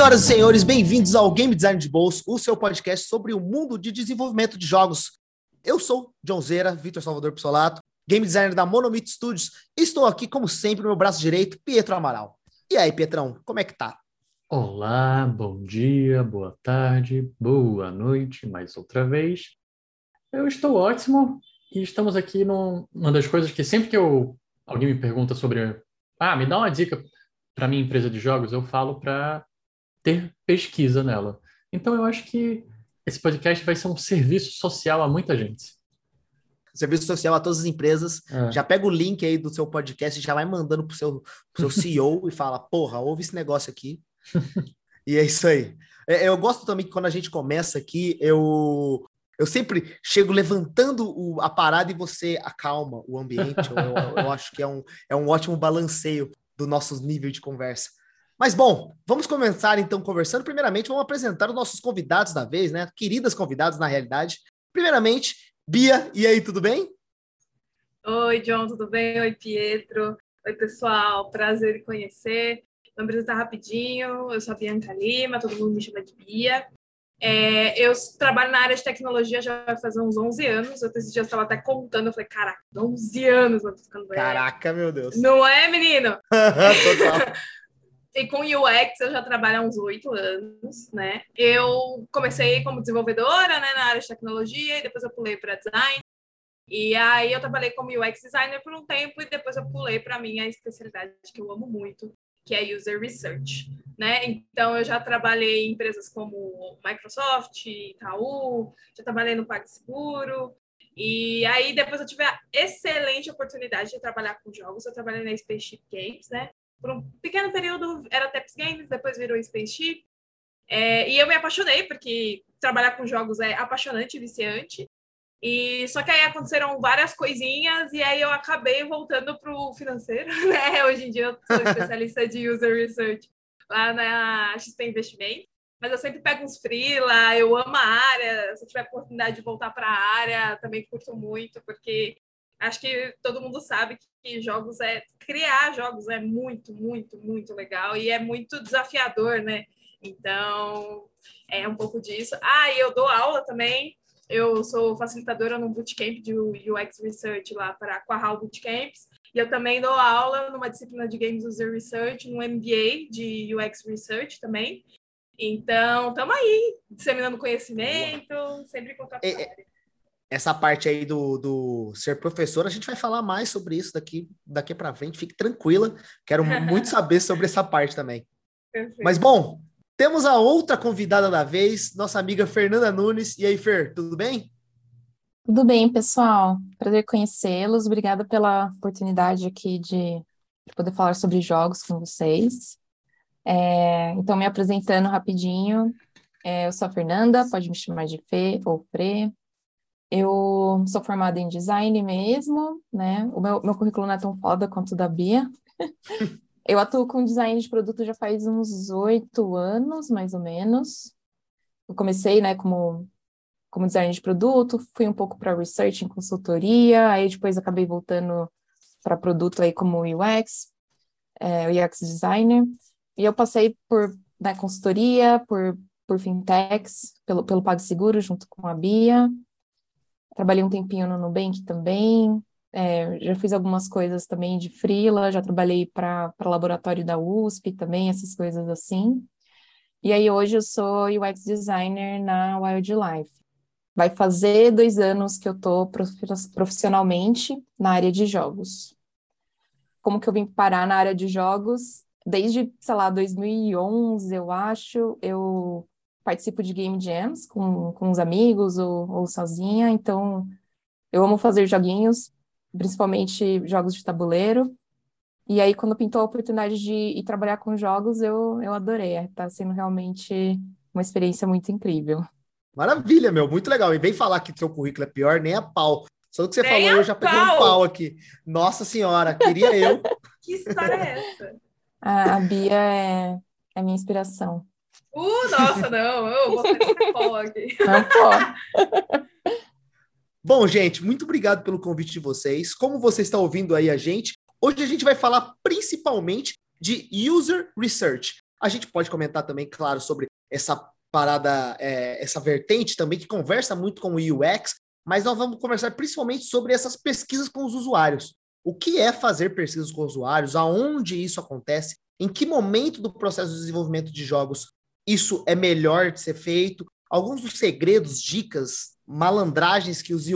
Senhoras e senhores, bem-vindos ao Game Design de Bolso, o seu podcast sobre o mundo de desenvolvimento de jogos. Eu sou John Zera, Vitor Salvador Pissolato, game designer da Monomit Studios. Estou aqui, como sempre, no meu braço direito, Pietro Amaral. E aí, Pietrão, como é que tá? Olá, bom dia, boa tarde, boa noite, mais outra vez. Eu estou ótimo e estamos aqui numa das coisas que sempre que eu, alguém me pergunta sobre, ah, me dá uma dica para minha empresa de jogos, eu falo para ter pesquisa nela. Então eu acho que esse podcast vai ser um serviço social a muita gente. Serviço social a todas as empresas. É. Já pega o link aí do seu podcast e já vai mandando pro seu, pro seu CEO e fala: porra, ouve esse negócio aqui. e é isso aí. É, eu gosto também que quando a gente começa aqui, eu eu sempre chego levantando o, a parada e você acalma o ambiente. Eu, eu, eu, acho que é um, é um ótimo balanceio do nosso nível de conversa. Mas bom, vamos começar então conversando. Primeiramente, vamos apresentar os nossos convidados da vez, né? Queridas convidadas, na realidade. Primeiramente, Bia, e aí, tudo bem? Oi, John, tudo bem? Oi, Pietro. Oi, pessoal. Prazer em conhecer. Vou apresentar rapidinho. Eu sou a Bianca Lima, todo mundo me chama de Bia. É, eu trabalho na área de tecnologia já vai fazer uns 11 anos. Eu, esses dias estava até contando, eu falei, caraca, 11 anos eu tô ficando velha. Caraca, meu Deus. Não é, menino? Total. E com UX eu já trabalho há uns oito anos, né? Eu comecei como desenvolvedora, né, na área de tecnologia, e depois eu pulei para design. E aí eu trabalhei como UX designer por um tempo e depois eu pulei para minha especialidade que eu amo muito, que é user research, né? Então eu já trabalhei em empresas como Microsoft, Itaú, já trabalhei no PagSeguro. E aí depois eu tive a excelente oportunidade de trabalhar com jogos. Eu trabalhei na Spaceship Games, né? Por um pequeno período era Teps Games, depois virou Spaceship. É, e eu me apaixonei, porque trabalhar com jogos é apaixonante e viciante. E só que aí aconteceram várias coisinhas e aí eu acabei voltando para o financeiro, né? Hoje em dia eu sou especialista de user research lá na XP Investimento. Mas eu sempre pego uns freela, eu amo a área. Se eu tiver oportunidade de voltar para a área, também curto muito, porque acho que todo mundo sabe que jogos é criar jogos é muito, muito, muito legal e é muito desafiador, né? Então, é um pouco disso. Ah, e eu dou aula também. Eu sou facilitadora no bootcamp de UX Research lá para a Quahal Bootcamps. E eu também dou aula numa disciplina de Games User Research, no MBA de UX Research também. Então, estamos aí, disseminando conhecimento, sempre com é, é, essa parte aí do, do ser professor, a gente vai falar mais sobre isso daqui, daqui para frente. Fique tranquila, quero muito saber sobre essa parte também. Perfeito. Mas bom, temos a outra convidada da vez, nossa amiga Fernanda Nunes. E aí, Fer, tudo bem? Tudo bem, pessoal. Prazer conhecê-los. Obrigada pela oportunidade aqui de, de poder falar sobre jogos com vocês. É, então, me apresentando rapidinho, é, eu sou a Fernanda, pode me chamar de Fê ou Fre. Eu sou formada em design mesmo, né? O meu, meu currículo não é tão foda quanto o da Bia. eu atuo com design de produto já faz uns oito anos, mais ou menos. Eu comecei, né, como, como design de produto, fui um pouco para research em consultoria, aí depois acabei voltando para produto aí como UX, é, UX designer. E eu passei por né, consultoria, por, por fintechs, pelo, pelo PagSeguro, junto com a Bia. Trabalhei um tempinho no Nubank também, é, já fiz algumas coisas também de freela, já trabalhei para laboratório da USP também, essas coisas assim. E aí hoje eu sou UX designer na Wildlife. Vai fazer dois anos que eu estou profissionalmente na área de jogos. Como que eu vim parar na área de jogos? Desde, sei lá, 2011, eu acho, eu participo de game jams com, com os amigos ou, ou sozinha, então eu amo fazer joguinhos, principalmente jogos de tabuleiro. E aí, quando pintou a oportunidade de ir trabalhar com jogos, eu, eu adorei. Está sendo realmente uma experiência muito incrível. Maravilha, meu, muito legal. E vem falar que seu currículo é pior, nem a pau. Só que você nem falou, eu já peguei um pau aqui. Nossa senhora, queria eu. que história é essa? A, a Bia é, é minha inspiração. Uh, nossa, não, eu vou fazer aqui. Bom, gente, muito obrigado pelo convite de vocês. Como você está ouvindo aí a gente, hoje a gente vai falar principalmente de user research. A gente pode comentar também, claro, sobre essa parada, é, essa vertente também que conversa muito com o UX, mas nós vamos conversar principalmente sobre essas pesquisas com os usuários. O que é fazer pesquisas com usuários? Aonde isso acontece? Em que momento do processo de desenvolvimento de jogos isso é melhor de ser feito? Alguns dos segredos, dicas, malandragens que os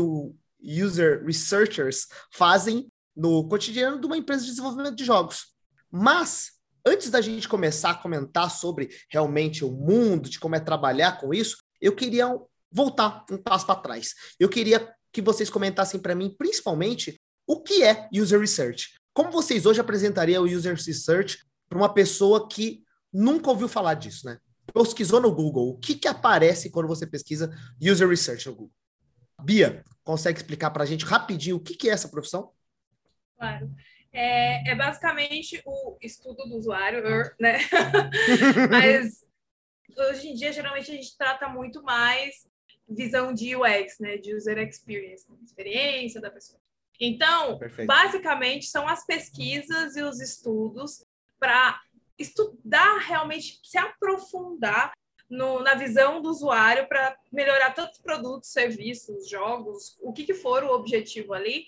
user researchers fazem no cotidiano de uma empresa de desenvolvimento de jogos. Mas, antes da gente começar a comentar sobre realmente o mundo, de como é trabalhar com isso, eu queria voltar um passo para trás. Eu queria que vocês comentassem para mim, principalmente, o que é user research. Como vocês hoje apresentariam o user research para uma pessoa que nunca ouviu falar disso, né? Pesquisou no Google. O que, que aparece quando você pesquisa user research no Google? Bia, consegue explicar para a gente rapidinho o que, que é essa profissão? Claro. É, é, basicamente o estudo do usuário, né? Mas hoje em dia, geralmente, a gente trata muito mais visão de UX, né? De user experience, experiência da pessoa. Então, Perfeito. basicamente, são as pesquisas e os estudos para estudar realmente, se aprofundar no, na visão do usuário para melhorar tantos produtos, serviços, jogos, o que, que for o objetivo ali,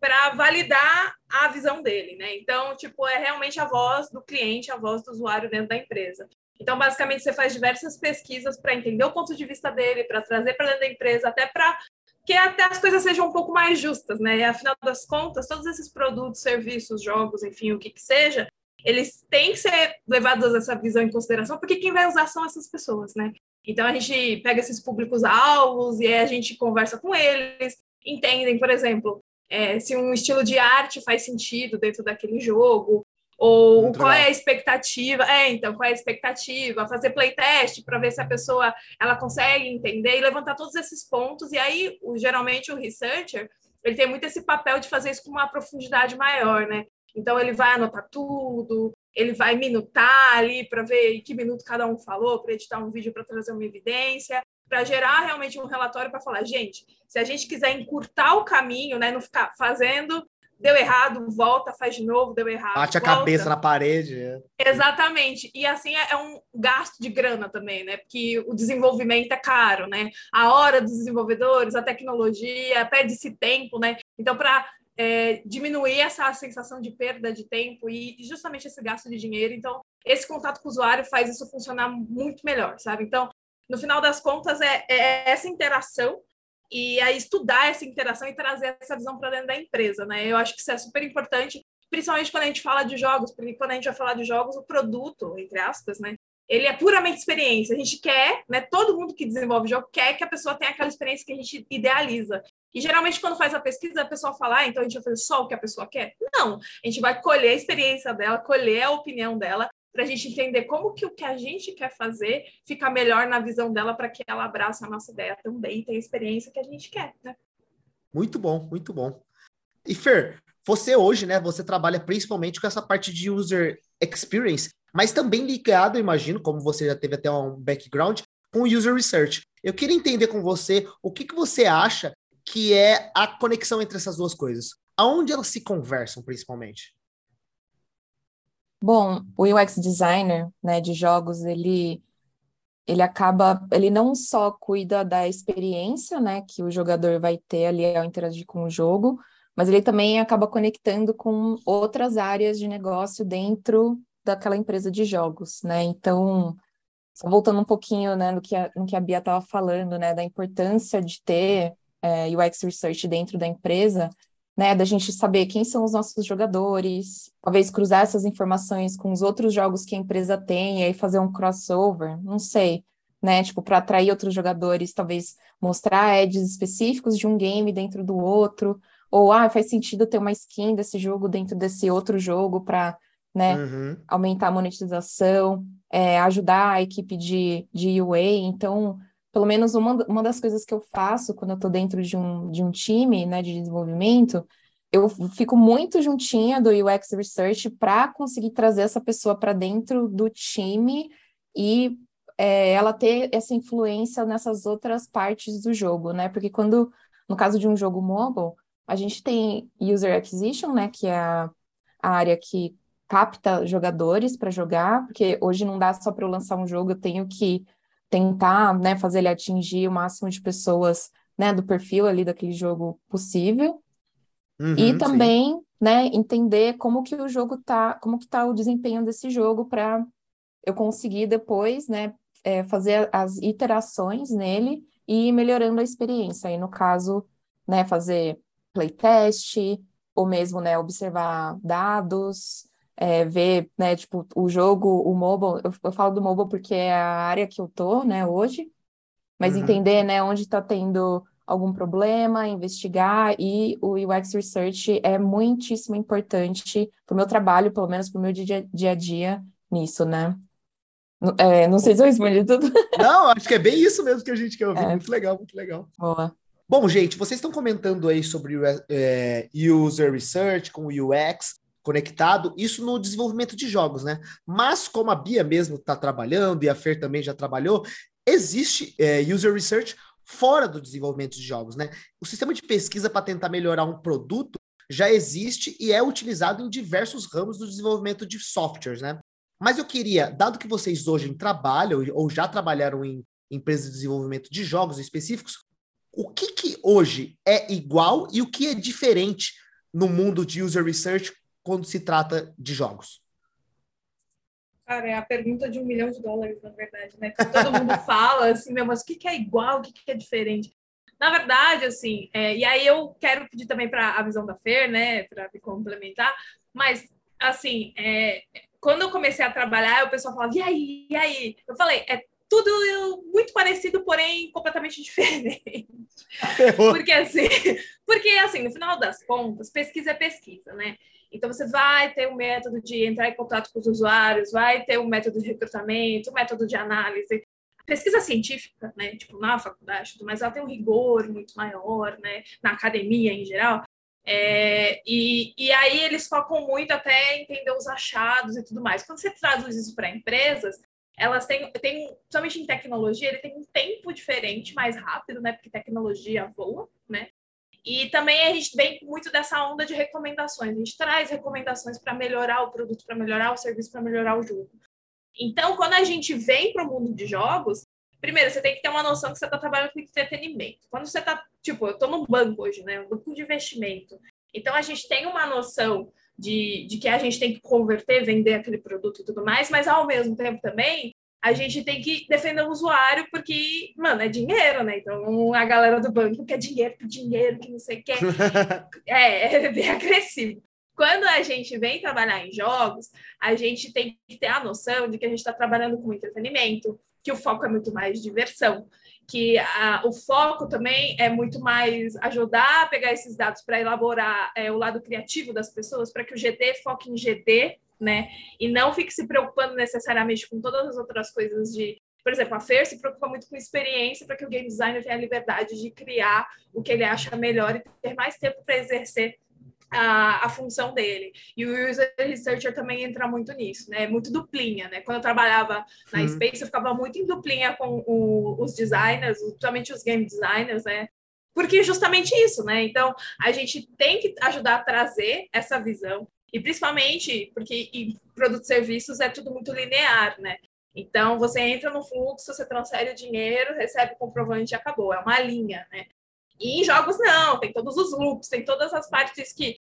para validar a visão dele, né? Então, tipo, é realmente a voz do cliente, a voz do usuário dentro da empresa. Então, basicamente, você faz diversas pesquisas para entender o ponto de vista dele, para trazer para dentro da empresa, até para que até as coisas sejam um pouco mais justas, né? E afinal das contas, todos esses produtos, serviços, jogos, enfim, o que que seja, eles têm que ser levados essa visão em consideração, porque quem vai usar são essas pessoas, né? Então a gente pega esses públicos-alvos e a gente conversa com eles, entendem, por exemplo, é, se um estilo de arte faz sentido dentro daquele jogo, ou qual é a expectativa? É, então, qual é a expectativa? Fazer playtest para ver se a pessoa ela consegue entender e levantar todos esses pontos. E aí, o, geralmente, o researcher ele tem muito esse papel de fazer isso com uma profundidade maior, né? Então, ele vai anotar tudo, ele vai minutar ali para ver em que minuto cada um falou, para editar um vídeo para trazer uma evidência, para gerar realmente um relatório para falar, gente, se a gente quiser encurtar o caminho, né, não ficar fazendo deu errado, volta, faz de novo, deu errado. Bate volta. a cabeça na parede. É. Exatamente. E assim é, é, um gasto de grana também, né? Porque o desenvolvimento é caro, né? A hora dos desenvolvedores, a tecnologia, perde-se tempo, né? Então, para é, diminuir essa sensação de perda de tempo e justamente esse gasto de dinheiro. Então, esse contato com o usuário faz isso funcionar muito melhor, sabe? Então, no final das contas, é, é essa interação e aí estudar essa interação e trazer essa visão para dentro da empresa, né? Eu acho que isso é super importante, principalmente quando a gente fala de jogos, porque quando a gente vai falar de jogos, o produto, entre aspas, né? Ele é puramente experiência. A gente quer, né? Todo mundo que desenvolve jogo quer que a pessoa tenha aquela experiência que a gente idealiza. E geralmente, quando faz a pesquisa, a pessoa fala, ah, então a gente vai fazer só o que a pessoa quer? Não, a gente vai colher a experiência dela, colher a opinião dela, para a gente entender como que o que a gente quer fazer fica melhor na visão dela para que ela abrace a nossa ideia também e tenha a experiência que a gente quer, né? Muito bom, muito bom. E Fer, você hoje, né, você trabalha principalmente com essa parte de user experience, mas também ligado, imagino, como você já teve até um background, com user research. Eu queria entender com você o que, que você acha que é a conexão entre essas duas coisas. Aonde elas se conversam, principalmente? Bom, o UX designer, né, de jogos, ele ele acaba, ele não só cuida da experiência, né, que o jogador vai ter ali ao interagir com o jogo, mas ele também acaba conectando com outras áreas de negócio dentro daquela empresa de jogos, né? Então, voltando um pouquinho, né, no que a, no que a Bia estava falando, né, da importância de ter é, UX research dentro da empresa, né, da gente saber quem são os nossos jogadores, talvez cruzar essas informações com os outros jogos que a empresa tem e aí fazer um crossover, não sei, né, tipo, para atrair outros jogadores, talvez mostrar ads específicos de um game dentro do outro, ou, ah, faz sentido ter uma skin desse jogo dentro desse outro jogo para, né, uhum. aumentar a monetização, é, ajudar a equipe de, de UA, então pelo menos uma, uma das coisas que eu faço quando eu estou dentro de um, de um time né, de desenvolvimento, eu fico muito juntinha do UX Research para conseguir trazer essa pessoa para dentro do time e é, ela ter essa influência nessas outras partes do jogo, né? Porque quando, no caso de um jogo mobile, a gente tem User Acquisition, né? Que é a, a área que capta jogadores para jogar, porque hoje não dá só para eu lançar um jogo, eu tenho que tentar, né, fazer ele atingir o máximo de pessoas, né, do perfil ali daquele jogo possível. Uhum, e também, sim. né, entender como que o jogo tá, como que tá o desempenho desse jogo para eu conseguir depois, né, é, fazer as iterações nele e ir melhorando a experiência. Aí, no caso, né, fazer playtest, ou mesmo, né, observar dados, é, ver, né, tipo, o jogo, o mobile, eu, eu, falo do mobile porque é a área que eu tô, né, hoje, mas uhum. entender, né, onde está tendo algum problema, investigar, e o UX Research é muitíssimo importante para o meu trabalho, pelo menos para o meu dia, dia a dia nisso, né. É, não sei se eu respondi tudo. Não, acho que é bem isso mesmo que a gente quer ouvir. É. Muito legal, muito legal. Boa. Bom, gente, vocês estão comentando aí sobre é, User Research com o UX conectado, isso no desenvolvimento de jogos, né? Mas como a Bia mesmo está trabalhando e a Fer também já trabalhou, existe é, User Research fora do desenvolvimento de jogos, né? O sistema de pesquisa para tentar melhorar um produto já existe e é utilizado em diversos ramos do desenvolvimento de softwares, né? Mas eu queria, dado que vocês hoje trabalham ou já trabalharam em empresas de desenvolvimento de jogos específicos, o que, que hoje é igual e o que é diferente no mundo de user research quando se trata de jogos? Cara, é a pergunta de um milhão de dólares, na verdade, né? Todo mundo fala assim, meu, mas o que, que é igual, o que, que é diferente? Na verdade, assim, é, e aí eu quero pedir também para a visão da Fer, né, para me complementar, mas, assim, é, quando eu comecei a trabalhar, o pessoal falava, e aí, e aí? Eu falei, é tudo muito parecido, porém completamente diferente. porque assim, porque assim, no final das contas, pesquisa é pesquisa, né? Então você vai ter um método de entrar em contato com os usuários, vai ter um método de recrutamento, um método de análise. pesquisa científica, né, tipo na faculdade, mas ela tem um rigor muito maior, né, na academia em geral. É, e, e aí eles focam muito até entender os achados e tudo mais. Quando você traduz isso para empresas, elas têm, têm, somente em tecnologia, ele tem um tempo diferente, mais rápido, né? Porque tecnologia voa, né? E também a gente vem muito dessa onda de recomendações. A gente traz recomendações para melhorar o produto, para melhorar o serviço, para melhorar o jogo. Então, quando a gente vem para o mundo de jogos, primeiro, você tem que ter uma noção que você está trabalhando com entretenimento. Quando você está, tipo, eu estou no banco hoje, né? Um banco de investimento. Então, a gente tem uma noção de, de que a gente tem que converter, vender aquele produto e tudo mais, mas ao mesmo tempo também a gente tem que defender o usuário, porque, mano, é dinheiro, né? Então, a galera do banco quer dinheiro por dinheiro, que não sei o que. É, é bem agressivo. Quando a gente vem trabalhar em jogos, a gente tem que ter a noção de que a gente está trabalhando com entretenimento, que o foco é muito mais diversão, que a, o foco também é muito mais ajudar a pegar esses dados para elaborar é, o lado criativo das pessoas, para que o GD foque em GD, né? E não fique se preocupando necessariamente com todas as outras coisas de. Por exemplo, a Fer se preocupa muito com experiência para que o game designer tenha a liberdade de criar o que ele acha melhor e ter mais tempo para exercer a, a, função dele. E o user researcher também entra muito nisso, né? Muito duplinha, né? Quando eu trabalhava na uhum. Space, eu ficava muito em duplinha com o, os designers, principalmente os game designers, né? Porque justamente isso, né? Então, a gente tem que ajudar a trazer essa visão. E principalmente porque em produtos e serviços é tudo muito linear, né? Então, você entra no fluxo, você transfere o dinheiro, recebe o comprovante e acabou. É uma linha, né? E em jogos, não, tem todos os loops, tem todas as partes que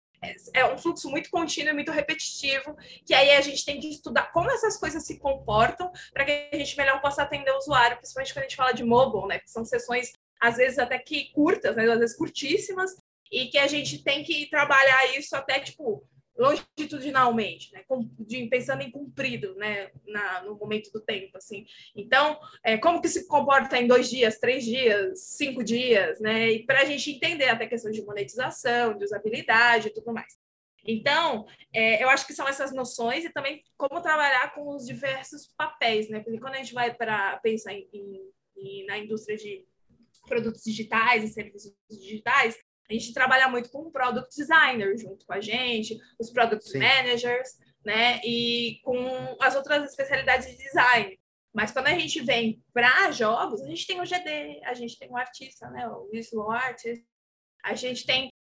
é um fluxo muito contínuo e muito repetitivo, que aí a gente tem que estudar como essas coisas se comportam para que a gente melhor possa atender o usuário, principalmente quando a gente fala de mobile, né? Que são sessões, às vezes, até que curtas, né? Às vezes curtíssimas, e que a gente tem que trabalhar isso até, tipo, longitudinalmente, né? De, pensando em comprido, né? Na, no momento do tempo, assim. Então, é, como que se comporta em dois dias, três dias, cinco dias, né? E para a gente entender até questão de monetização, de usabilidade e tudo mais. Então, é, eu acho que são essas noções e também como trabalhar com os diversos papéis, né? Porque quando a gente vai para pensar em, em, na indústria de produtos digitais e serviços digitais, a gente trabalha muito com product designer junto com a gente, os product Sim. managers, né? E com as outras especialidades de design. Mas quando a gente vem para jogos, a gente tem o GD, a gente tem o artista, né? O visual artist, a gente tem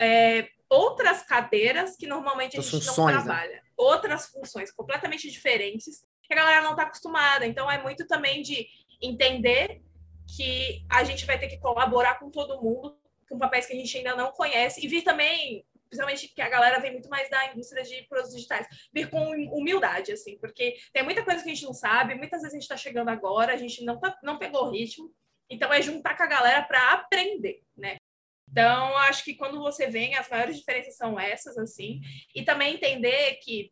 é, outras cadeiras que normalmente a gente funções, não né? trabalha. Outras funções completamente diferentes que a galera não está acostumada. Então é muito também de entender que a gente vai ter que colaborar com todo mundo, com papéis que a gente ainda não conhece, e vir também, principalmente que a galera vem muito mais da indústria de produtos digitais, vir com humildade, assim, porque tem muita coisa que a gente não sabe, muitas vezes a gente está chegando agora, a gente não, tá, não pegou o ritmo, então é juntar com a galera para aprender, né? Então, acho que quando você vem, as maiores diferenças são essas, assim, e também entender que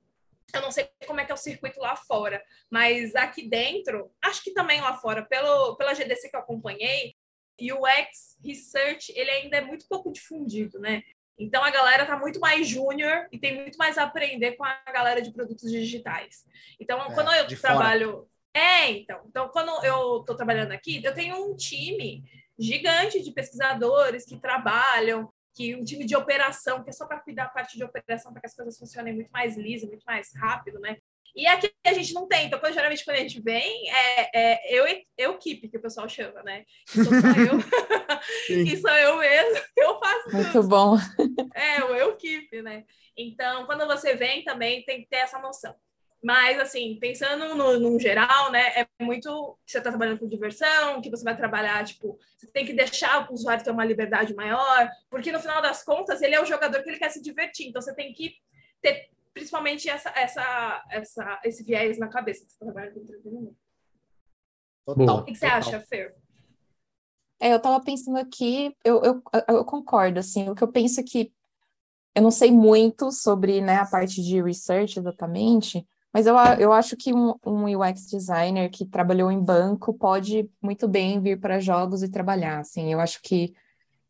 eu não sei como é que é o circuito lá fora, mas aqui dentro, acho que também lá fora, pelo, pela GDC que eu acompanhei, UX Research, ele ainda é muito pouco difundido, né? Então a galera tá muito mais júnior e tem muito mais a aprender com a galera de produtos digitais. Então, É, quando eu trabalho. Fora. É, então. Então, quando eu tô trabalhando aqui, eu tenho um time gigante de pesquisadores que trabalham que um time de operação, que é só para cuidar da parte de operação, para que as coisas funcionem muito mais liso, muito mais rápido, né? E aqui a gente não tem. Então, quando, geralmente, quando a gente vem, é, é eu, eu equipe, que o pessoal chama, né? Que sou só eu. que sou eu mesmo. Eu faço Muito tudo. bom. É, o eu equipe, né? Então, quando você vem também, tem que ter essa noção. Mas, assim, pensando no, no geral, né, é muito que você está trabalhando com diversão, que você vai trabalhar, tipo, você tem que deixar o usuário ter uma liberdade maior, porque no final das contas, ele é o jogador que ele quer se divertir, então você tem que ter principalmente essa, essa, essa, esse viés na cabeça que você trabalha com entretenimento. Total. O que você total. acha, Fer? É, eu tava pensando aqui, eu, eu, eu concordo, assim, o que eu penso é que eu não sei muito sobre, né, a parte de research exatamente, mas eu, eu acho que um, um UX designer que trabalhou em banco pode muito bem vir para jogos e trabalhar, assim, eu acho que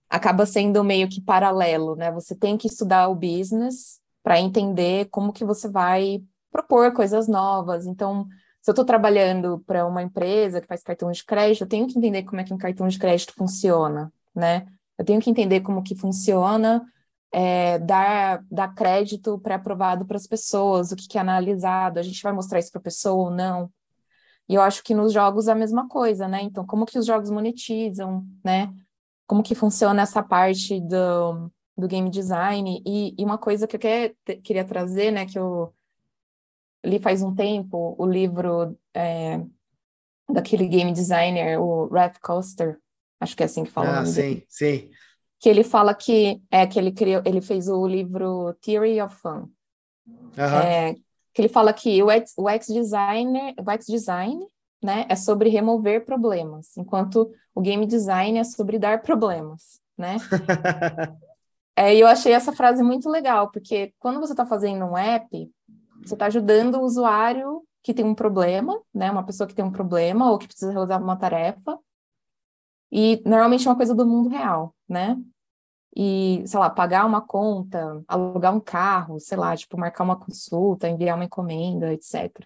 acaba sendo meio que paralelo, né, você tem que estudar o business para entender como que você vai propor coisas novas, então se eu estou trabalhando para uma empresa que faz cartão de crédito, eu tenho que entender como é que um cartão de crédito funciona, né? Eu tenho que entender como que funciona é, dar, dar crédito pré-aprovado para as pessoas, o que, que é analisado, a gente vai mostrar isso para a pessoa ou não. E eu acho que nos jogos é a mesma coisa, né? Então, como que os jogos monetizam, né? Como que funciona essa parte do, do game design? E, e uma coisa que eu quer, queria trazer, né, que eu li faz um tempo o livro é, daquele game designer, o Ralph Coster, acho que é assim que fala. Ah, sim, dele. sim. Que ele fala que é que ele criou, ele fez o livro Theory of Fun. Uhum. É, que ele fala que o X, o X designer, o X design, né, é sobre remover problemas, enquanto o game design é sobre dar problemas, né? é, e eu achei essa frase muito legal, porque quando você está fazendo um app, você está ajudando o usuário que tem um problema, né? Uma pessoa que tem um problema ou que precisa realizar uma tarefa. E normalmente é uma coisa do mundo real, né? E, sei lá, pagar uma conta, alugar um carro, sei lá, tipo, marcar uma consulta, enviar uma encomenda, etc.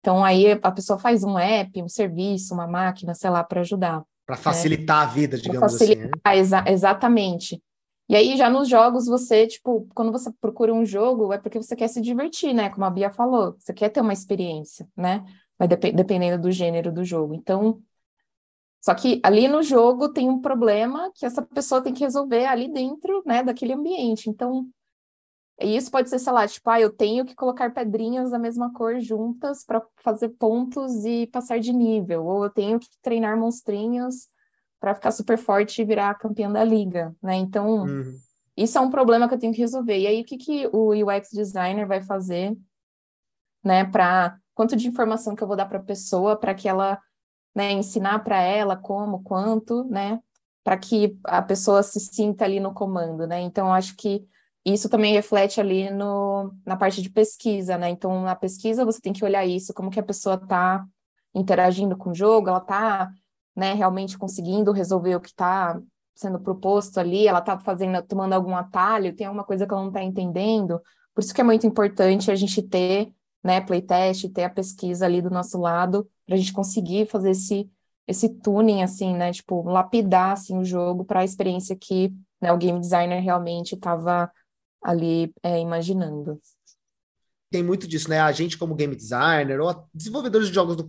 Então, aí a pessoa faz um app, um serviço, uma máquina, sei lá, para ajudar. Para facilitar né? a vida, digamos facilitar, assim. Né? Exa exatamente. E aí, já nos jogos, você, tipo, quando você procura um jogo, é porque você quer se divertir, né? Como a Bia falou, você quer ter uma experiência, né? Vai dep dependendo do gênero do jogo. Então, só que ali no jogo tem um problema que essa pessoa tem que resolver ali dentro, né, daquele ambiente. Então, isso pode ser, sei lá, tipo, ah, eu tenho que colocar pedrinhas da mesma cor juntas para fazer pontos e passar de nível, ou eu tenho que treinar monstrinhos para ficar super forte e virar campeã da liga, né? Então, uhum. isso é um problema que eu tenho que resolver. E aí, o que, que o UX designer vai fazer, né, para quanto de informação que eu vou dar para a pessoa para que ela, né, ensinar para ela como, quanto, né, para que a pessoa se sinta ali no comando, né? Então, acho que isso também reflete ali no, na parte de pesquisa, né? Então, na pesquisa você tem que olhar isso, como que a pessoa está interagindo com o jogo, ela está né, realmente conseguindo resolver o que está sendo proposto ali, ela está fazendo, tomando algum atalho, tem alguma coisa que ela não está entendendo. Por isso que é muito importante a gente ter, né, playtest, ter a pesquisa ali do nosso lado, para a gente conseguir fazer esse, esse tuning, assim, né, tipo, lapidar, assim, o jogo para a experiência que né, o game designer realmente estava ali é, imaginando. Tem muito disso, né? A gente, como game designer, ou desenvolvedores de jogos no,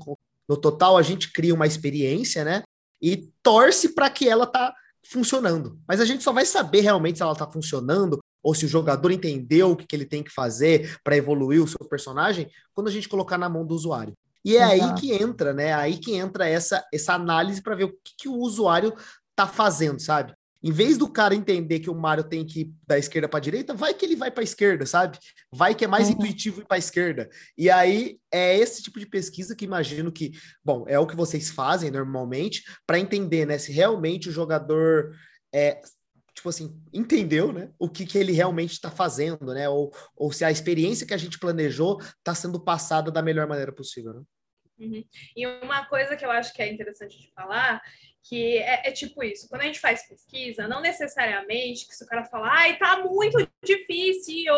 no total, a gente cria uma experiência, né? E torce para que ela tá funcionando. Mas a gente só vai saber realmente se ela tá funcionando ou se o jogador entendeu o que, que ele tem que fazer para evoluir o seu personagem, quando a gente colocar na mão do usuário. E é Exato. aí que entra, né? Aí que entra essa, essa análise para ver o que, que o usuário tá fazendo, sabe? Em vez do cara entender que o Mario tem que ir da esquerda para direita, vai que ele vai para a esquerda, sabe? Vai que é mais uhum. intuitivo ir para a esquerda. E aí é esse tipo de pesquisa que imagino que, bom, é o que vocês fazem normalmente para entender, né, se realmente o jogador é tipo assim, entendeu, né? O que, que ele realmente está fazendo, né? Ou, ou se a experiência que a gente planejou está sendo passada da melhor maneira possível, né? Uhum. E uma coisa que eu acho que é interessante de falar que é, é, tipo isso, quando a gente faz pesquisa, não necessariamente que se o cara falar, ai, tá muito difícil,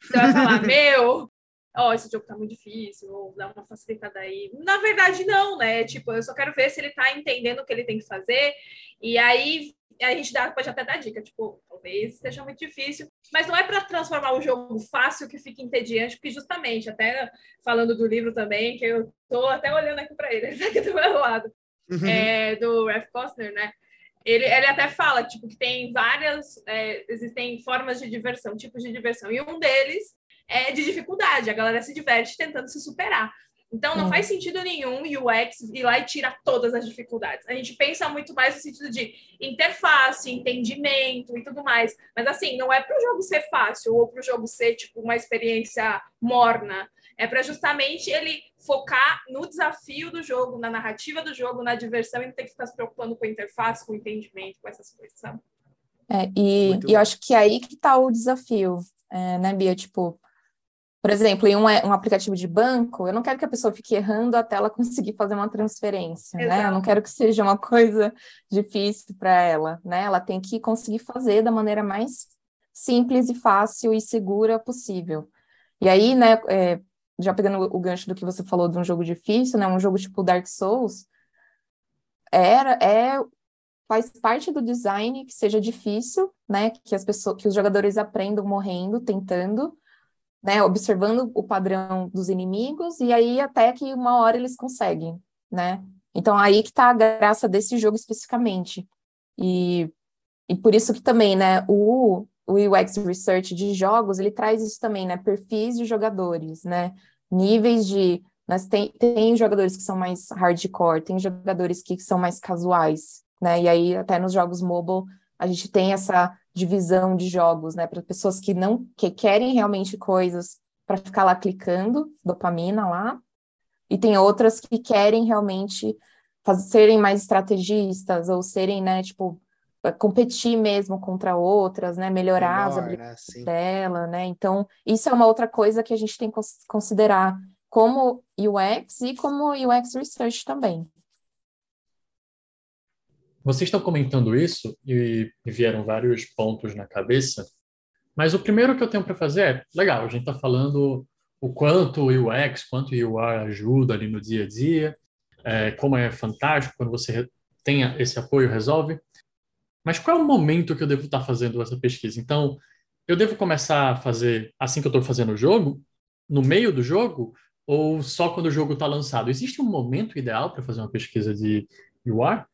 você vai falar, meu, ó, oh, esse jogo tá muito difícil, ou dá uma facilitada aí. Na verdade, não, né? Tipo, eu só quero ver se ele tá entendendo o que ele tem que fazer, e aí a gente dá, pode até dar dica, tipo, talvez esteja muito difícil, mas não é para transformar o jogo fácil que fique entediante, porque justamente, até falando do livro também, que eu tô até olhando aqui para ele, ele tá aqui do meu lado uhum. é, do Ralph Costner, né? Ele, ele até fala tipo, que tem várias, é, existem formas de diversão, tipos de diversão, e um deles é de dificuldade, a galera se diverte tentando se superar. Então, não uhum. faz sentido nenhum o UX ir lá e tirar todas as dificuldades. A gente pensa muito mais no sentido de interface, entendimento e tudo mais. Mas, assim, não é para o jogo ser fácil ou para o jogo ser, tipo, uma experiência morna. É para justamente ele focar no desafio do jogo, na narrativa do jogo, na diversão e não ter que ficar se preocupando com a interface, com o entendimento, com essas coisas, sabe? É, e, e eu acho que é aí que está o desafio, é, né, Bia? Tipo, por exemplo, em um, um, aplicativo de banco, eu não quero que a pessoa fique errando até ela conseguir fazer uma transferência, Exato. né? Eu não quero que seja uma coisa difícil para ela, né? Ela tem que conseguir fazer da maneira mais simples e fácil e segura possível. E aí, né, é, já pegando o gancho do que você falou de um jogo difícil, né? Um jogo tipo Dark Souls, era, é, faz parte do design que seja difícil, né? Que as pessoas, que os jogadores aprendam morrendo, tentando, né? Observando o padrão dos inimigos, e aí até que uma hora eles conseguem, né? Então aí que tá a graça desse jogo especificamente. E, e por isso que também, né, o, o UX Research de jogos, ele traz isso também, né? Perfis de jogadores, né? Níveis de. Mas tem, tem jogadores que são mais hardcore, tem jogadores que são mais casuais, né? E aí, até nos jogos mobile, a gente tem essa divisão de jogos, né? Para pessoas que não que querem realmente coisas para ficar lá clicando, dopamina lá, e tem outras que querem realmente fazer, serem mais estrategistas ou serem, né, tipo, competir mesmo contra outras, né? Melhorar Melhor, as habilidades né? dela, né? Então, isso é uma outra coisa que a gente tem que considerar como UX e como UX Research também. Vocês estão comentando isso e vieram vários pontos na cabeça, mas o primeiro que eu tenho para fazer é, legal, a gente está falando o quanto o UX, quanto o UI ajuda ali no dia a dia, é, como é fantástico quando você tem esse apoio, resolve. Mas qual é o momento que eu devo estar fazendo essa pesquisa? Então, eu devo começar a fazer assim que eu estou fazendo o jogo, no meio do jogo, ou só quando o jogo está lançado? Existe um momento ideal para fazer uma pesquisa de UI?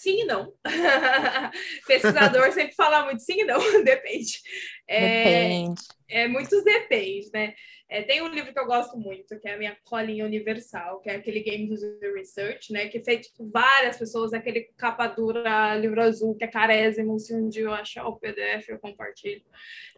Sim e não. Pesquisador sempre fala muito sim e não, depende. É, depende. É, muitos depende, né? É, tem um livro que eu gosto muito, que é a minha colinha universal, que é aquele Games User Research, né? Que é feito por várias pessoas, aquele capa dura, livro azul, que é carésimo. Se um dia eu achar o PDF, eu compartilho.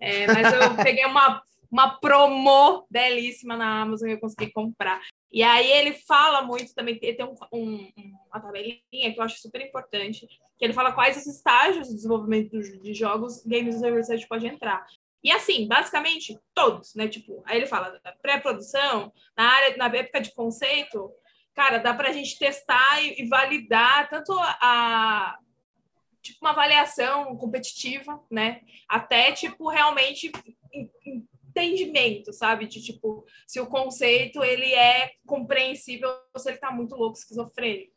É, mas eu peguei uma, uma promo belíssima na Amazon e eu consegui comprar. E aí ele fala muito também, tem um, um, uma tabelinha que eu acho super importante, que ele fala quais os estágios de desenvolvimento de jogos Games Research pode entrar. E assim, basicamente, todos, né? Tipo, aí ele fala pré-produção, na área, na época de conceito, cara, dá para a gente testar e, e, validar tanto a, tipo uma avaliação competitiva, né? Até tipo realmente entendimento, sabe? De tipo, se o conceito ele é compreensível ou se ele está muito louco, esquizofrênico.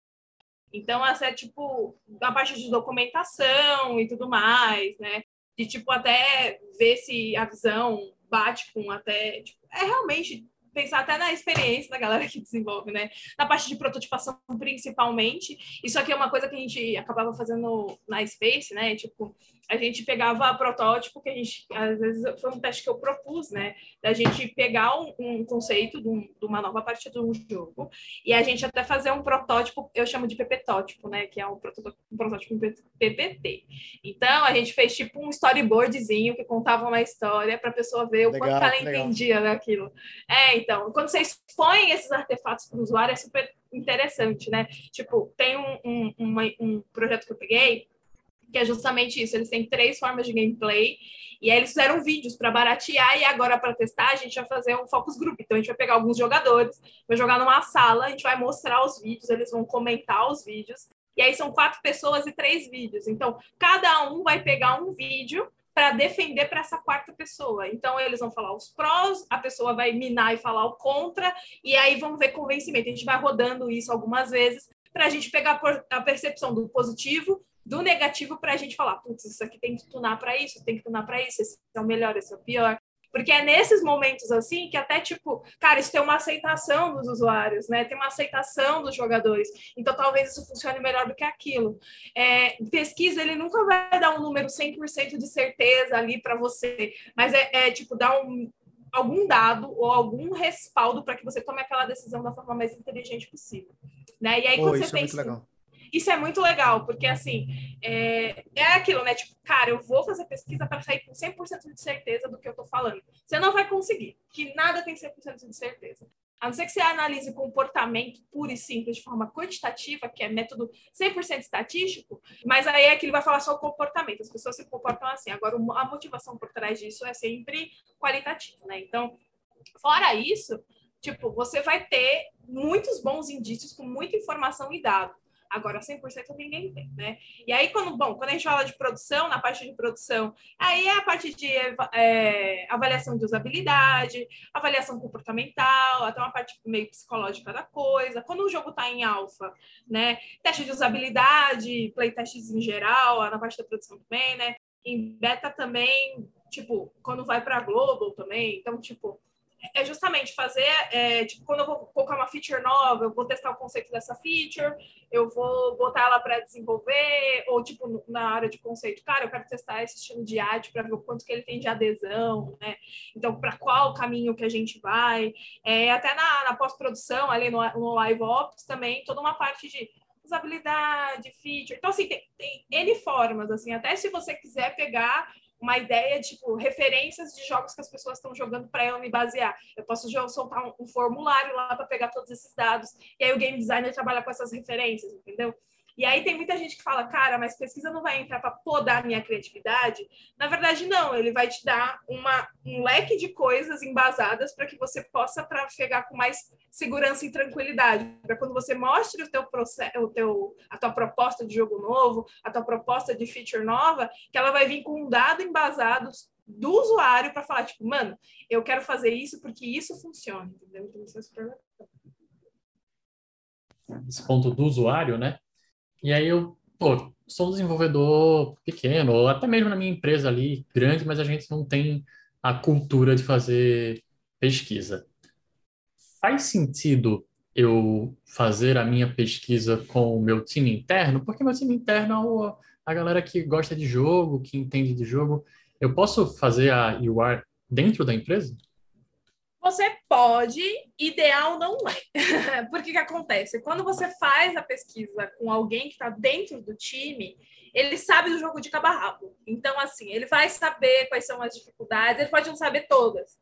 Então, essa é tipo a parte de documentação e tudo mais, né? de tipo até ver se a visão bate com até tipo, é realmente pensar até na experiência da galera que desenvolve, né? Na parte de prototipação, principalmente. Isso aqui é uma coisa que a gente acabava fazendo na Space, né? Tipo, a gente pegava protótipo que a gente, às vezes, foi um teste que eu propus, né? Da gente pegar um, um conceito de, um, de, uma nova parte de um jogo e a gente até fazer um protótipo, eu chamo de PPtótipo, né? Que é um protótipo, um protótipo PPT. Então, a gente fez tipo um storyboardzinho que contava uma história para a pessoa ver legal, o quanto ela legal. entendia daquilo. É, então, quando você expõe esses artefatos para o usuário, é super interessante, né? Tipo, tem um, um, uma, um projeto que eu peguei que é justamente isso. Eles têm três formas de gameplay e aí eles fizeram vídeos para baratear e agora para testar a gente vai fazer um focus group. Então a gente vai pegar alguns jogadores, vai jogar numa sala, a gente vai mostrar os vídeos, eles vão comentar os vídeos. E aí são quatro pessoas e três vídeos. Então cada um vai pegar um vídeo para defender para essa quarta pessoa. Então, eles vão falar os prós, a pessoa vai minar e falar o contra, e aí vamos ver convencimento. A gente vai rodando isso algumas vezes para a gente pegar a percepção do positivo do negativo para a gente falar, putz, isso aqui tem que tunar para isso, tem que tunar para isso, esse é o melhor, esse é o pior. Porque é nesses momentos assim que até tipo, cara, isso tem uma aceitação dos usuários, né? Tem uma aceitação dos jogadores. Então talvez isso funcione melhor do que aquilo. É, pesquisa, ele nunca vai dar um número 100% de certeza ali para você, mas é, é tipo dar um, algum dado ou algum respaldo para que você tome aquela decisão da forma mais inteligente possível. Né? E aí, quando você é pensa. Isso é muito legal, porque assim, é, é aquilo, né? Tipo, cara, eu vou fazer pesquisa para sair com 100% de certeza do que eu estou falando. Você não vai conseguir, que nada tem 100% de certeza. A não ser que você analise comportamento puro e simples de forma quantitativa, que é método 100% estatístico, mas aí é que ele vai falar só o comportamento. As pessoas se comportam assim. Agora, a motivação por trás disso é sempre qualitativa, né? Então, fora isso, tipo, você vai ter muitos bons indícios com muita informação e dado. Agora, 100% ninguém tem, né? E aí, quando, bom, quando a gente fala de produção, na parte de produção, aí é a parte de é, avaliação de usabilidade, avaliação comportamental, até uma parte meio psicológica da coisa. Quando o jogo está em alfa, né? Teste de usabilidade, playtests em geral, na parte da produção também, né? Em beta também, tipo, quando vai para global também. Então, tipo, é justamente fazer, é, tipo, quando eu vou colocar uma feature nova, eu vou testar o conceito dessa feature, eu vou botar ela para desenvolver, ou, tipo, na área de conceito, cara, eu quero testar esse estilo de arte para ver o quanto que ele tem de adesão, né? Então, para qual caminho que a gente vai. É, até na, na pós-produção, ali no, no Live Ops também, toda uma parte de usabilidade, feature. Então, assim, tem, tem N formas, assim, até se você quiser pegar uma ideia, tipo, referências de jogos que as pessoas estão jogando para eu me basear. Eu posso soltar um, um formulário lá para pegar todos esses dados, e aí o game designer trabalha com essas referências, entendeu? E aí tem muita gente que fala, cara, mas pesquisa não vai entrar para podar minha criatividade. Na verdade, não, ele vai te dar uma, um leque de coisas embasadas para que você possa trafegar com mais segurança e tranquilidade. Para quando você mostre o teu processo, o teu, a tua proposta de jogo novo, a tua proposta de feature nova, que ela vai vir com um dado embasado do usuário para falar, tipo, mano, eu quero fazer isso porque isso funciona, entendeu? Então, isso é super Esse ponto do usuário, né? E aí eu, pô, sou um desenvolvedor pequeno, ou até mesmo na minha empresa ali, grande, mas a gente não tem a cultura de fazer pesquisa. Faz sentido eu fazer a minha pesquisa com o meu time interno? Porque meu time interno é a galera que gosta de jogo, que entende de jogo. Eu posso fazer a UI dentro da empresa? Você pode, ideal não é. Porque que acontece? Quando você faz a pesquisa com alguém que está dentro do time, ele sabe do jogo de cabo a rabo. Então, assim, ele vai saber quais são as dificuldades, ele pode não saber todas.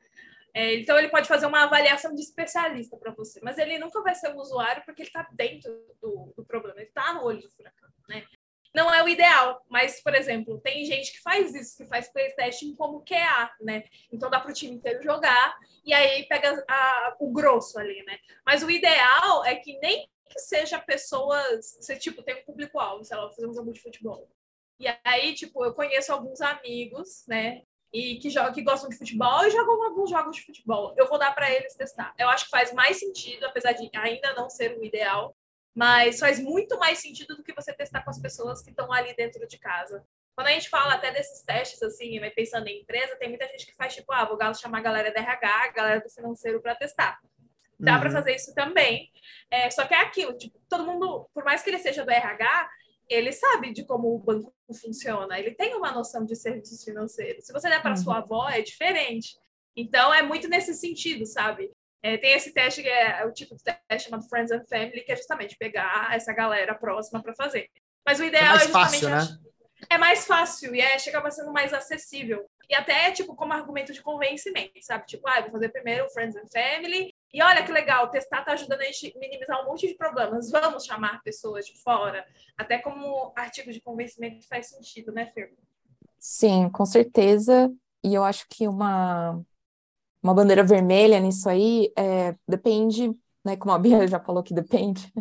É, então, ele pode fazer uma avaliação de especialista para você, mas ele nunca vai ser o usuário porque ele está dentro do, do problema, ele está no olho do furacão. Né? Não é o ideal, mas, por exemplo, tem gente que faz isso, que faz playtesting como QA, né? Então dá para o time inteiro jogar e aí pega a, o grosso ali, né? Mas o ideal é que nem que seja pessoas, você, tipo, tem um público-alvo, sei lá, fazer um jogo de futebol. E aí, tipo, eu conheço alguns amigos, né? E que, jogam, que gostam de futebol e jogam alguns jogos de futebol. Eu vou dar para eles testar. Eu acho que faz mais sentido, apesar de ainda não ser o ideal, mas faz muito mais sentido do que você testar com as pessoas que estão ali dentro de casa. Quando a gente fala até desses testes, assim, pensando em empresa, tem muita gente que faz tipo, ah, vou chamar a galera da RH, a galera do financeiro para testar. Dá uhum. para fazer isso também. É, só que é aquilo, tipo, todo mundo, por mais que ele seja do RH, ele sabe de como o banco funciona, ele tem uma noção de serviços financeiros. Se você der para uhum. sua avó, é diferente. Então, é muito nesse sentido, sabe? É, tem esse teste que é o tipo de teste chamado Friends and Family, que é justamente pegar essa galera próxima para fazer. Mas o ideal é, mais é justamente. Fácil, né? É mais fácil e é, chega sendo mais acessível. E até, tipo, como argumento de convencimento, sabe? Tipo, ah, vou fazer primeiro o Friends and Family, e olha que legal, testar está ajudando a gente a minimizar um monte de problemas. Vamos chamar pessoas de fora. Até como artigo de convencimento faz sentido, né, Fer? Sim, com certeza. E eu acho que uma, uma bandeira vermelha nisso aí é, depende, né? Como a Bia já falou que depende,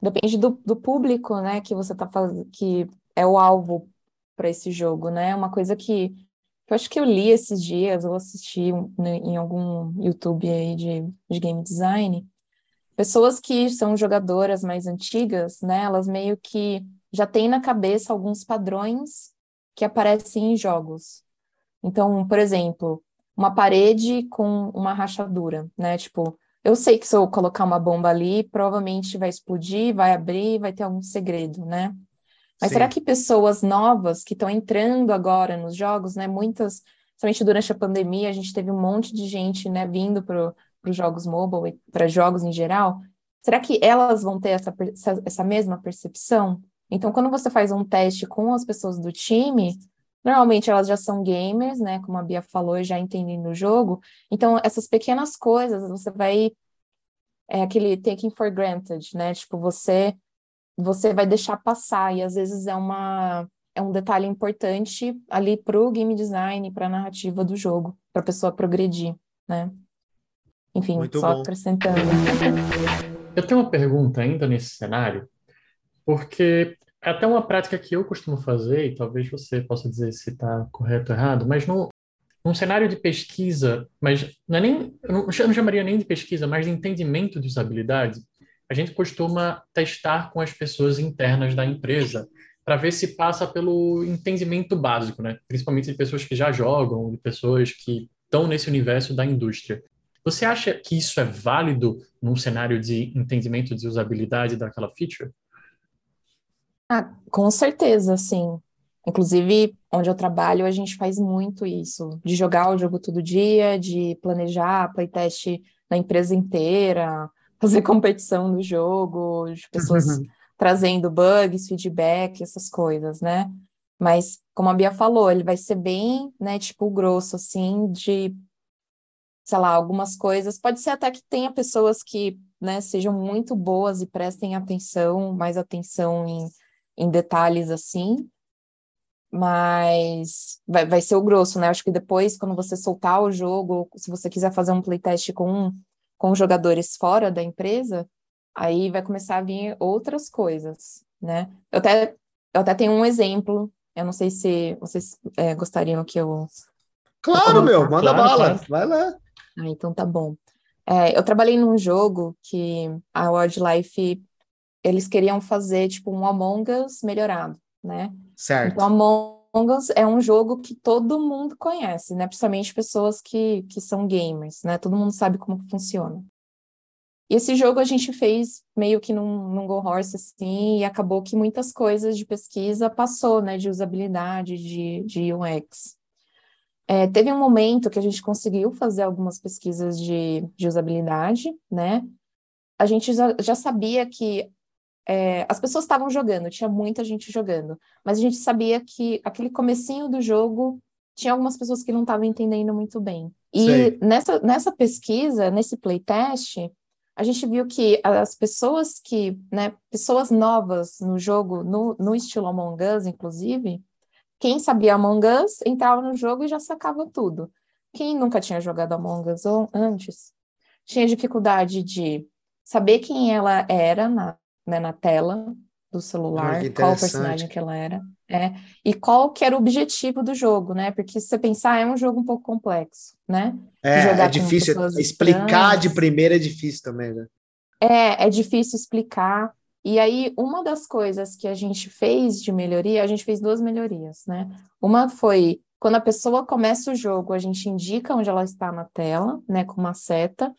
depende do, do público, né? Que você está fazendo, que é o alvo para esse jogo, né? Uma coisa que eu acho que eu li esses dias, ou assisti né, em algum YouTube aí de, de game design, pessoas que são jogadoras mais antigas, né, elas meio que já têm na cabeça alguns padrões que aparecem em jogos. Então, por exemplo, uma parede com uma rachadura, né? Tipo, eu sei que se eu colocar uma bomba ali, provavelmente vai explodir, vai abrir, vai ter algum segredo, né? Mas Sim. será que pessoas novas que estão entrando agora nos jogos, né? Muitas, somente durante a pandemia, a gente teve um monte de gente, né, vindo para os jogos mobile e para jogos em geral. Será que elas vão ter essa, essa mesma percepção? Então, quando você faz um teste com as pessoas do time, normalmente elas já são gamers, né? Como a Bia falou, já entendem no jogo. Então, essas pequenas coisas você vai. É aquele taking for granted, né? Tipo, você você vai deixar passar, e às vezes é uma é um detalhe importante ali para o game design, para a narrativa do jogo, para a pessoa progredir, né? Enfim, Muito só bom. acrescentando. Eu tenho uma pergunta ainda nesse cenário, porque é até uma prática que eu costumo fazer, e talvez você possa dizer se está correto ou errado, mas no, num cenário de pesquisa, mas não é nem, eu não, eu não chamaria nem de pesquisa, mas de entendimento de usabilidade, a gente costuma testar com as pessoas internas da empresa para ver se passa pelo entendimento básico, né? Principalmente de pessoas que já jogam, de pessoas que estão nesse universo da indústria. Você acha que isso é válido num cenário de entendimento de usabilidade daquela feature? Ah, com certeza, sim. Inclusive, onde eu trabalho, a gente faz muito isso, de jogar o jogo todo dia, de planejar playtest na empresa inteira, fazer competição no jogo, de pessoas uhum. trazendo bugs, feedback, essas coisas, né? Mas, como a Bia falou, ele vai ser bem, né, tipo, grosso, assim, de, sei lá, algumas coisas. Pode ser até que tenha pessoas que, né, sejam muito boas e prestem atenção, mais atenção em, em detalhes, assim, mas vai, vai ser o grosso, né? Acho que depois, quando você soltar o jogo, se você quiser fazer um playtest com com jogadores fora da empresa, aí vai começar a vir outras coisas, né? Eu até, eu até tenho um exemplo, eu não sei se vocês é, gostariam que eu... Claro, meu, manda claro, bala, claro. vai lá. Ah, então tá bom. É, eu trabalhei num jogo que a Wildlife, eles queriam fazer, tipo, um Among Us melhorado, né? Certo. Então, Among Us é um jogo que todo mundo conhece, né? Principalmente pessoas que, que são gamers, né? Todo mundo sabe como funciona. E esse jogo a gente fez meio que num, num Go Horse, assim, e acabou que muitas coisas de pesquisa passou, né? De usabilidade, de, de UX. É, teve um momento que a gente conseguiu fazer algumas pesquisas de, de usabilidade, né? A gente já, já sabia que é, as pessoas estavam jogando, tinha muita gente jogando, mas a gente sabia que aquele comecinho do jogo tinha algumas pessoas que não estavam entendendo muito bem. E nessa, nessa pesquisa, nesse playtest, a gente viu que as pessoas que, né, pessoas novas no jogo, no, no estilo Among Us, inclusive, quem sabia Among Us entrava no jogo e já sacava tudo. Quem nunca tinha jogado Among Us antes tinha dificuldade de saber quem ela era na, né, na tela do celular, qual personagem que ela era, é, e qual que era o objetivo do jogo, né? Porque se você pensar, é um jogo um pouco complexo, né? É, é difícil, explicar de primeira é difícil também, né? É, é difícil explicar, E aí, uma das coisas que a gente fez de melhoria, a gente fez duas melhorias, né? Uma foi quando a pessoa começa o jogo, a gente indica onde ela está na tela, né, com uma seta.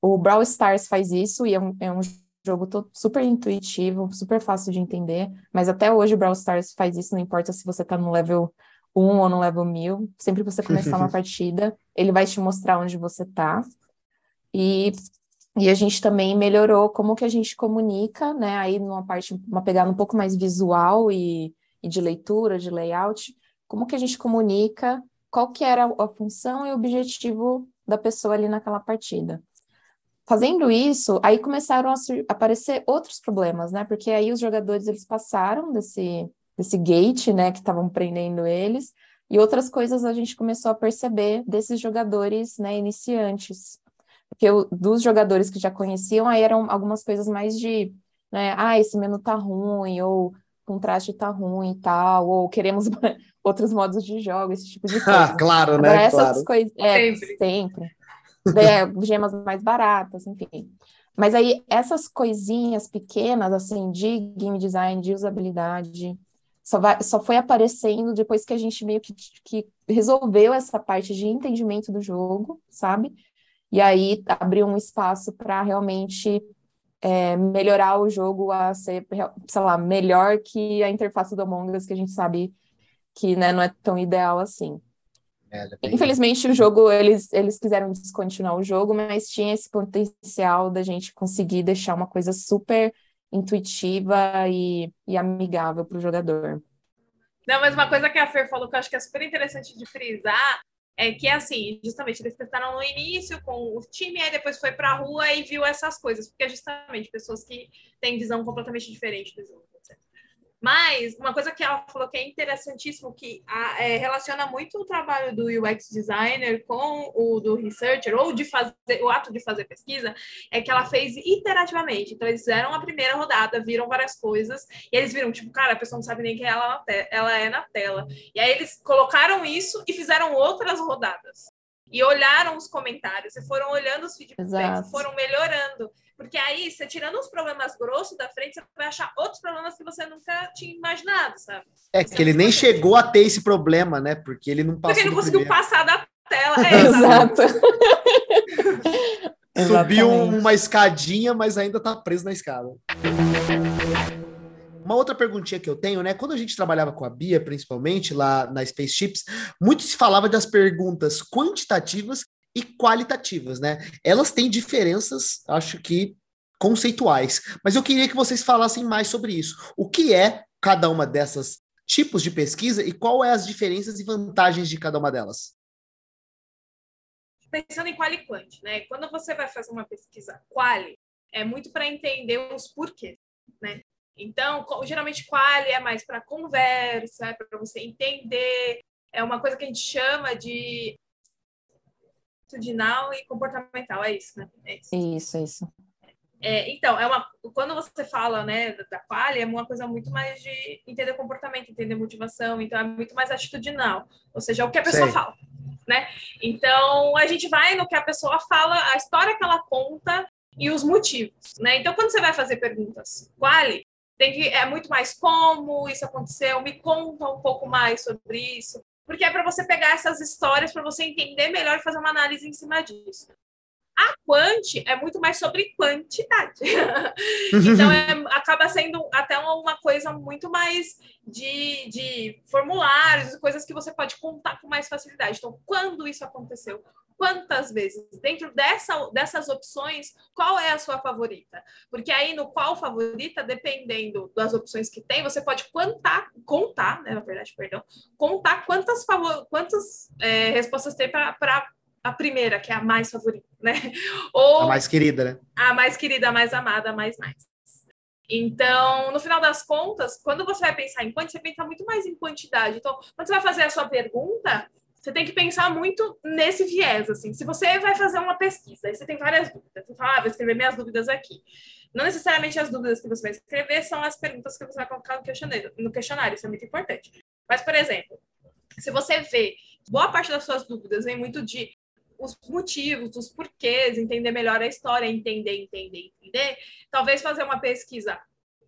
O Brawl Stars faz isso e é um, é um jogo super intuitivo, super fácil de entender, mas até hoje o Brawl Stars faz isso, não importa se você está no level 1 ou no level 1000, sempre que você começar uma partida, ele vai te mostrar onde você está. E, e a gente também melhorou como que a gente comunica, né, aí numa parte, uma pegada um pouco mais visual e, e de leitura, de layout, como que a gente comunica, qual que era a função e o objetivo da pessoa ali naquela partida. Fazendo isso, aí começaram a aparecer outros problemas, né? Porque aí os jogadores eles passaram desse desse gate, né, que estavam prendendo eles, e outras coisas a gente começou a perceber desses jogadores, né, iniciantes. Porque o, dos jogadores que já conheciam, aí eram algumas coisas mais de, né, ah, esse menu tá ruim, ou contraste tá ruim e tal, ou queremos outros modos de jogo, esse tipo de coisa. Ah, claro, Agora, né? Essas claro. coisas. É, sempre. sempre. É, gemas mais baratas, enfim. Mas aí, essas coisinhas pequenas, assim, de game design, de usabilidade, só, vai, só foi aparecendo depois que a gente meio que, que resolveu essa parte de entendimento do jogo, sabe? E aí abriu um espaço para realmente é, melhorar o jogo a ser, sei lá, melhor que a interface do Among Us, que a gente sabe que né, não é tão ideal assim. É, Infelizmente, o jogo, eles, eles quiseram descontinuar o jogo, mas tinha esse potencial da gente conseguir deixar uma coisa super intuitiva e, e amigável para o jogador. Não, mas uma coisa que a Fer falou que eu acho que é super interessante de frisar é que, assim, justamente eles tentaram no início com o time, aí depois foi para a rua e viu essas coisas, porque é justamente pessoas que têm visão completamente diferente do jogo. Mas uma coisa que ela falou que é interessantíssimo, que a, é, relaciona muito o trabalho do UX designer com o do researcher, ou de fazer o ato de fazer pesquisa, é que ela fez iterativamente. Então, eles fizeram a primeira rodada, viram várias coisas, e eles viram, tipo, cara, a pessoa não sabe nem quem ela, ela é na tela. E aí eles colocaram isso e fizeram outras rodadas. E olharam os comentários, e foram olhando os feedbacks, foram melhorando. Porque aí, você tirando os problemas grossos da frente, você vai achar outros problemas que você nunca tinha imaginado, sabe? É que ele nem chegou a ter esse problema, né? Porque ele não passou. Porque ele não conseguiu primeiro. passar da tela. É, exato. Subiu uma escadinha, mas ainda tá preso na escada. Uma outra perguntinha que eu tenho, né? Quando a gente trabalhava com a Bia, principalmente lá na Spaceships, muito se falava das perguntas quantitativas e qualitativas, né? Elas têm diferenças, acho que conceituais, mas eu queria que vocês falassem mais sobre isso. O que é cada uma dessas tipos de pesquisa e qual é as diferenças e vantagens de cada uma delas? Pensando em quali quant, né? Quando você vai fazer uma pesquisa quali, é muito para entender os porquês, né? Então, geralmente quali é mais para conversa, é para você entender, é uma coisa que a gente chama de atitudinal e comportamental, é isso, né? É isso, isso. isso. É, então, é uma, quando você fala né, da quali, é uma coisa muito mais de entender comportamento, entender motivação, então é muito mais atitudinal, ou seja, é o que a pessoa Sei. fala. Né? Então, a gente vai no que a pessoa fala, a história que ela conta e os motivos. Né? Então, quando você vai fazer perguntas quali, tem que, é muito mais como isso aconteceu, me conta um pouco mais sobre isso porque é para você pegar essas histórias para você entender melhor e fazer uma análise em cima disso. A quant é muito mais sobre quantidade. então, é, acaba sendo até uma coisa muito mais de, de formulários, coisas que você pode contar com mais facilidade. Então, quando isso aconteceu? Quantas vezes? Dentro dessa, dessas opções, qual é a sua favorita? Porque aí no qual favorita, dependendo das opções que tem, você pode contar, contar, né, na verdade, perdão, contar quantas, favor, quantas é, respostas tem para a primeira, que é a mais favorita, né? Ou a mais querida, né? A mais querida, a mais amada, a mais mais. Então, no final das contas, quando você vai pensar em quantidade, você pensa muito mais em quantidade. Então, quando você vai fazer a sua pergunta, você tem que pensar muito nesse viés, assim. Se você vai fazer uma pesquisa e você tem várias dúvidas, você fala, ah, vou escrever minhas dúvidas aqui. Não necessariamente as dúvidas que você vai escrever são as perguntas que você vai colocar no questionário, no questionário isso é muito importante. Mas, por exemplo, se você vê boa parte das suas dúvidas vem muito de os motivos, os porquês, entender melhor a história, entender, entender, entender, talvez fazer uma pesquisa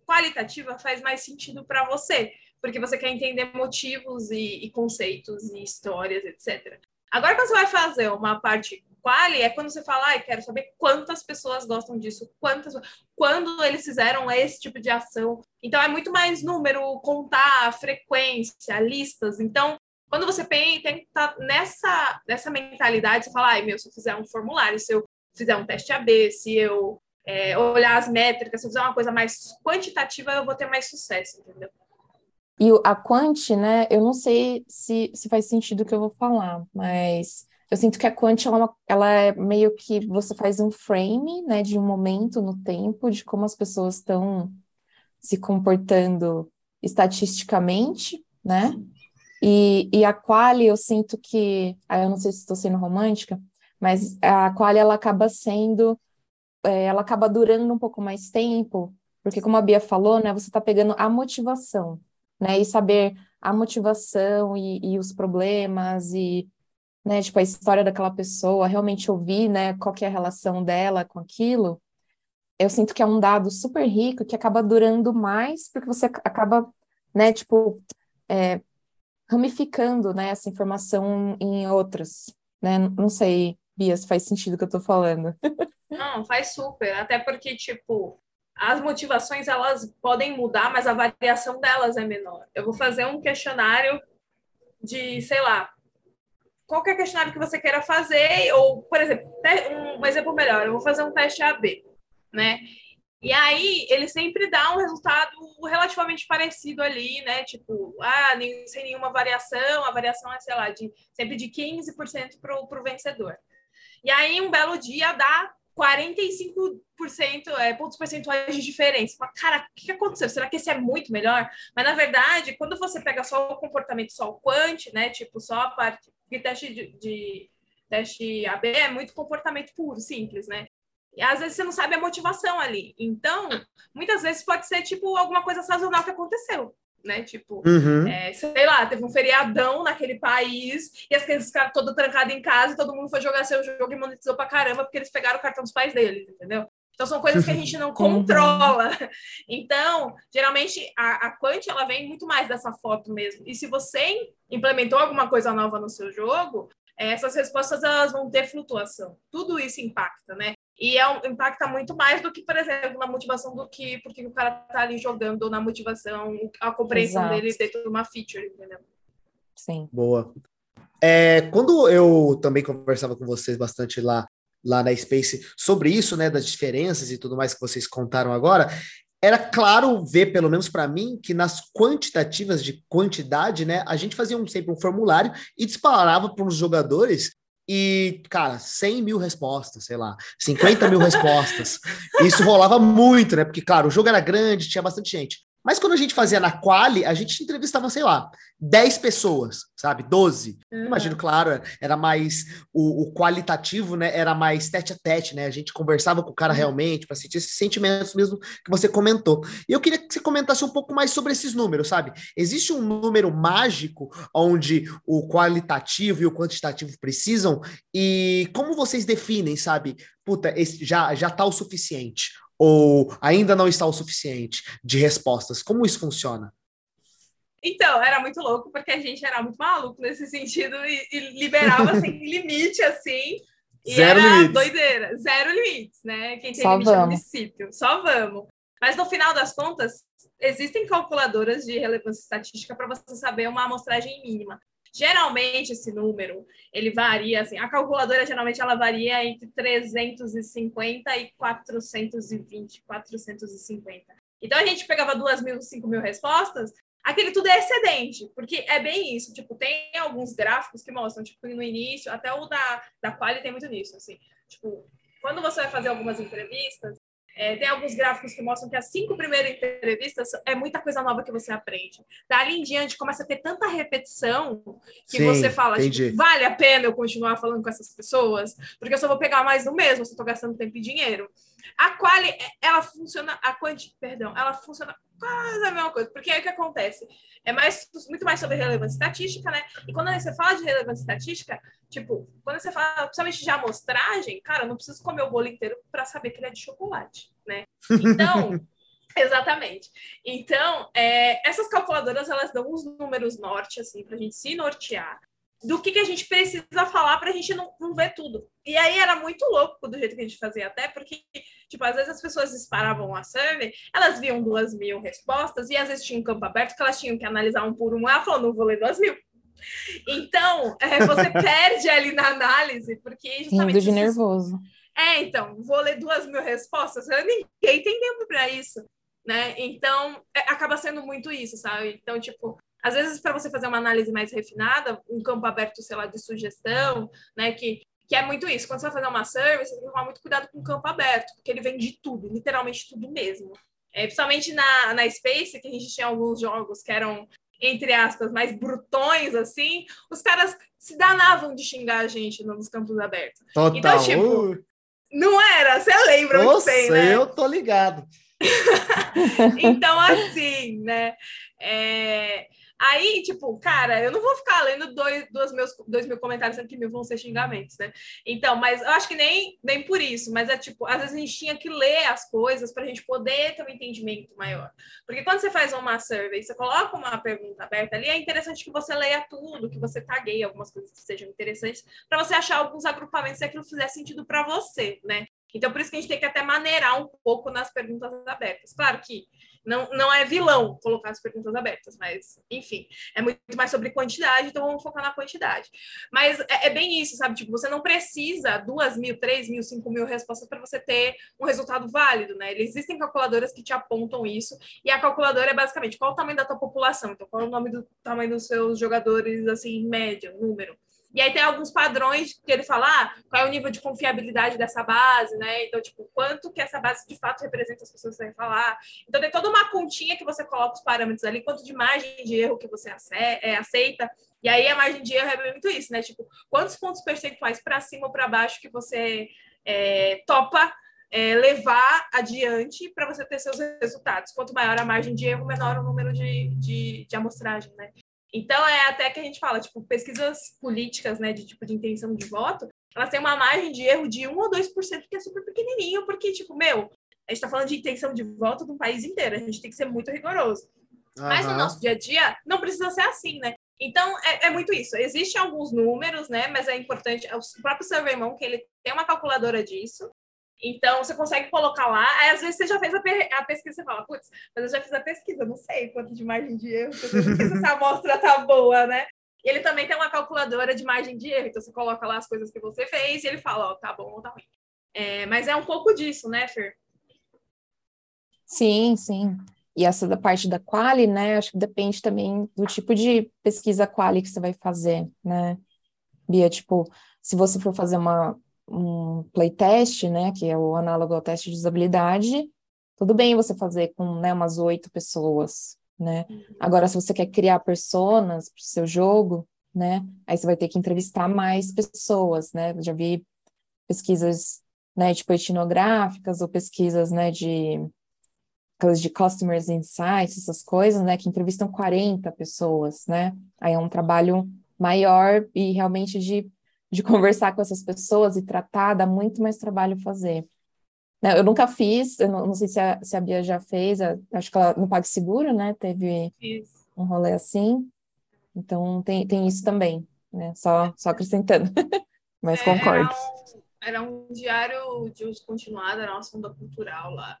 qualitativa faz mais sentido para você, porque você quer entender motivos e, e, conceitos e histórias, etc. Agora, quando você vai fazer uma parte quali, é quando você fala, ah, quero saber quantas pessoas gostam disso, quantas, quando eles fizeram esse tipo de ação. Então, é muito mais número, contar, frequência, listas. Então, quando você tem, tem que estar nessa, nessa mentalidade, você fala, ai, meu, se eu fizer um formulário, se eu fizer um teste AB, se eu é, olhar as métricas, se eu fizer uma coisa mais quantitativa, eu vou ter mais sucesso, entendeu? E a quant, né, eu não sei se, se faz sentido o que eu vou falar, mas eu sinto que a quant, ela, é ela é meio que você faz um frame, né, de um momento no tempo, de como as pessoas estão se comportando estatisticamente, né? E, e a quali, eu sinto que, aí eu não sei se estou sendo romântica, mas a quali, ela acaba sendo, é, ela acaba durando um pouco mais tempo, porque como a Bia falou, né, você está pegando a motivação, né, e saber a motivação e, e os problemas e, né, tipo, a história daquela pessoa, realmente ouvir, né, qual que é a relação dela com aquilo, eu sinto que é um dado super rico que acaba durando mais, porque você acaba, né, tipo, é, ramificando, né, essa informação em outras, né, não sei, Bia, se faz sentido o que eu tô falando. Não, faz super, até porque, tipo, as motivações elas podem mudar, mas a variação delas é menor. Eu vou fazer um questionário de, sei lá, qualquer questionário que você queira fazer, ou, por exemplo, um exemplo melhor, eu vou fazer um teste AB, né? E aí ele sempre dá um resultado relativamente parecido ali, né? Tipo, ah, sem nenhuma variação, a variação é, sei lá, de, sempre de 15% para o vencedor. E aí, um belo dia, dá 45% é, pontos percentuais de diferença. Fala, cara, o que aconteceu? Será que esse é muito melhor? Mas, na verdade, quando você pega só o comportamento, só o quant, né? Tipo, só a parte de teste de, de teste AB é muito comportamento puro, simples, né? E às vezes você não sabe a motivação ali. Então, muitas vezes pode ser tipo alguma coisa sazonal que aconteceu né? Tipo, uhum. é, sei lá, teve um feriadão naquele país e as crianças ficaram todas trancadas em casa e todo mundo foi jogar seu jogo e monetizou pra caramba porque eles pegaram o cartão dos pais deles, entendeu? Então, são coisas que a gente não controla. Então, geralmente, a, a Quant, ela vem muito mais dessa foto mesmo. E se você implementou alguma coisa nova no seu jogo, essas respostas elas vão ter flutuação. Tudo isso impacta, né? E é um, impacta muito mais do que, por exemplo, na motivação do que porque o cara tá ali jogando na motivação, a compreensão Exato. dele dentro de uma feature, entendeu? Sim. Boa. É, quando eu também conversava com vocês bastante lá, lá na Space sobre isso, né, das diferenças e tudo mais que vocês contaram agora, era claro ver, pelo menos para mim, que nas quantitativas de quantidade, né, a gente fazia um, sempre um formulário e disparava para os jogadores e, cara, 100 mil respostas, sei lá, 50 mil respostas. Isso rolava muito, né? Porque, claro, o jogo era grande, tinha bastante gente. Mas quando a gente fazia na Quali, a gente entrevistava, sei lá, 10 pessoas, sabe? 12. Uhum. Imagino, claro, era mais o, o, qualitativo, né? Era mais tete a tete, né? A gente conversava com o cara uhum. realmente para sentir esses sentimentos mesmo que você comentou. E eu queria que você comentasse um pouco mais sobre esses números, sabe? Existe um número mágico onde o qualitativo e o quantitativo precisam? E como vocês definem, sabe? Puta, esse já, já tá o suficiente ou ainda não está o suficiente de respostas? Como isso funciona? Então, era muito louco, porque a gente era muito maluco nesse sentido e, e liberava sem limite, assim. E Zero era limites. doideira. Zero limites, né? Quem tem Só limite vamos. é município. Só vamos. Mas no final das contas, existem calculadoras de relevância estatística para você saber uma amostragem mínima. Geralmente esse número, ele varia assim, a calculadora geralmente ela varia entre 350 e 420, 450. Então a gente pegava duas mil, cinco mil respostas, aquele tudo é excedente, porque é bem isso, tipo, tem alguns gráficos que mostram, tipo, no início, até o da, da Quali tem muito nisso, assim, tipo, quando você vai fazer algumas entrevistas, é, tem alguns gráficos que mostram que as cinco primeiras entrevistas é muita coisa nova que você aprende. Dali em diante começa a ter tanta repetição que Sim, você fala, tipo, vale a pena eu continuar falando com essas pessoas, porque eu só vou pegar mais do mesmo se eu estou gastando tempo e dinheiro. A quali, ela funciona, a quanti, perdão, ela funciona quase a mesma coisa, porque aí o que acontece? É mais, muito mais sobre relevância estatística, né? E quando você fala de relevância estatística, tipo, quando você fala principalmente de amostragem, cara, eu não preciso comer o bolo inteiro para saber que ele é de chocolate, né? Então, Exatamente. Então, é, essas calculadoras elas dão os números norte assim para a gente se nortear do que, que a gente precisa falar para a gente não, não ver tudo. E aí era muito louco do jeito que a gente fazia até, porque, tipo, às vezes as pessoas disparavam a survey, elas viam duas mil respostas, e às vezes tinha um campo aberto que elas tinham que analisar um por um. Ela falou, não vou ler duas mil. Então, é, você perde ali na análise, porque justamente... de nervoso. É, então, vou ler duas mil respostas, ninguém tem tempo para isso, né? Então, é, acaba sendo muito isso, sabe? Então, tipo, às vezes, para você fazer uma análise mais refinada, um campo aberto, sei lá, de sugestão, né? Que, que é muito isso. Quando você vai fazer uma service, você tem que tomar muito cuidado com o campo aberto, porque ele vem de tudo, literalmente tudo mesmo. É, principalmente na, na Space, que a gente tinha alguns jogos que eram, entre aspas, mais brutões, assim, os caras se danavam de xingar a gente nos campos abertos. Total. Então, tipo, uh. não era? Você lembra Nossa, muito bem, né? eu tô ligado. então, assim, né? É... Aí, tipo, cara, eu não vou ficar lendo dois, dois, meus, dois mil comentários, sendo que mil vão ser xingamentos, né? Então, mas eu acho que nem, nem por isso, mas é tipo, às vezes a gente tinha que ler as coisas para a gente poder ter um entendimento maior. Porque quando você faz uma survey, você coloca uma pergunta aberta ali, é interessante que você leia tudo, que você tagueie algumas coisas que sejam interessantes, para você achar alguns agrupamentos se aquilo fizer sentido para você, né? Então, por isso que a gente tem que até maneirar um pouco nas perguntas abertas. Claro que não, não é vilão colocar as perguntas abertas, mas, enfim, é muito mais sobre quantidade, então vamos focar na quantidade. Mas é, é bem isso, sabe? Tipo, você não precisa duas mil, três mil, cinco mil respostas para você ter um resultado válido, né? Existem calculadoras que te apontam isso, e a calculadora é basicamente qual o tamanho da tua população, então qual é o nome do tamanho dos seus jogadores, assim, média, número. E aí tem alguns padrões que ele fala, ah, qual é o nível de confiabilidade dessa base, né? Então, tipo, quanto que essa base de fato representa as pessoas que você falar. Então, tem toda uma continha que você coloca os parâmetros ali, quanto de margem de erro que você é, aceita. E aí a margem de erro é muito isso, né? Tipo, quantos pontos percentuais para cima ou para baixo que você é, topa é, levar adiante para você ter seus resultados. Quanto maior a margem de erro, menor o número de, de, de amostragem, né? Então, é até que a gente fala, tipo, pesquisas políticas, né, de tipo de intenção de voto, elas têm uma margem de erro de 1 ou 2%, que é super pequenininho, porque, tipo, meu, a gente está falando de intenção de voto do país inteiro, a gente tem que ser muito rigoroso. Uhum. Mas no nosso dia a dia, não precisa ser assim, né? Então, é, é, muito isso. Existem alguns números, né? Mas é importante, o próprio SurveyMonkey, ele tem uma calculadora disso, então, você consegue colocar lá, aí às vezes você já fez a, a pesquisa e fala, putz, mas eu já fiz a pesquisa, não sei quanto de margem de erro, eu não sei se essa amostra tá boa, né? Ele também tem uma calculadora de margem de erro, então você coloca lá as coisas que você fez e ele fala, ó, oh, tá bom ou tá ruim. É, mas é um pouco disso, né, Fer? Sim, sim. E essa da parte da quali, né, acho que depende também do tipo de pesquisa quali que você vai fazer, né? Bia, tipo, se você for fazer uma, um playtest, né, que é o análogo ao teste de usabilidade, tudo bem você fazer com né, umas oito pessoas, né? Uhum. Agora, se você quer criar personas para o seu jogo, né, aí você vai ter que entrevistar mais pessoas, né? Eu já vi pesquisas, né, tipo etnográficas ou pesquisas, né, de aquelas de customers insights, essas coisas, né, que entrevistam 40 pessoas, né? Aí é um trabalho maior e realmente de de conversar com essas pessoas e tratar, dá muito mais trabalho fazer. Né, eu nunca fiz, eu não, não sei se a, se a Bia já fez, acho que ela no PagSeguro, né, teve isso. um rolê assim, então tem, tem isso também, né, só, só acrescentando, mas é, concordo. Era um, era um, diário de uso continuado, era uma sonda cultural lá,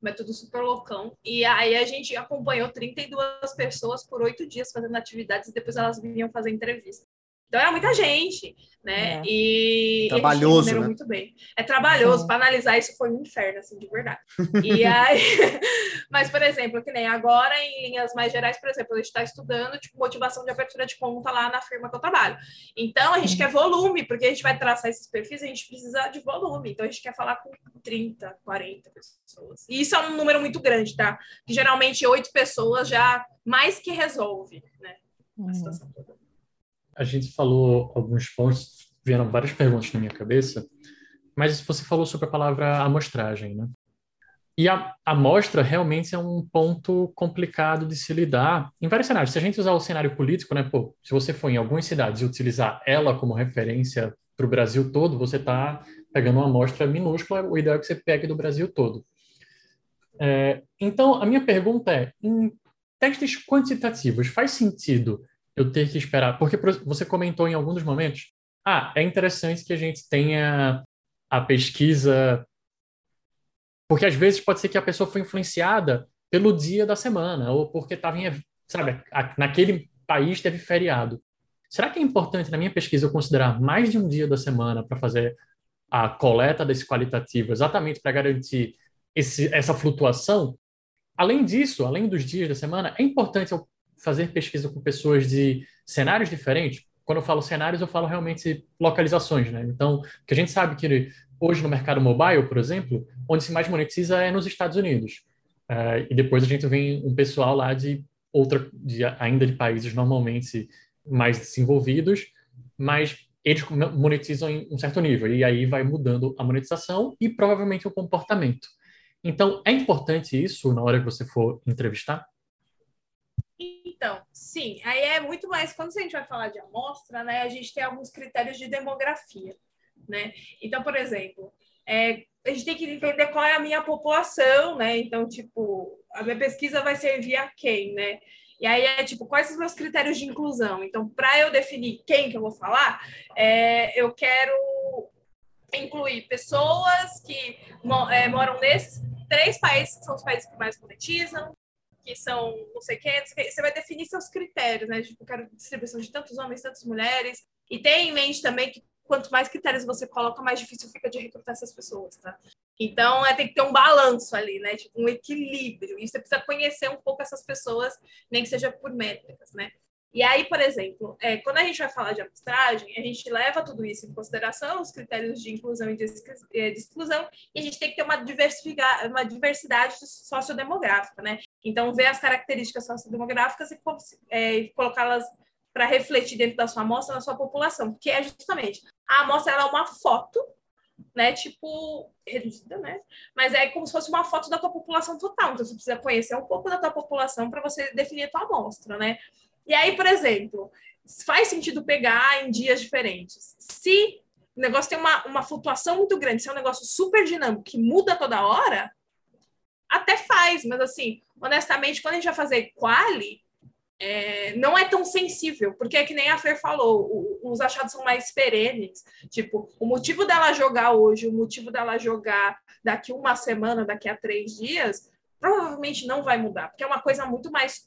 método super loucão, e aí a gente acompanhou 32 pessoas por oito dias fazendo atividades, e depois elas vinham fazer entrevista. Então era muita gente, né? É. E trabalhoso, né? muito bem. É trabalhoso, para analisar isso foi um inferno, assim, de verdade. E aí, mas, por exemplo, que nem agora, em linhas mais gerais, por exemplo, a gente está estudando tipo, motivação de abertura de conta lá na firma que eu trabalho. Então, a gente uhum. quer volume, porque a gente vai traçar esses perfis, a gente precisa de volume. Então, a gente quer falar com 30, 40 pessoas. E isso é um número muito grande, tá? Que geralmente oito pessoas já mais que resolve, né? A uhum. situação toda a gente falou alguns pontos, vieram várias perguntas na minha cabeça, mas você falou sobre a palavra amostragem, né? E a amostra realmente é um ponto complicado de se lidar em vários cenários. Se a gente usar o cenário político, né, pô, se você for em algumas cidades e utilizar ela como referência para o Brasil todo, você está pegando uma amostra minúscula, o ideal é que você pegue do Brasil todo. É, então, a minha pergunta é: em testes quantitativos, faz sentido eu ter que esperar? Porque você comentou em alguns momentos, ah, é interessante que a gente tenha a pesquisa. Porque às vezes pode ser que a pessoa foi influenciada pelo dia da semana, ou porque estava em, sabe, naquele país teve feriado. Será que é importante na minha pesquisa eu considerar mais de um dia da semana para fazer a coleta desse qualitativo, exatamente para garantir esse, essa flutuação? Além disso, além dos dias da semana, é importante eu fazer pesquisa com pessoas de cenários diferentes. Quando eu falo cenários, eu falo realmente localizações, né? Então, que a gente sabe que hoje no mercado mobile, por exemplo, onde se mais monetiza é nos Estados Unidos. Uh, e depois a gente vem um pessoal lá de outra, de, ainda de países normalmente mais desenvolvidos, mas eles monetizam em um certo nível, e aí vai mudando a monetização e provavelmente o comportamento. Então, é importante isso na hora que você for entrevistar? Então, sim, aí é muito mais, quando a gente vai falar de amostra, né, a gente tem alguns critérios de demografia, né? Então, por exemplo, é, a gente tem que entender qual é a minha população, né? Então, tipo, a minha pesquisa vai servir a quem, né? E aí é tipo, quais são os meus critérios de inclusão? Então, para eu definir quem que eu vou falar, é, eu quero incluir pessoas que é, moram nesses três países, que são os países que mais monetizam, que são não sei quem, você vai definir seus critérios, né? Tipo, eu quero distribuição de tantos homens, tantas mulheres, e tem em mente também que quanto mais critérios você coloca, mais difícil fica de recrutar essas pessoas, tá? Então, é, tem que ter um balanço ali, né? Tipo, um equilíbrio. E você precisa conhecer um pouco essas pessoas, nem que seja por métricas, né? E aí, por exemplo, é, quando a gente vai falar de amostragem, a gente leva tudo isso em consideração, os critérios de inclusão e de, é, exclusão, e a gente tem que ter uma, uma diversidade sociodemográfica, né? Então, ver as características sociodemográficas e, é, colocá-las para refletir dentro da sua amostra, na sua população, porque é justamente a amostra é uma foto né? Tipo, reduzida, né? Mas é como se fosse uma foto da tua população total. Então, você precisa conhecer um pouco da tua população para você definir a tua amostra, né? E aí, por exemplo, faz sentido pegar em dias diferentes. Se o negócio tem uma, uma flutuação muito grande, se é um negócio super dinâmico que muda toda hora, até faz, mas assim, honestamente, quando a gente vai fazer quali, é, não é tão sensível, porque é que nem a Fer falou, o, os achados são mais perenes. Tipo, o motivo dela jogar hoje, o motivo dela jogar daqui uma semana, daqui a três dias, provavelmente não vai mudar, porque é uma coisa muito mais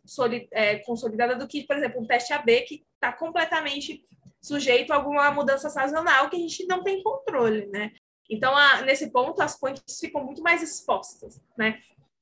é, consolidada do que, por exemplo, um teste AB que está completamente sujeito a alguma mudança sazonal que a gente não tem controle, né? Então, a, nesse ponto, as pontes ficam muito mais expostas, né?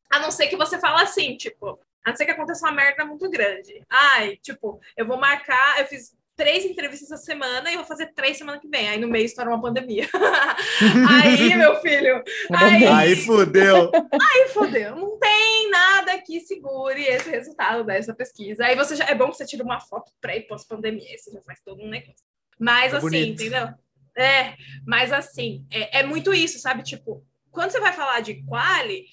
A não ser que você fala assim, tipo, a não ser que aconteça uma merda muito grande. Ai, tipo, eu vou marcar, eu fiz três entrevistas essa semana e vou fazer três semana que vem. Aí no meio estoura uma pandemia. aí, meu filho. Aí, aí fudeu. Aí fudeu. Não tem nada que segure esse resultado dessa pesquisa. Aí você já. É bom que você tira uma foto pré e pós-pandemia. Você já faz todo um negócio. Mas é assim, bonito. entendeu? É, mas assim, é, é muito isso, sabe? Tipo, quando você vai falar de quali,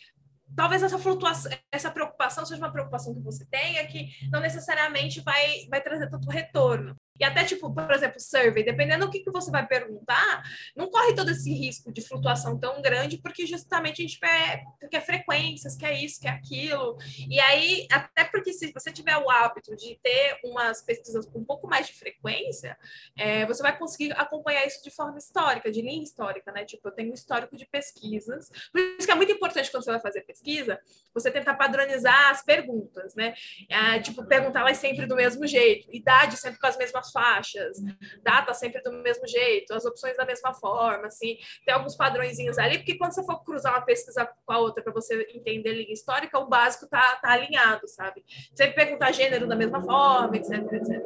talvez essa flutuação, essa preocupação seja uma preocupação que você tenha que não necessariamente vai, vai trazer tanto retorno. E até, tipo, por exemplo, survey, dependendo do que, que você vai perguntar, não corre todo esse risco de flutuação tão grande, porque justamente a gente quer, quer frequências, quer isso, quer aquilo. E aí, até porque se você tiver o hábito de ter umas pesquisas com um pouco mais de frequência, é, você vai conseguir acompanhar isso de forma histórica, de linha histórica, né? Tipo, eu tenho um histórico de pesquisas. Por isso que é muito importante quando você vai fazer pesquisa, você tentar padronizar as perguntas, né? É, tipo, perguntar elas sempre do mesmo jeito, idade sempre com as mesmas mesmas faixas, data sempre do mesmo jeito, as opções da mesma forma, assim, tem alguns padrõezinhos ali, porque quando você for cruzar uma pesquisa com a outra para você entender linha histórica, o básico tá, tá alinhado, sabe? Você perguntar gênero da mesma forma, etc, etc.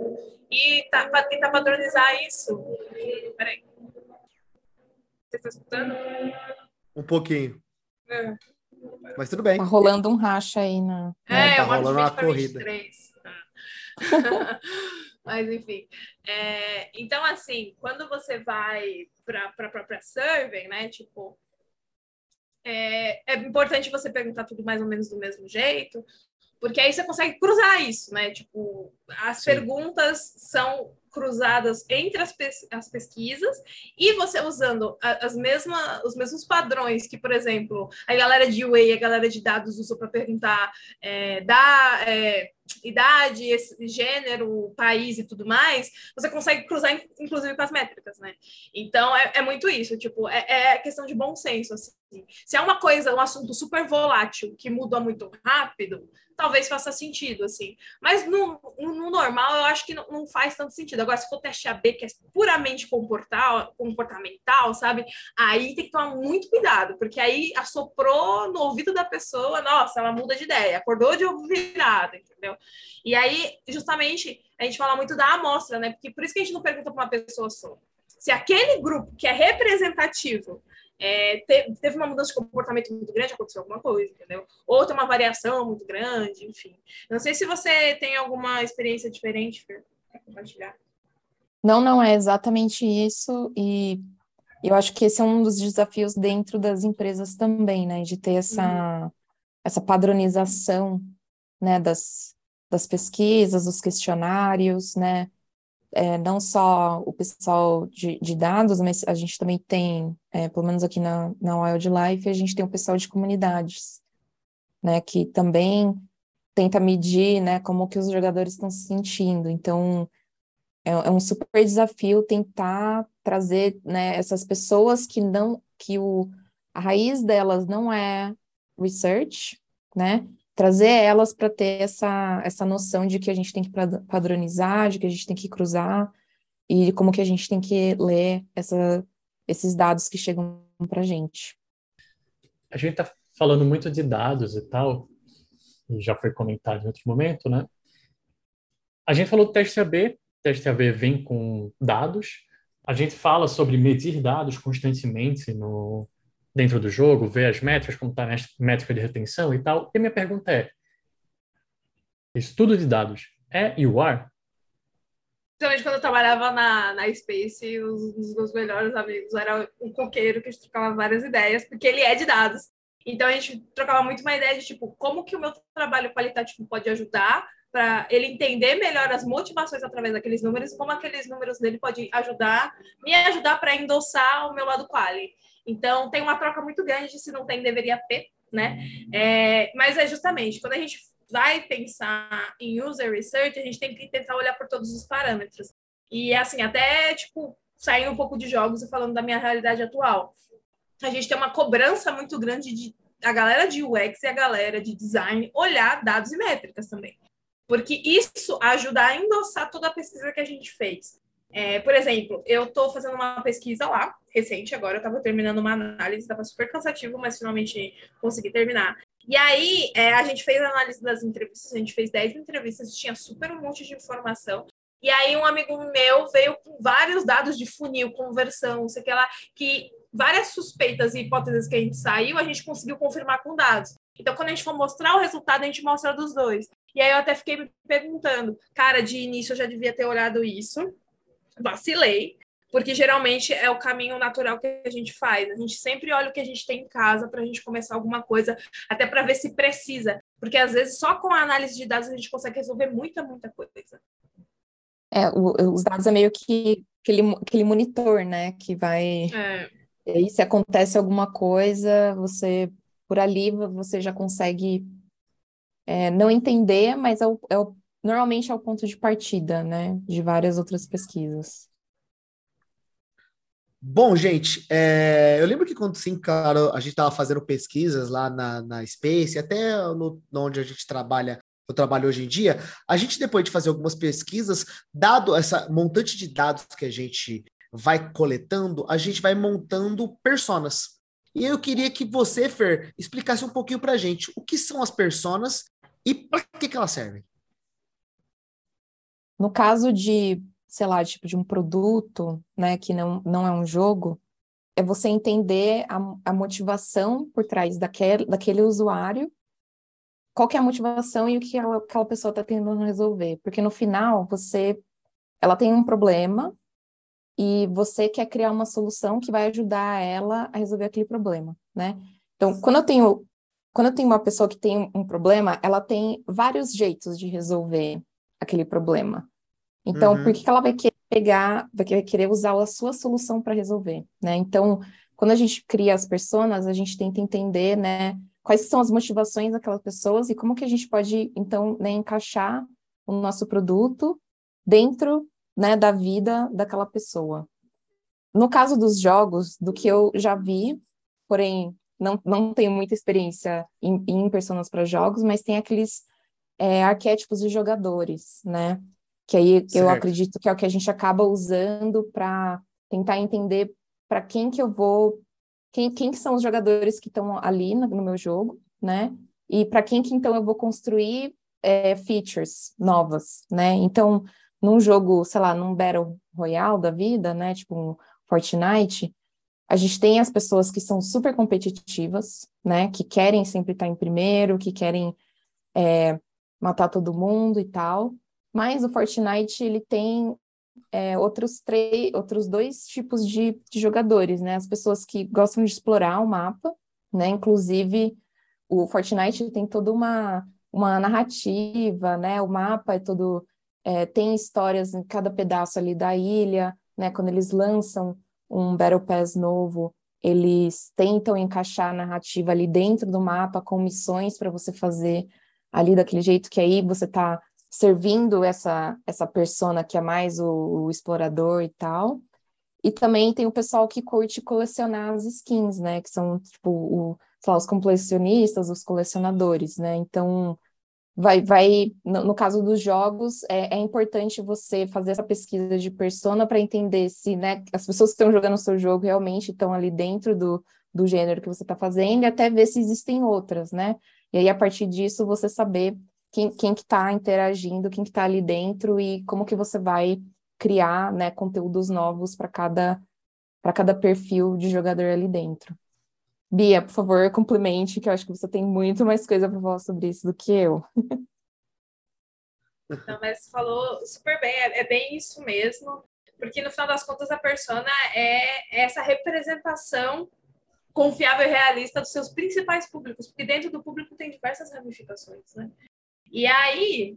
E tá, para tentar padronizar isso. Peraí. Você está escutando? Um pouquinho. É. Mas tudo bem. Tá rolando um racha aí na. É, é tá rolando uma corrida. 23. Mas, enfim. É, então, assim, quando você vai para a própria survey, né? Tipo, é, é importante você perguntar tudo mais ou menos do mesmo jeito, porque aí você consegue cruzar isso, né? Tipo, as Sim. perguntas são cruzadas entre as, pes as pesquisas e você usando as mesmas, os mesmos padrões que, por exemplo, a galera de UA, a galera de dados usou para perguntar é, da é, idade, gênero, país e tudo mais, você consegue cruzar, inclusive, com as métricas, né? Então, é, é muito isso, tipo, é, é, questão de bom senso, assim. Se é uma coisa, um assunto super volátil, que muda muito rápido, talvez faça sentido, assim. Mas no, no normal, eu acho que não, não, faz tanto sentido. Agora, se for teste AB, que é puramente comportal, comportamental, sabe? Aí tem que tomar muito cuidado, porque aí assoprou no ouvido da pessoa, nossa, ela muda de ideia, acordou de ovo virado, entendeu? E aí, justamente, a gente fala muito da amostra, né? Porque por isso que a gente não pergunta para uma pessoa só. Se aquele grupo que é representativo é, teve uma mudança de comportamento muito grande, aconteceu alguma coisa, entendeu? Ou tem uma variação muito grande, enfim. Não sei se você tem alguma experiência diferente para compartilhar. Não, não é exatamente isso, e eu acho que esse é um dos desafios dentro das empresas também, né? De ter essa, uhum. essa padronização né, das, das pesquisas, dos questionários, né? É, não só o pessoal de, de, dados, mas a gente também tem, é, pelo menos aqui na, na Wildlife, a gente tem o pessoal de comunidades, né, que também tenta medir, né, como que os jogadores estão se sentindo. Então, é, é um super desafio tentar trazer, né, essas pessoas que não, que o, a raiz delas não é research, né, trazer elas para ter essa, essa noção de que a gente tem que padronizar, de que a gente tem que cruzar e como que a gente tem que ler essa, esses dados que chegam para a gente. A gente está falando muito de dados e tal, e já foi comentado em outro momento, né? A gente falou do teste AB, teste AB vem com dados, a gente fala sobre medir dados constantemente no, dentro do jogo, ver as métricas, como está a métrica de retenção e tal. E minha pergunta é: estudo de dados é UR? Principalmente quando eu trabalhava na, na Space, os, os meus melhores amigos era um coqueiro que a gente trocava várias ideias, porque ele é de dados. Então a gente trocava muito uma ideia de tipo, como que o meu trabalho qualitativo pode ajudar para ele entender melhor as motivações através daqueles números, como aqueles números dele podem ajudar, me ajudar para endossar o meu lado quali. Então, tem uma troca muito grande se não tem, deveria ter, né? É, mas é justamente, quando a gente vai pensar em user research, a gente tem que tentar olhar por todos os parâmetros. E, assim, até, tipo, saindo um pouco de jogos e falando da minha realidade atual. A gente tem uma cobrança muito grande de a galera de UX e a galera de design olhar dados e métricas também. Porque isso ajuda a endossar toda a pesquisa que a gente fez. É, por exemplo, eu estou fazendo uma pesquisa lá, recente agora, eu estava terminando uma análise, estava super cansativo, mas finalmente consegui terminar. E aí, é, a gente fez a análise das entrevistas, a gente fez 10 entrevistas, tinha super um monte de informação. E aí, um amigo meu veio com vários dados de funil, conversão, sei que lá, que várias suspeitas e hipóteses que a gente saiu, a gente conseguiu confirmar com dados. Então, quando a gente for mostrar o resultado, a gente mostra dos dois. E aí, eu até fiquei me perguntando, cara, de início eu já devia ter olhado isso, vacilei, porque geralmente é o caminho natural que a gente faz. A gente sempre olha o que a gente tem em casa para a gente começar alguma coisa, até para ver se precisa, porque às vezes só com a análise de dados a gente consegue resolver muita, muita coisa. É, o, os dados é meio que aquele, aquele monitor, né, que vai. É. E aí, se acontece alguma coisa, você por ali você já consegue é, não entender, mas é o, é o normalmente é o ponto de partida, né, de várias outras pesquisas. Bom, gente, é, eu lembro que quando sim, claro, a gente estava fazendo pesquisas lá na, na Space, até no, onde a gente trabalha, eu trabalho hoje em dia, a gente, depois de fazer algumas pesquisas, dado essa montante de dados que a gente vai coletando, a gente vai montando personas. E eu queria que você, Fer, explicasse um pouquinho para a gente o que são as personas e para que, que elas servem. No caso de, sei lá, tipo de um produto, né, que não, não é um jogo, é você entender a, a motivação por trás daquele, daquele usuário, qual que é a motivação e o que ela, aquela pessoa está tentando resolver. Porque no final, você, ela tem um problema e você quer criar uma solução que vai ajudar ela a resolver aquele problema, né? Então, quando eu tenho quando eu tenho uma pessoa que tem um problema, ela tem vários jeitos de resolver aquele problema. Então, uhum. por que ela vai querer pegar, vai querer usar a sua solução para resolver, né? Então, quando a gente cria as pessoas, a gente tenta entender, né, quais são as motivações daquelas pessoas e como que a gente pode, então, né, encaixar o nosso produto dentro, né, da vida daquela pessoa. No caso dos jogos, do que eu já vi, porém não, não tenho muita experiência em, em personas para jogos, mas tem aqueles é, arquétipos de jogadores, né? Que aí certo. eu acredito que é o que a gente acaba usando para tentar entender para quem que eu vou, quem, quem que são os jogadores que estão ali no, no, meu jogo, né? E para quem que então eu vou construir é, features novas, né? Então, num jogo, sei lá, num Battle Royale da vida, né? Tipo um Fortnite, a gente tem as pessoas que são super competitivas, né? Que querem sempre estar em primeiro, que querem é, matar todo mundo e tal. Mas o Fortnite ele tem é, outros três, outros dois tipos de, de jogadores, né? As pessoas que gostam de explorar o mapa, né? Inclusive o Fortnite tem toda uma uma narrativa, né? O mapa é todo é, tem histórias em cada pedaço ali da ilha, né? Quando eles lançam um Battle Pass novo, eles tentam encaixar a narrativa ali dentro do mapa com missões para você fazer ali daquele jeito que aí você está servindo essa essa persona que é mais o, o, explorador e tal. E também tem o pessoal que curte colecionar as skins, né? Que são tipo o, lá, os colecionistas, os colecionadores, né? Então vai, vai no, no caso dos jogos, é, é, importante você fazer essa pesquisa de persona para entender se né, as pessoas que estão jogando o seu jogo realmente estão ali dentro do, do gênero que você está fazendo e até ver se existem outras, né? E aí, a partir disso, você saber quem, quem que está interagindo, quem que está ali dentro e como que você vai criar né, conteúdos novos para cada, cada perfil de jogador ali dentro. Bia, por favor, complemente, que eu acho que você tem muito mais coisa para falar sobre isso do que eu. Não, mas falou super bem, é, é, bem isso mesmo, porque no final das contas a persona é essa representação confiável e realista dos seus principais públicos, porque dentro do público tem diversas ramificações, né? E aí,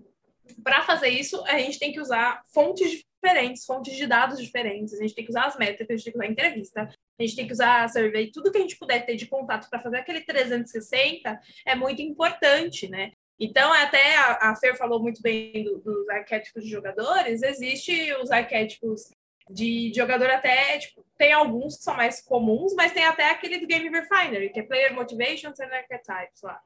para fazer isso, a gente tem que usar fontes diferentes, fontes de dados diferentes, a gente tem que usar as métricas, a gente tem que usar a entrevista, a gente tem que usar a survey, tudo que a gente puder ter de contato para fazer aquele 360 é muito importante, né? Então, até a, Fer falou muito bem do, dos arquétipos de jogadores, existe os arquétipos de jogador até, tipo, tem alguns que são mais comuns, mas tem até aquele do Game Refinery, que é Player Motivations and Archetypes lá.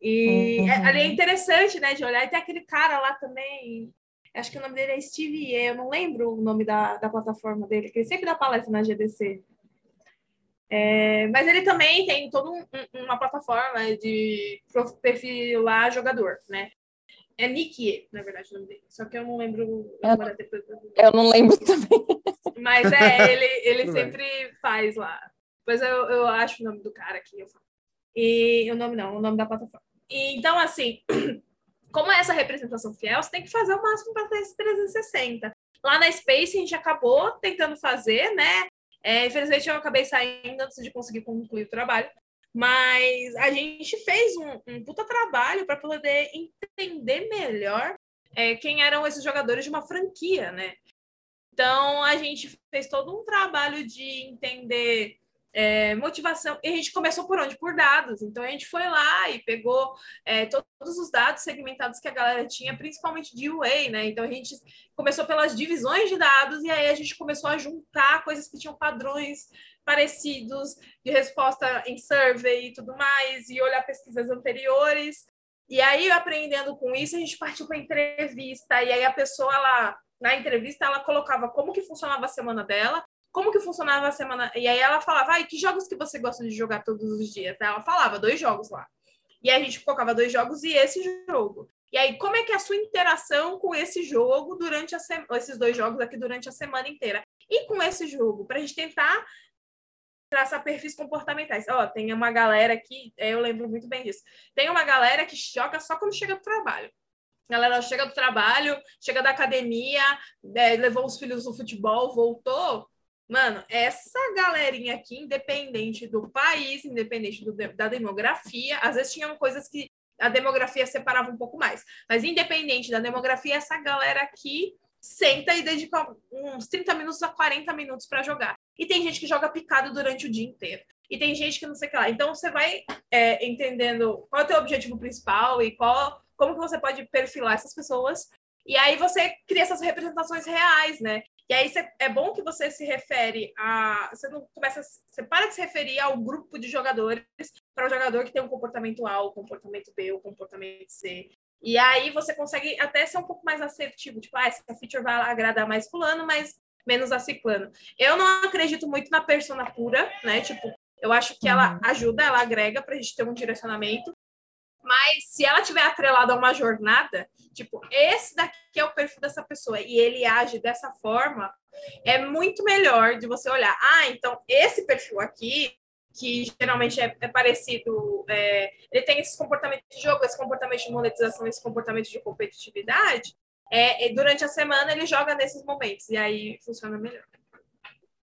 E uhum. é, ali é interessante, né, de olhar. E tem aquele cara lá também, acho que o nome dele é Steve E, eu não lembro o nome da, da plataforma dele, que ele sempre dá palestra na GDC. É, mas ele também tem toda um, uma plataforma de perfilar jogador, né? É Nick, na verdade, o nome dele. Só que eu não lembro. Eu, eu não lembro também. Mas é, ele, ele sempre faz lá. Depois eu, eu acho o nome do cara aqui. Eu falo. E o nome não, o nome da plataforma. E, então, assim, como é essa representação fiel, você tem que fazer o máximo para ter esse 360. Lá na Space a gente acabou tentando fazer, né? É, infelizmente eu acabei saindo antes de conseguir concluir o trabalho. Mas a gente fez um, um puta trabalho para poder entender melhor é, quem eram esses jogadores de uma franquia, né? Então a gente fez todo um trabalho de entender é, motivação. E a gente começou por onde? Por dados. Então a gente foi lá e pegou é, todos os dados segmentados que a galera tinha, principalmente de UA, né? Então a gente começou pelas divisões de dados e aí a gente começou a juntar coisas que tinham padrões parecidos de resposta em survey e tudo mais, e olhar pesquisas anteriores. E aí, aprendendo com isso, a gente partiu para entrevista, e aí a pessoa, ela, na entrevista, ela colocava como que funcionava a semana dela, como que funcionava a semana. E aí ela falava, ai, que jogos que você gosta de jogar todos os dias? Ela falava, dois jogos lá. E a gente colocava dois jogos e esse jogo. E aí, como é que é a sua interação com esse jogo durante a se... esses dois jogos aqui durante a semana inteira? E com esse jogo, para a gente tentar traçar perfis comportamentais. Ó, tem uma galera aqui, é, eu lembro muito bem disso. Tem uma galera que choca só quando chega do trabalho. A galera chega do trabalho, chega da academia, é, levou os filhos no futebol, voltou, Mano, essa galerinha aqui, independente do país, independente do, da demografia, às vezes tinham coisas que a demografia separava um pouco mais, mas independente da demografia, essa galera aqui senta e dedica uns 30 minutos a 40 minutos para jogar. E tem gente que joga picado durante o dia inteiro. E tem gente que não sei o que lá. Então você vai é, entendendo qual é o teu objetivo principal e qual, como que você pode perfilar essas pessoas. E aí você cria essas representações reais, né? E aí cê, é bom que você se refere a. Você não começa. Você para de se referir ao grupo de jogadores para o jogador que tem um comportamento A, o comportamento B, o comportamento C. E aí você consegue até ser um pouco mais assertivo, tipo, ah, essa feature vai agradar mais fulano, mas menos a ciclano. Eu não acredito muito na persona pura, né? Tipo, eu acho que ela uhum. ajuda, ela agrega para a gente ter um direcionamento. Mas se ela tiver atrelada a uma jornada, tipo, esse daqui é o perfil dessa pessoa e ele age dessa forma, é muito melhor de você olhar. Ah, então esse perfil aqui que geralmente é, é parecido, é, ele tem esse comportamento de jogo, esse comportamento de monetização, esse comportamento de competitividade, é, durante a semana ele joga nesses momentos, e aí funciona melhor.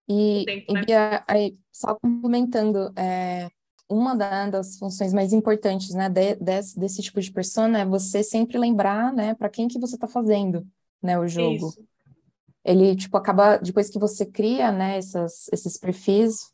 E, tempo, né? Bia, aí, só complementando, é, uma das funções mais importantes né, de, desse, desse tipo de persona é você sempre lembrar né, para quem que você está fazendo né, o jogo. Isso. Ele, tipo, acaba, depois que você cria né, essas, esses perfis,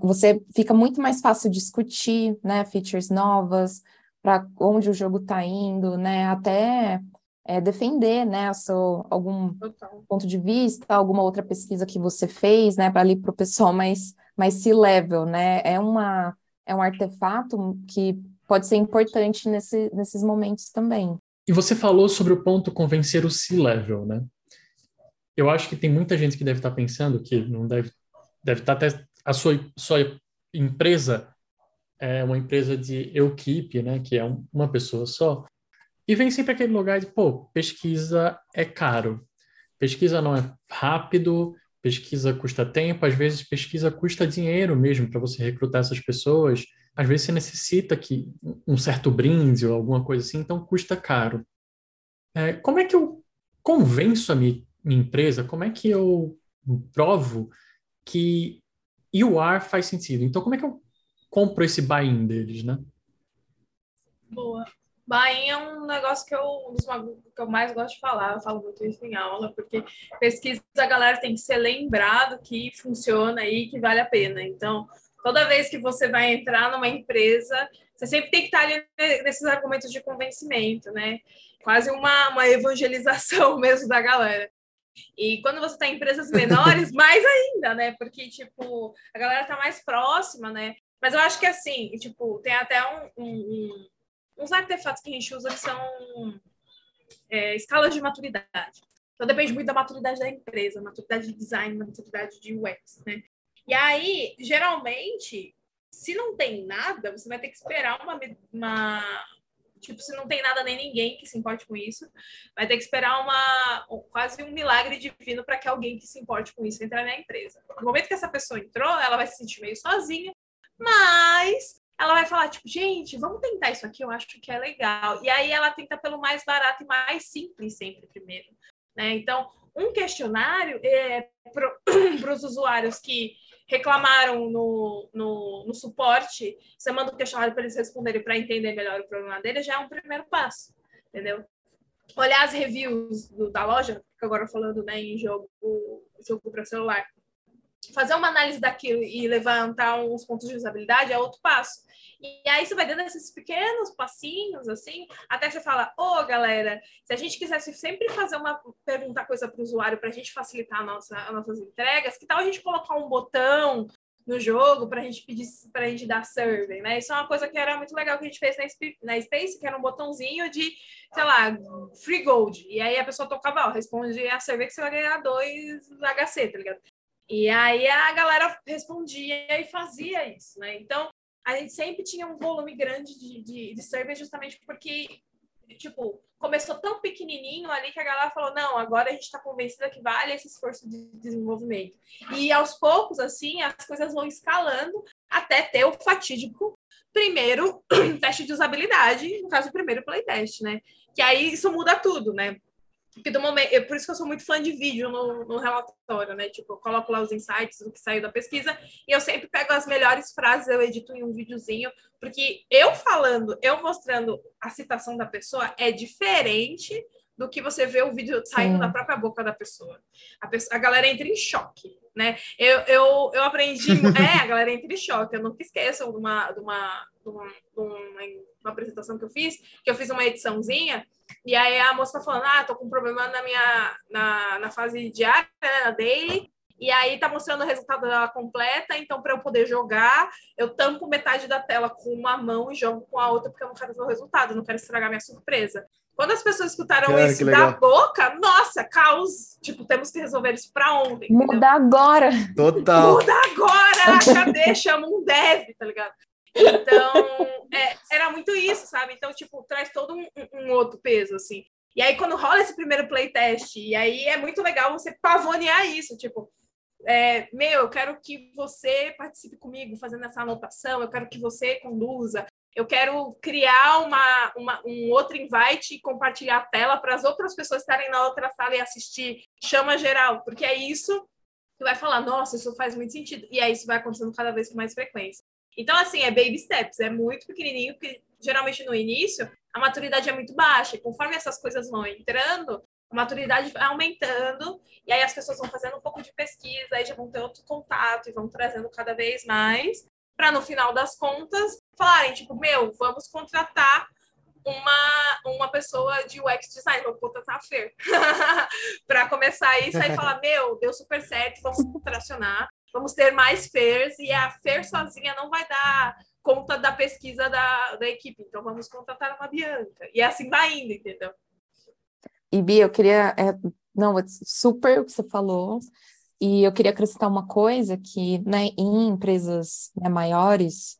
você fica muito mais fácil discutir, né, features novas, para onde o jogo está indo, né, até é, defender, né, seu, algum Total. ponto de vista, alguma outra pesquisa que você fez, né, para ali para o pessoal mais, mais C-level, né, é, uma, é um artefato que pode ser importante nesse, nesses momentos também. E você falou sobre o ponto convencer o C-level, né? Eu acho que tem muita gente que deve estar pensando que não deve, deve estar até a sua, sua empresa é uma empresa de equipe, né, que é um, uma pessoa só, e vem sempre aquele lugar de, pô, pesquisa é caro, pesquisa não é rápido, pesquisa custa tempo, às vezes pesquisa custa dinheiro mesmo para você recrutar essas pessoas, às vezes você necessita que um certo brinde ou alguma coisa assim, então custa caro. É, como é que eu convenço a minha, minha empresa, como é que eu provo que ar faz sentido. Então, como é que eu compro esse buy-in deles, né? Boa. Buy-in é um negócio que eu, um dos que eu mais gosto de falar, eu falo muito isso em aula, porque pesquisa a galera tem que ser lembrado que funciona e que vale a pena. Então, toda vez que você vai entrar numa empresa, você sempre tem que estar ali nesses argumentos de convencimento, né? Quase uma, uma evangelização mesmo da galera. E quando você está em empresas menores, mais ainda, né? Porque, tipo, a galera tá mais próxima, né? Mas eu acho que, assim, tipo, tem até um, um, uns artefatos que a gente usa que são é, escalas de maturidade. Então, depende muito da maturidade da empresa, maturidade de design, maturidade de UX, né? E aí, geralmente, se não tem nada, você vai ter que esperar uma, uma, Tipo, se não tem nada nem ninguém que se importe com isso, vai ter que esperar uma quase um milagre divino para que alguém que se importe com isso entre na empresa. No momento que essa pessoa entrou, ela vai se sentir meio sozinha, mas ela vai falar, tipo, gente, vamos tentar isso aqui, eu acho que é legal. E aí ela tenta pelo mais barato e mais simples sempre primeiro. Né? Então, um questionário é, para os usuários que reclamaram no, no, no suporte, você manda um questionário para eles responderem para entender melhor o problema deles, já é um primeiro passo, entendeu? Olhar as reviews do, da loja, agora falando né, em jogo, jogo para celular, fazer uma análise daquilo e levantar uns pontos de usabilidade é outro passo. E aí você vai dando esses pequenos passinhos, assim, até você fala, ô oh, galera, se a gente quisesse sempre fazer uma pergunta coisa para o usuário para a gente facilitar a nossa, as nossas entregas, que tal a gente colocar um botão no jogo para a gente pedir para a gente dar survey, né? Isso é uma coisa que era muito legal que a gente fez na, na Space, que era um botãozinho de, sei lá, free gold. E aí a pessoa tocava, ó, responde a survey que você vai ganhar dois HC, tá ligado? E aí a galera respondia e fazia isso, né? Então, a gente sempre tinha um volume grande de, de, de justamente porque, tipo, começou tão pequenininho ali que a galera falou, não, agora a gente está convencida que vale esse esforço de desenvolvimento. E aos poucos, assim, as coisas vão escalando até ter o fatídico primeiro teste de usabilidade, no caso, o primeiro playtest, né? Que aí isso muda tudo, né? Do momento, por isso que eu sou muito fã de vídeo no, no, relatório, né? Tipo, eu coloco lá os insights do que saiu da pesquisa e eu sempre pego as melhores frases, eu edito em um videozinho, porque eu falando, eu mostrando a citação da pessoa é diferente do que você ver o vídeo saindo Sim. da própria boca da pessoa. A, pessoa. a galera entra em choque, né? Eu, eu, eu aprendi... é, a galera entra em choque. Eu nunca esqueço de uma, de uma, de uma, de uma, uma apresentação que eu fiz, que eu fiz uma ediçãozinha, e aí a moça tá falando, ah, tô com um problema na minha... na, na fase diária, né, na daily, e aí tá mostrando o resultado dela completa, então para eu poder jogar, eu tampo metade da tela com uma mão e jogo com a outra, porque eu não quero ver o resultado, não quero estragar minha surpresa. Quando as pessoas escutaram Cara, isso da boca, nossa, caos. Tipo, temos que resolver isso para ontem. Muda agora. Total. Muda agora. Cadê? Chama um dev, tá ligado? Então, é, era muito isso, sabe? Então, tipo, traz todo um, um, outro peso, assim. E aí, quando rola esse primeiro playtest, e aí é muito legal você pavonear isso, tipo, é, meu, eu quero que você participe comigo fazendo essa anotação, eu quero que você conduza, eu quero criar uma, uma, um outro invite e compartilhar a tela para as outras pessoas estarem na outra sala e assistir. Chama geral, porque é isso que vai falar, nossa, isso faz muito sentido. E aí isso vai acontecendo cada vez com mais frequência. Então, assim, é baby steps, é muito pequenininho, porque geralmente no início a maturidade é muito baixa. E conforme essas coisas vão entrando, a maturidade vai aumentando, e aí as pessoas vão fazendo um pouco de pesquisa, aí já vão ter outro contato e vão trazendo cada vez mais, para no final das contas falarem, tipo, meu, vamos contratar uma, uma pessoa de UX design, vou contratar a Fer, para começar isso, aí falar, meu, deu super certo, vamos tracionar, vamos ter mais Fers, e a Fer sozinha não vai dar conta da pesquisa da, da equipe, então vamos contratar uma Bianca, e assim vai indo, entendeu? E Bia, eu queria. É, não, super o que você falou. E eu queria acrescentar uma coisa que, né, em empresas né, maiores,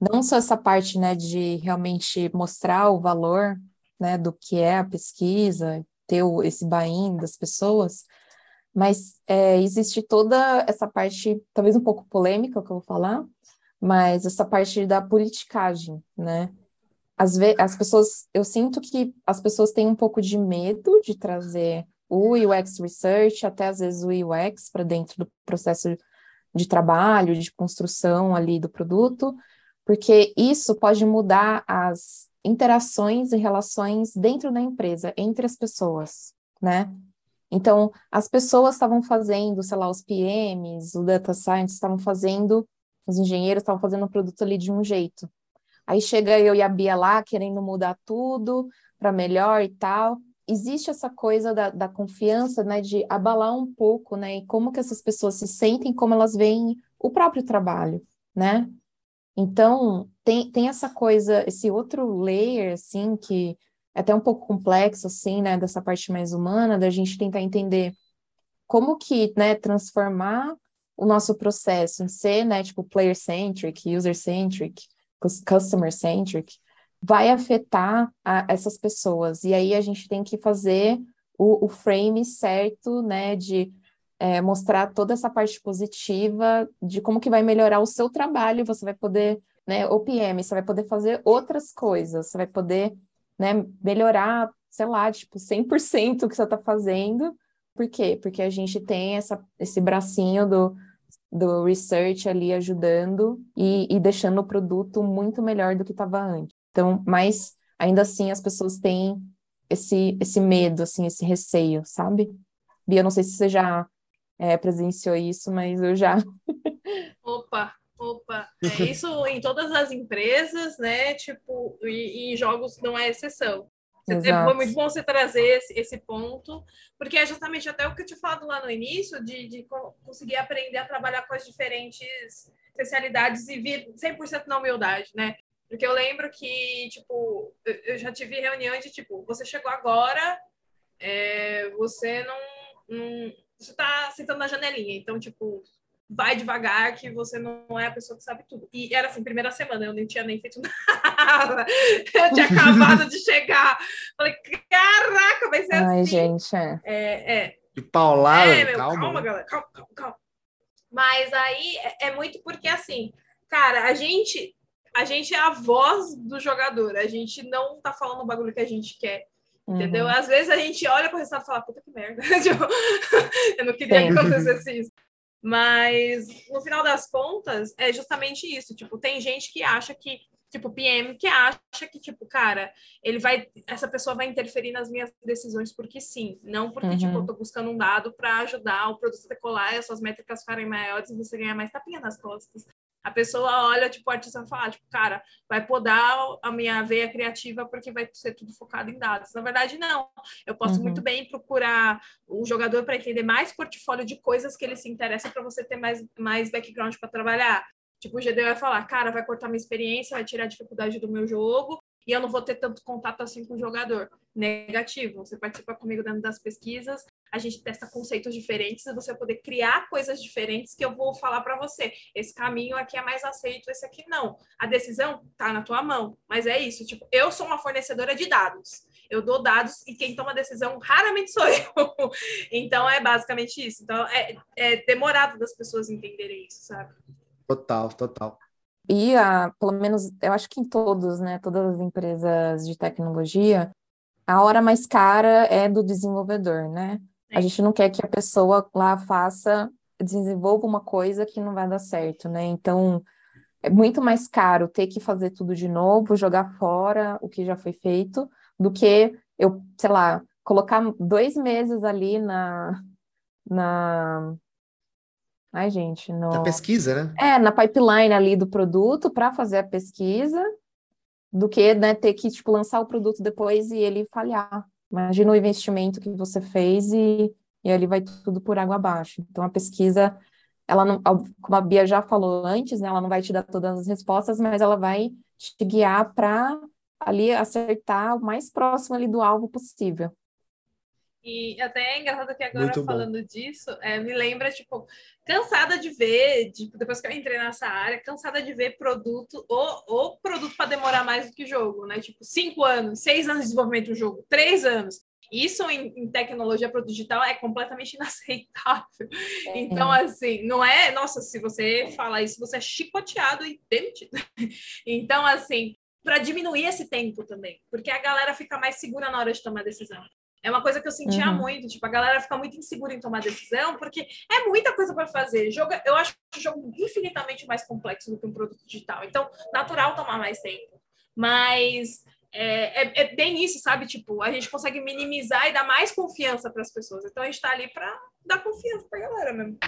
não só essa parte, né, de realmente mostrar o valor, né, do que é a pesquisa, ter o, esse buy-in das pessoas, mas é, existe toda essa parte, talvez um pouco polêmica que eu vou falar, mas essa parte da politicagem, né? vezes as pessoas, eu sinto que as pessoas têm um pouco de medo de trazer o UX Research, até às vezes o UX para dentro do processo de trabalho, de construção ali do produto, porque isso pode mudar as interações e relações dentro da empresa, entre as pessoas, né? Então, as pessoas estavam fazendo, sei lá, os PMs, o data science estavam fazendo, os engenheiros estavam fazendo o produto ali de um jeito. Aí chega eu e a Bia lá querendo mudar tudo para melhor e tal. Existe essa coisa da, da confiança, né, de abalar um pouco, né, e como que essas pessoas se sentem, como elas veem o próprio trabalho, né? Então, tem, tem essa coisa, esse outro layer, assim, que até um pouco complexo, assim, né, dessa parte mais humana, da gente tentar entender como que, né, transformar o nosso processo em ser, né, tipo, player-centric, user-centric, customer centric, vai afetar a, essas pessoas. E aí a gente tem que fazer o, o frame certo, né, de é, mostrar toda essa parte positiva de como que vai melhorar o seu trabalho, você vai poder, né, OPM, você vai poder fazer outras coisas, você vai poder, né, melhorar, sei lá, tipo, 100% o que você está fazendo. Por quê? Porque a gente tem essa, esse bracinho do do research ali ajudando e, e deixando o produto muito melhor do que estava antes. Então, mas ainda assim as pessoas têm esse, esse medo, assim, esse receio, sabe? Bia, não sei se você já é, presenciou isso, mas eu já. Opa, opa. É isso em todas as empresas, né? Tipo, e, e jogos não é exceção. É foi muito bom você trazer esse, esse, ponto, porque é justamente até o que eu te falado lá no início, de, de conseguir aprender a trabalhar com as diferentes especialidades e vir 100% na humildade, né? Porque eu lembro que, tipo, eu já tive reunião de, tipo, você chegou agora, é, você não, não... Você tá sentando na janelinha, então, tipo, vai devagar, que você não é a pessoa que sabe tudo. E era assim, primeira semana, eu nem tinha nem feito nada. Eu tinha acabado de chegar. Falei, caraca, vai ser Ai, assim. gente, é. É, é. De paulada, é, meu, calma. calma, galera, calma, calma, calma. Mas aí é, é muito porque, assim, cara, a gente, a gente é a voz do jogador, a gente não tá falando o bagulho que a gente quer. Entendeu? Uhum. Às vezes a gente olha para o resultado e fala, puta que merda. Tipo, eu não queria Sim. que acontecesse isso. Mas no final das contas, é justamente isso. Tipo, tem gente que acha que tipo, PM que acha que, tipo, cara, ele vai, essa pessoa vai interferir nas minhas decisões porque sim, não porque, uhum. tipo, eu tô buscando um dado para ajudar o produto a decolar e as suas métricas ficarem maiores e você ganhar mais tapinha nas costas. A pessoa olha, tipo, o artista fala, tipo, cara, vai podar a minha veia criativa porque vai ser tudo focado em dados. Na verdade, não. Eu posso uhum. muito bem procurar o jogador para entender mais portfólio de coisas que ele se interessa para você ter mais, mais background para trabalhar. Tipo, o GD vai falar, cara, vai cortar minha experiência, vai tirar a dificuldade do meu jogo e eu não vou ter tanto contato assim com o jogador. Negativo. Você participa comigo dentro das pesquisas, a gente testa conceitos diferentes e você vai poder criar coisas diferentes que eu vou falar para você. Esse caminho aqui é mais aceito, esse aqui não. A decisão tá na tua mão, mas é isso. Tipo, eu sou uma fornecedora de dados. Eu dou dados e quem toma decisão raramente sou eu. então é basicamente isso. Então é, é demorado das pessoas entenderem isso, sabe? Total, total. E, a, pelo menos, eu acho que em todos, né, todas as empresas de tecnologia, a hora mais cara é do desenvolvedor, né? A gente não quer que a pessoa lá faça, desenvolva uma coisa que não vai dar certo, né? Então, é muito mais caro ter que fazer tudo de novo, jogar fora o que já foi feito, do que eu, sei lá, colocar dois meses ali na, na Ai, gente, no... Na pesquisa, né? É, na pipeline ali do produto para fazer a pesquisa, do que né, ter que tipo, lançar o produto depois e ele falhar. Imagina o investimento que você fez e, e ali vai tudo por água abaixo. Então, a pesquisa, ela não, como a Bia já falou antes, né, ela não vai te dar todas as respostas, mas ela vai te guiar para ali acertar o mais próximo ali do alvo possível. E até é engraçado que agora falando disso, é, me lembra, tipo, cansada de ver, tipo, depois que eu entrei nessa área, cansada de ver produto, ou, ou produto para demorar mais do que jogo, né? Tipo, cinco anos, seis anos de desenvolvimento do jogo, três anos. Isso em, em tecnologia produto digital é completamente inaceitável. É. Então, assim, não é, nossa, se você fala isso, você é chicoteado e demitido. Então, assim, para diminuir esse tempo também, porque a galera fica mais segura na hora de tomar decisão. É uma coisa que eu sentia uhum. muito, tipo, a galera fica muito insegura em tomar decisão, porque é muita coisa para fazer. Jogo, eu acho o jogo infinitamente mais complexo do que um produto digital. Então, natural tomar mais tempo. Mas é, é, é bem isso, sabe? Tipo, a gente consegue minimizar e dar mais confiança para as pessoas. Então, a gente está ali para dar confiança para a galera mesmo.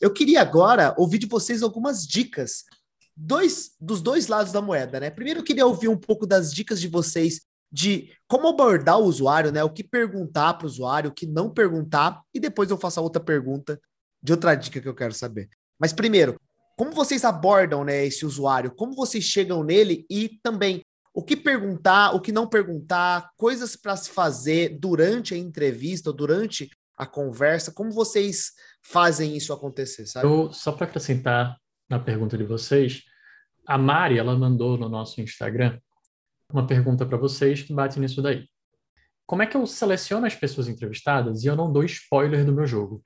Eu queria agora ouvir de vocês algumas dicas dois, dos dois lados da moeda, né? Primeiro, eu queria ouvir um pouco das dicas de vocês de como abordar o usuário, né? O que perguntar para o usuário, o que não perguntar, e depois eu faço a outra pergunta de outra dica que eu quero saber. Mas primeiro, como vocês abordam né, esse usuário? Como vocês chegam nele e também o que perguntar, o que não perguntar, coisas para se fazer durante a entrevista durante a conversa, como vocês fazem isso acontecer, sabe? Eu, só para acrescentar na pergunta de vocês, a Mari, ela mandou no nosso Instagram uma pergunta para vocês que bate nisso daí. Como é que eu seleciono as pessoas entrevistadas e eu não dou spoiler do meu jogo?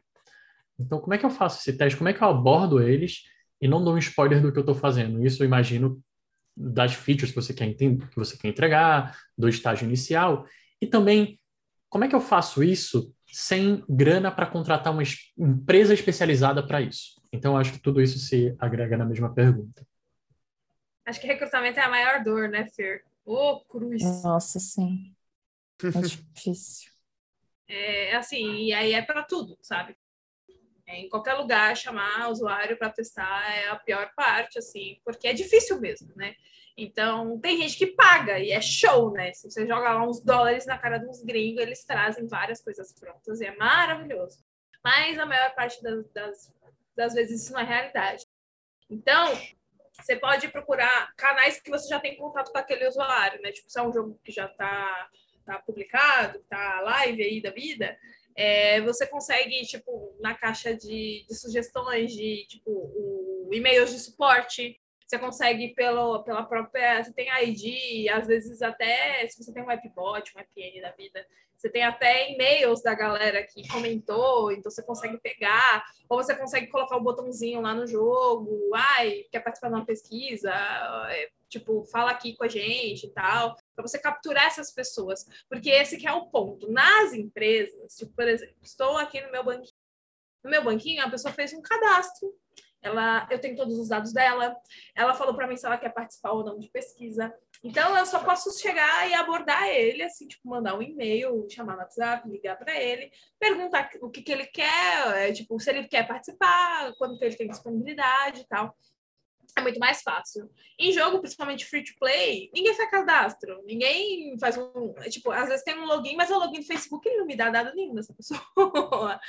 Então, como é que eu faço esse teste? Como é que eu abordo eles e não dou um spoiler do que eu estou fazendo? Isso eu imagino das features que você quer que você quer entregar, do estágio inicial e também como é que eu faço isso sem grana para contratar uma empresa especializada para isso? Então, acho que tudo isso se agrega na mesma pergunta. Acho que recrutamento é a maior dor, né, Fer? Ô, oh, cruz. Nossa, sim. É difícil. É assim, e aí é para tudo, sabe? É, em qualquer lugar, chamar o usuário para testar é a pior parte, assim, porque é difícil mesmo, né? Então, tem gente que paga e é show, né? Se você joga lá uns dólares na cara dos gringos, eles trazem várias coisas prontas e é maravilhoso. Mas a maior parte das, das, das vezes isso não é realidade. Então, você pode procurar canais que você já tem contato com aquele usuário, né? Tipo, se é um jogo que já está tá publicado, tá live aí da vida, é, você consegue, tipo, na caixa de, de sugestões de, tipo, o, e-mails de suporte, você consegue pelo, pela própria. Você tem ID, às vezes até se você tem um webbot, um VPN da vida, você tem até e-mails da galera que comentou, então você consegue pegar, ou você consegue colocar o botãozinho lá no jogo, ai, quer participar de uma pesquisa, é, tipo, fala aqui com a gente e tal, para você capturar essas pessoas, porque esse que é o ponto. Nas empresas, tipo, por exemplo, estou aqui no meu banquinho, no meu banquinho, a pessoa fez um cadastro ela, eu tenho todos os dados dela, ela falou para mim se ela quer participar ou não de pesquisa. Então, eu só posso chegar e abordar ele, assim, tipo, mandar um e-mail, chamar no WhatsApp, ligar para ele, perguntar o que, que ele quer, é, tipo, se ele quer participar, quando ele tem disponibilidade e tal é muito mais fácil. Em jogo, principalmente free to play, ninguém faz cadastro, ninguém faz um. Tipo, às vezes tem um login, mas o login do Facebook ele não me dá dado nenhum dessa pessoa.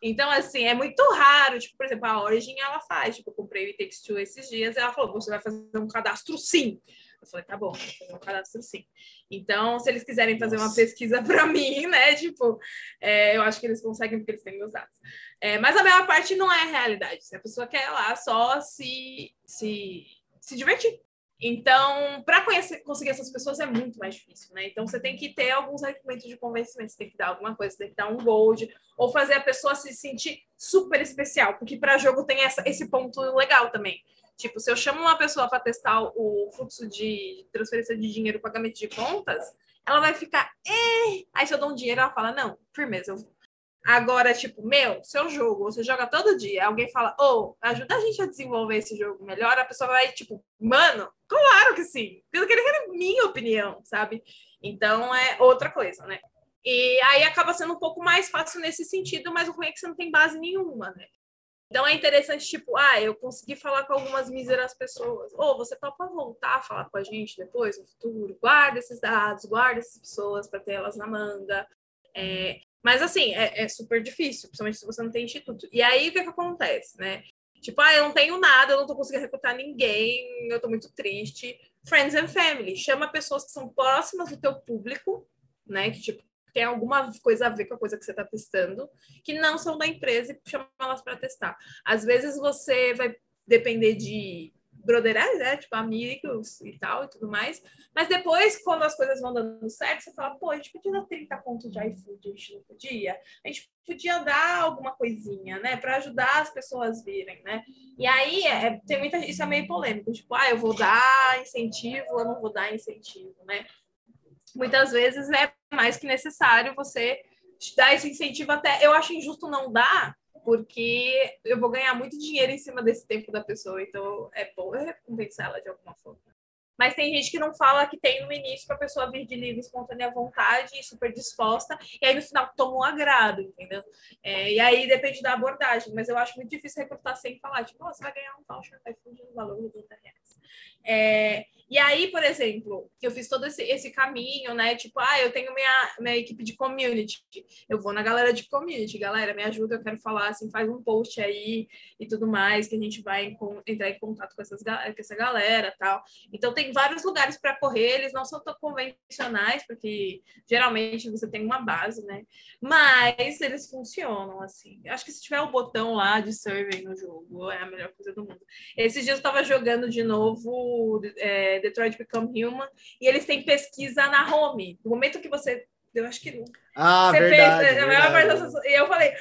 então, assim, é muito raro. Tipo, por exemplo, a Origin ela faz. Tipo, eu comprei o It Takes Two esses dias e ela falou: você vai fazer um cadastro sim. Eu falei, tá bom, vou fazer um cadastro sim. Então, se eles quiserem fazer Nossa. uma pesquisa para mim, né? Tipo, é, eu acho que eles conseguem porque eles têm meus dados. É, mas a maior parte não é realidade. Se a pessoa quer lá só se, se, se divertir. Então, para conseguir essas pessoas é muito mais difícil, né? Então, você tem que ter alguns argumentos de convencimento, você tem que dar alguma coisa, você tem que dar um gold, ou fazer a pessoa se sentir super especial, porque para jogo tem essa, esse ponto legal também. Tipo, se eu chamo uma pessoa para testar o fluxo de transferência de dinheiro, pagamento de contas, ela vai ficar, eh! aí se eu dou um dinheiro, ela fala, não, firmeza. Agora, tipo, meu, seu jogo, você joga todo dia, alguém fala, ô, oh, ajuda a gente a desenvolver esse jogo melhor, a pessoa vai, tipo, mano, claro que sim, queria que minha opinião, sabe? Então é outra coisa, né? E aí acaba sendo um pouco mais fácil nesse sentido, mas o ruim é que você não tem base nenhuma, né? Então é interessante, tipo, ah, eu consegui falar com algumas míseras pessoas. Ou oh, você topa voltar a falar com a gente depois, no futuro? Guarda esses dados, guarda essas pessoas para ter elas na manga. É, mas assim, é, é, super difícil, principalmente se você não tem instituto. E aí o que, que acontece, né? Tipo, ah, eu não tenho nada, eu não tô conseguindo recrutar ninguém, eu tô muito triste. Friends and family, chama pessoas que são próximas do teu público, né? Que tipo, tem alguma coisa a ver com a coisa que você está testando, que não são da empresa e chama elas para testar. Às vezes você vai depender de brotherais, né? Tipo, amigos e tal e tudo mais. Mas depois, quando as coisas vão dando certo, você fala, pô, a gente podia dar 30 pontos de iFood, a gente não podia? A gente podia dar alguma coisinha, né? Para ajudar as pessoas virem, né? E aí, é, tem muita... Isso é meio polêmico. Tipo, ah, eu vou dar incentivo, eu não vou dar incentivo, né? Muitas vezes é mais que necessário você dar esse incentivo até. Eu acho injusto não dar, porque eu vou ganhar muito dinheiro em cima desse tempo da pessoa, então é bom eu recompensar ela de alguma forma. Mas tem gente que não fala que tem no início para a pessoa vir de livre, espontânea vontade super disposta, e aí no final toma um agrado, entendeu? É, e aí depende da abordagem, mas eu acho muito difícil recrutar sem falar, tipo, oh, você vai ganhar um voucher vai iFood no valor de 80 reais. É, e aí, por exemplo, eu fiz todo esse, esse caminho, né? Tipo, ah, eu tenho minha, minha equipe de community. Eu vou na galera de community, galera, me ajuda, eu quero falar, assim, faz um post aí e tudo mais, que a gente vai entrar em contato com, essas, com essa galera tal. Então, tem vários lugares para correr, eles não são tão convencionais, porque geralmente você tem uma base, né? Mas eles funcionam, assim. Acho que se tiver o um botão lá de survey no jogo, é a melhor coisa do mundo. Esses dias eu estava jogando de novo. É, Detroit Become Human, e eles têm pesquisa na home. No momento que você. Eu acho que. Ah, você verdade, fez. verdade. E eu falei.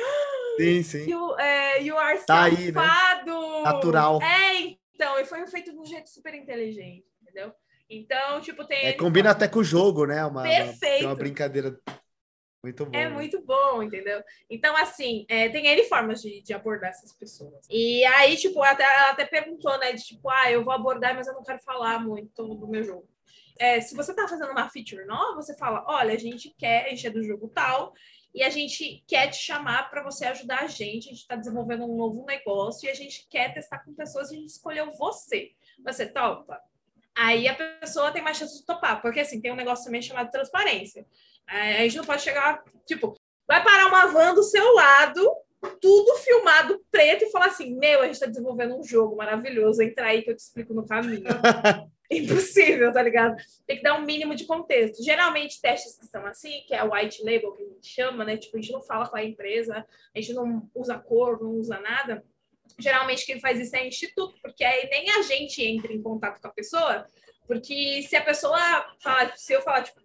Sim, sim. You, é, you are tá safado. Aí, né? Natural. É, então, e foi feito de um jeito super inteligente, entendeu? Então, tipo, tem. É, combina até com o jogo, né? Uma, Perfeito. Uma, uma brincadeira muito bom. É muito bom, entendeu? Então, assim, é, tem N formas de, de, abordar essas pessoas. E aí, tipo, até, ela até perguntou, né? De tipo, ah, eu vou abordar, mas eu não quero falar muito do meu jogo. É, se você tá fazendo uma feature nova, você fala, olha, a gente quer, a gente é do jogo tal, e a gente quer te chamar para você ajudar a gente. A gente está desenvolvendo um novo negócio e a gente quer testar com pessoas e a gente escolheu você. Você topa? Aí a pessoa tem mais chance de topar, porque assim, tem um negócio também chamado transparência. É, a gente não pode chegar, tipo, vai parar uma van do seu lado, tudo filmado preto e falar assim: Meu, a gente está desenvolvendo um jogo maravilhoso, entra aí que eu te explico no caminho. Impossível, tá ligado? Tem que dar um mínimo de contexto. Geralmente, testes que são assim, que é o white label que a gente chama, né? Tipo, a gente não fala com a empresa, a gente não usa cor, não usa nada. Geralmente, quem faz isso é instituto, porque aí nem a gente entra em contato com a pessoa, porque se a pessoa fala, se eu falar, tipo,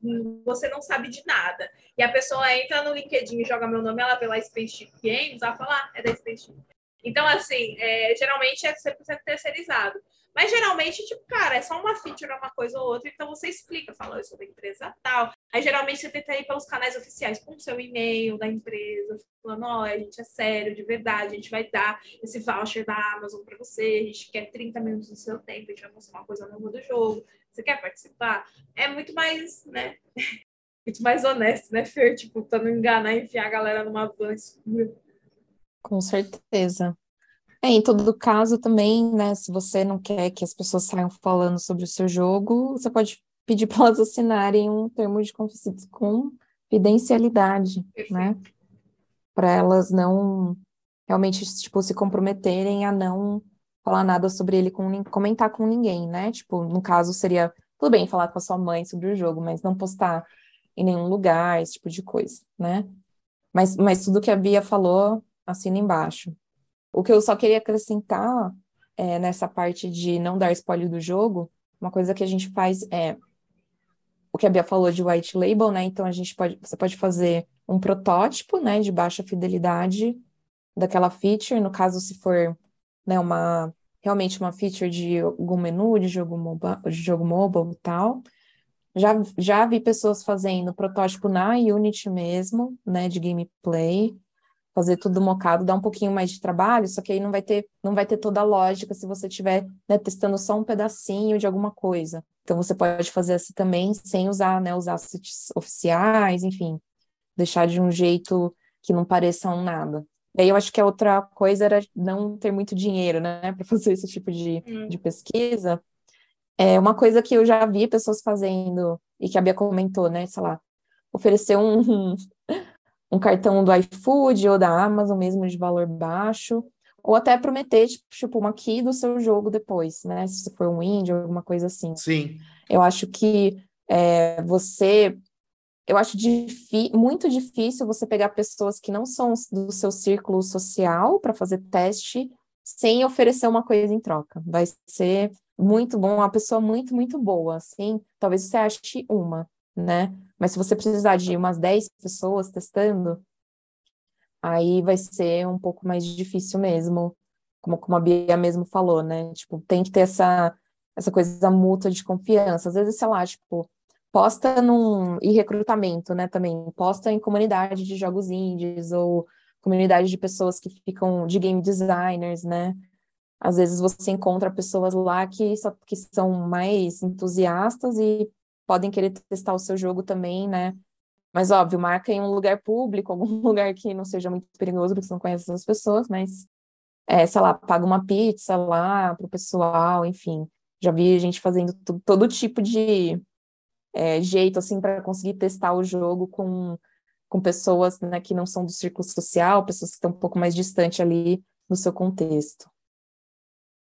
você não sabe de nada, e a pessoa entra no LinkedIn e joga meu nome, ela vê lá Spaceship Games, ela fala, ah, é da Spaceship. Então, assim, é, geralmente é 100% terceirizado. Mas geralmente, tipo, cara, é só uma feature, uma coisa ou outra, então você explica, fala, eu sou da empresa tal. Aí geralmente você tenta ir pelos canais oficiais, com o seu e-mail da empresa, falando, ó, a gente é sério, de verdade, a gente vai dar esse voucher da Amazon para você, a gente quer 30 minutos do seu tempo, a gente vai mostrar uma coisa nova do jogo. Você quer participar? É muito mais, né? muito mais honesto, né, Fer? Tipo, pra não enganar enfiar a galera numa van escura. Com certeza. É, em todo caso também, né, se você não quer que as pessoas saiam falando sobre o seu jogo, você pode pedir para elas assinarem um termo de confidencialidade, né? Para elas não realmente tipo se comprometerem a não falar nada sobre ele com comentar com ninguém, né? Tipo, no caso seria tudo bem falar com a sua mãe sobre o jogo, mas não postar em nenhum lugar, esse tipo de coisa, né? Mas, mas tudo que a Bia falou, assina embaixo. O que eu só queria acrescentar é, nessa parte de não dar spoiler do jogo, uma coisa que a gente faz é o que a Bia falou de white label, né? Então a gente pode, você pode fazer um protótipo, né, de baixa fidelidade daquela feature, no caso se for, né, uma realmente uma feature de algum menu de jogo mobile, de jogo mobile e tal. Já, já vi pessoas fazendo protótipo na Unity mesmo, né, de gameplay fazer tudo mocado dá um pouquinho mais de trabalho, só que aí não vai ter, não vai ter toda a lógica se você estiver né, testando só um pedacinho de alguma coisa. Então você pode fazer assim também sem usar né, os assets oficiais, enfim, deixar de um jeito que não pareça um nada. E aí eu acho que a outra coisa era não ter muito dinheiro, né, para fazer esse tipo de, hum. de pesquisa. É uma coisa que eu já vi pessoas fazendo e que a Bia comentou, né, sei lá, oferecer um, um cartão do iFood ou da Amazon mesmo de valor baixo, ou até prometer, tipo, uma key do seu jogo depois, né? Se for um indie ou alguma coisa assim. Sim. Eu acho que é, você. Eu acho muito difícil você pegar pessoas que não são do seu círculo social para fazer teste sem oferecer uma coisa em troca. Vai ser muito bom, uma pessoa muito, muito boa, assim. Talvez você ache uma, né? Mas se você precisar de umas 10 pessoas testando, aí vai ser um pouco mais difícil mesmo, como, como a Bia mesmo falou, né? Tipo, tem que ter essa, essa coisa mútua de confiança. Às vezes, sei lá, tipo, posta num. E recrutamento, né? Também, posta em comunidade de jogos indies ou comunidade de pessoas que ficam de game designers, né? Às vezes você encontra pessoas lá que, que são mais entusiastas e podem querer testar o seu jogo também, né? Mas, óbvio, marca em um lugar público, algum lugar que não seja muito perigoso, porque você não conhece as pessoas, mas, é, sei lá, paga uma pizza lá pro pessoal, enfim. Já vi gente fazendo todo tipo de é, jeito, assim, para conseguir testar o jogo com, com pessoas né, que não são do círculo social, pessoas que estão um pouco mais distante ali no seu contexto.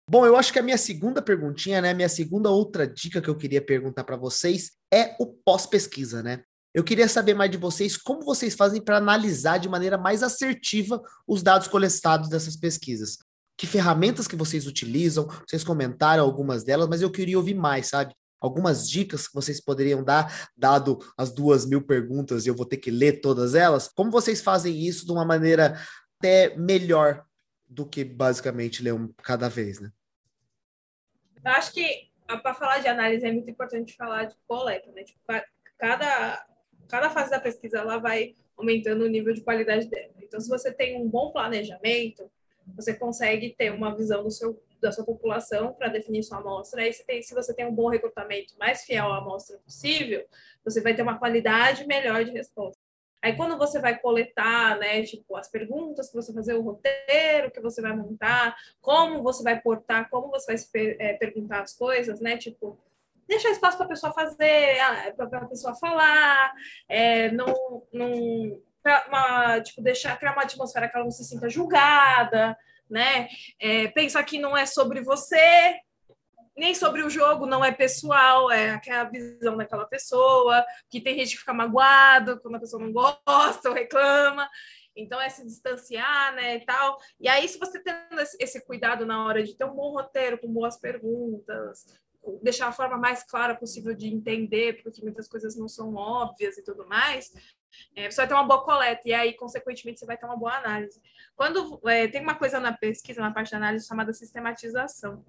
Bom, eu acho que a minha segunda perguntinha, né, minha segunda outra dica que eu queria perguntar para vocês é o pós-pesquisa, né? Eu queria saber mais de vocês como vocês fazem para analisar de maneira mais assertiva os dados coletados dessas pesquisas. Que ferramentas que vocês utilizam? Vocês comentaram algumas delas, mas eu queria ouvir mais, sabe? Algumas dicas que vocês poderiam dar, dado as duas mil perguntas e eu vou ter que ler todas elas. Como vocês fazem isso de uma maneira até melhor do que basicamente ler um cada vez, né? Eu acho que para falar de análise é muito importante falar de coleta, né? Tipo, cada, cada fase da pesquisa ela vai aumentando o nível de qualidade dela. Então, se você tem um bom planejamento, você consegue ter uma visão do seu, da sua população para definir sua amostra. Tem, se você tem um bom recrutamento mais fiel à amostra possível, você vai ter uma qualidade melhor de resposta. Aí quando você vai coletar, né, tipo, as perguntas que você fazer, o roteiro que você vai montar, como você vai portar, como você vai é, perguntar as coisas, né, tipo, deixar espaço para a pessoa fazer, para a pessoa falar, é, não, não uma, tipo, deixar criar uma atmosfera que ela não se sinta julgada, né? É, pensar que não é sobre você, nem sobre o jogo, não é pessoal, é aquela visão daquela pessoa, que tem gente que fica magoado quando a pessoa não gosta ou reclama. Então, é se distanciar, né, e tal. E aí, se você tem esse cuidado na hora de ter um bom roteiro, com boas perguntas, deixar a forma mais clara possível de entender, porque muitas coisas não são óbvias e tudo mais, é, você vai ter uma boa coleta, e aí, consequentemente, você vai ter uma boa análise. Quando é, tem uma coisa na pesquisa, na parte da análise, chamada sistematização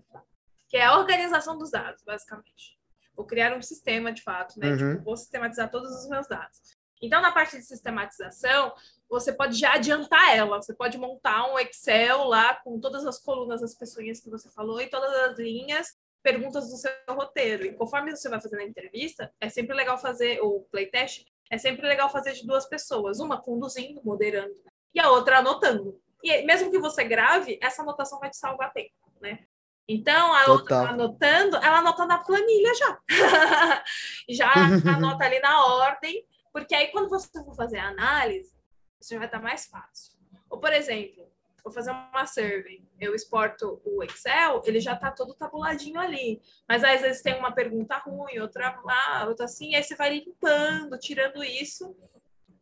que é a organização dos dados, basicamente. Vou criar um sistema, de fato, né? Uhum. Tipo, vou sistematizar todos os meus dados. Então, na parte de sistematização, você pode já adiantar ela. Você pode montar um Excel lá com todas as colunas, as pessoas que você falou e todas as linhas, perguntas do seu roteiro. E conforme você vai fazendo a entrevista, é sempre legal fazer o playtest, é sempre legal fazer de duas pessoas, uma conduzindo, moderando, e a outra anotando. E mesmo que você grave, essa anotação vai te salvar tempo, né? Então, a outra tá anotando, ela anota na planilha já. já anota ali na ordem, porque aí quando você for fazer a análise, isso vai estar mais fácil. Ou, por exemplo, vou fazer uma survey, eu exporto o Excel, ele já está todo tabuladinho ali. Mas às vezes tem uma pergunta ruim, outra lá, outra assim, aí você vai limpando, tirando isso.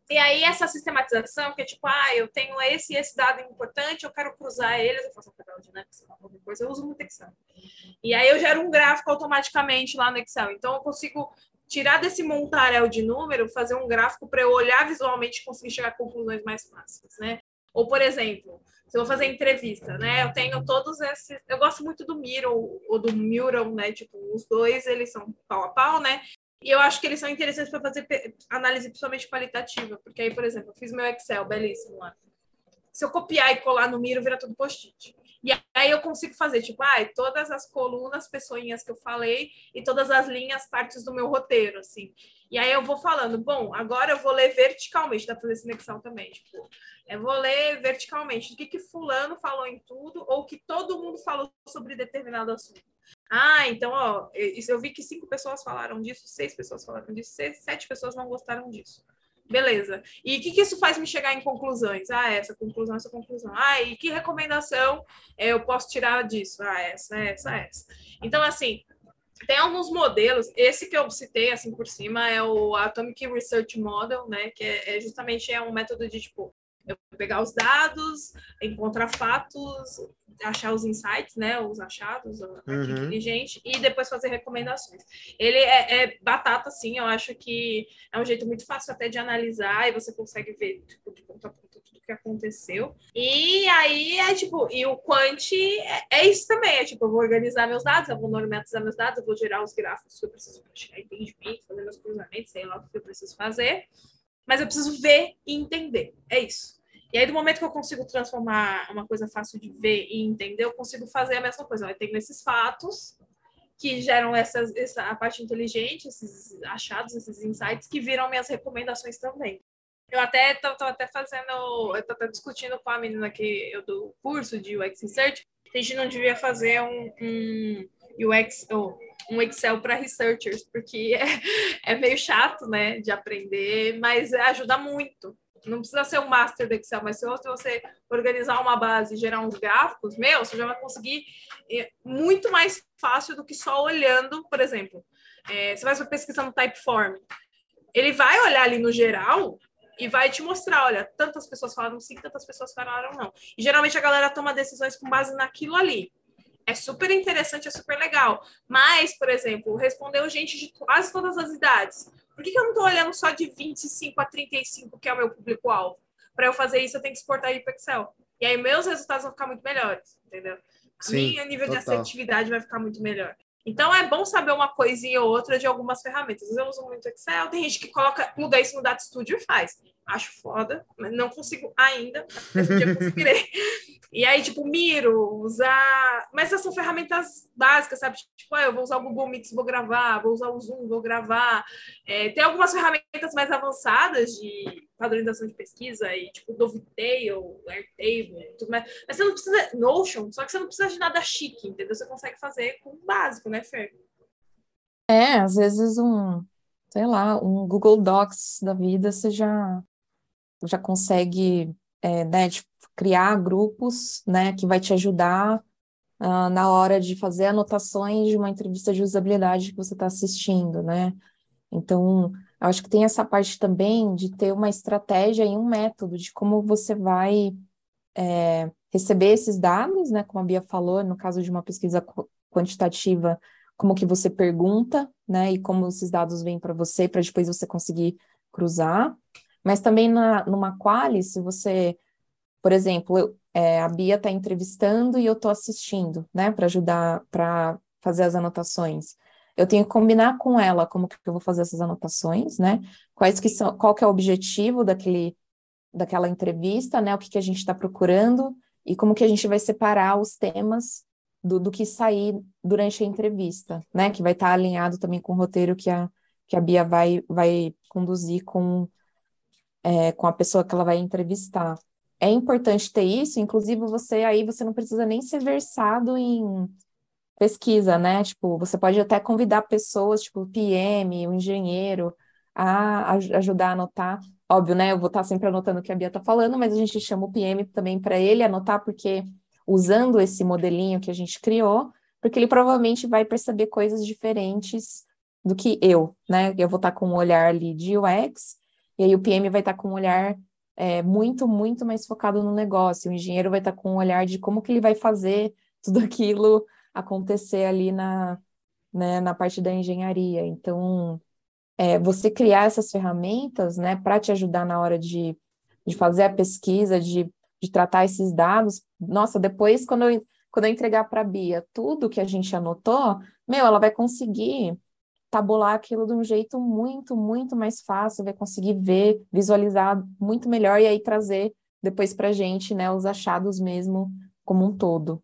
E aí essa sistematização, que é tipo, ah, eu tenho esse e esse dado importante, eu quero cruzar eles, eu faço um tabela de qualquer coisa, eu uso muito Excel. E aí eu gero um gráfico automaticamente lá no Excel. Então eu consigo tirar desse montaréu de número, fazer um gráfico para eu olhar visualmente e conseguir chegar a conclusões mais fáceis, né? Ou, por exemplo, se eu vou fazer entrevista, né? Eu tenho todos esses. Eu gosto muito do Miro ou do Mural, né? Tipo, os dois, eles são pau a pau, né? E eu acho que eles são interessantes para fazer análise principalmente qualitativa, porque aí, por exemplo, eu fiz meu Excel belíssimo lá. Se eu copiar e colar no Miro, vira tudo post-it. E aí eu consigo fazer, tipo, ah, todas as colunas, pessoinhas que eu falei e todas as linhas, partes do meu roteiro, assim. E aí eu vou falando, bom, agora eu vou ler verticalmente, dá pra fazer sinexão também, tipo, eu vou ler verticalmente o que que fulano falou em tudo ou que todo mundo falou sobre determinado assunto. Ah, então, ó, eu vi que cinco pessoas falaram disso, seis pessoas falaram disso, seis, sete pessoas não gostaram disso. Beleza. E o que, que isso faz me chegar em conclusões? Ah, essa conclusão, essa conclusão. Ah, e que recomendação eu posso tirar disso? Ah, essa, essa, essa. Então, assim, tem alguns modelos. Esse que eu citei, assim, por cima, é o Atomic Research Model, né? Que é, é justamente é um método de, tipo, eu pegar os dados, encontrar fatos, achar os insights, né, os achados, a uhum. inteligente, e depois fazer recomendações. Ele é, é, batata, sim, eu acho que é um jeito muito fácil até de analisar, e você consegue ver, tipo, de ponta a ponta tudo que aconteceu. E aí é tipo, e o quant é, é, isso também, é tipo, eu vou organizar meus dados, eu vou normatizar meus dados, eu vou gerar os gráficos que eu preciso para chegar entendimento, fazer meus cruzamentos, sei lá o que eu preciso fazer. Mas eu preciso ver e entender. É isso. E aí, do momento que eu consigo transformar uma coisa fácil de ver e entender, eu consigo fazer a mesma coisa. Eu tenho esses fatos que geram essas, essa a parte inteligente, esses achados, esses insights que viram minhas recomendações também. Eu até estou até fazendo, eu tô até discutindo com a menina que eu do curso de UX Research, a gente não devia fazer um, um UX um Excel para researchers, porque é, é meio chato, né, de aprender, mas ajuda muito. Não precisa ser um master do Excel, mas se você organizar uma base e gerar uns gráficos, meu, você já vai conseguir é, muito mais fácil do que só olhando, por exemplo. É, você vai pesquisar no Typeform. Ele vai olhar ali no geral e vai te mostrar, olha, tantas pessoas falaram sim, tantas pessoas falaram não. E geralmente a galera toma decisões com base naquilo ali. É super interessante, é super legal. Mas, por exemplo, respondeu gente de quase todas as idades. Por que, que eu não estou olhando só de 25 a 35, que é o meu público-alvo? Para eu fazer isso, eu tenho que exportar aí para Excel. E aí, meus resultados vão ficar muito melhores, entendeu? Sim, Minha nível total. de assertividade vai ficar muito melhor. Então, é bom saber uma coisinha ou outra de algumas ferramentas. Eu uso muito Excel, tem gente que coloca, pluga isso no Data Studio e faz. Acho foda, mas não consigo ainda, mas um dia conseguirei. E aí, tipo, miro, usar. Mas essas são ferramentas básicas, sabe? Tipo, ah, eu vou usar o Google Meets, vou gravar, vou usar o Zoom, vou gravar. É, tem algumas ferramentas mais avançadas de padronização de pesquisa, e tipo Dovetail, Airtable, tudo mais. Mas você não precisa. Notion, só que você não precisa de nada chique, entendeu? Você consegue fazer com o básico, né, Fer? É, às vezes um, sei lá, um Google Docs da vida você já, já consegue, é, né, tipo, criar grupos, né, que vai te ajudar uh, na hora de fazer anotações de uma entrevista de usabilidade que você está assistindo, né? Então, eu acho que tem essa parte também de ter uma estratégia e um método de como você vai é, receber esses dados, né? Como a Bia falou, no caso de uma pesquisa quantitativa, como que você pergunta, né? E como esses dados vêm para você, para depois você conseguir cruzar. Mas também na, numa quali, se você por exemplo, eu, é, a Bia está entrevistando e eu estou assistindo, né, para ajudar, para fazer as anotações? Eu tenho que combinar com ela como que eu vou fazer essas anotações, né? Quais que são, qual que é o objetivo daquele, daquela entrevista, né? O que, que a gente está procurando e como que a gente vai separar os temas do, do que sair durante a entrevista, né? Que vai estar tá alinhado também com o roteiro que a, que a Bia vai, vai conduzir com, é, com a pessoa que ela vai entrevistar. É importante ter isso, inclusive você aí você não precisa nem ser versado em pesquisa, né? Tipo, você pode até convidar pessoas, tipo PM, o engenheiro, a, ajudar a anotar. Óbvio, né? Eu vou estar sempre anotando o que a Bia está falando, mas a gente chama o PM também para ele anotar, porque usando esse modelinho que a gente criou, porque ele provavelmente vai perceber coisas diferentes do que eu, né? Eu vou estar com um olhar ali de UX, e aí o PM vai estar com um olhar é, muito, muito mais focado no negócio. O engenheiro vai estar com um olhar de como que ele vai fazer tudo aquilo acontecer ali na, né, na parte da engenharia. Então, é, você criar essas ferramentas, né, para te ajudar na hora de, de fazer a pesquisa, de, de tratar esses dados. Nossa, depois, quando eu, quando eu entregar para a Bia tudo que a gente anotou, meu, ela vai conseguir tabular aquilo de um jeito muito, muito mais fácil, vai conseguir ver, visualizar muito melhor e aí trazer depois para a gente, né, os achados mesmo como um todo.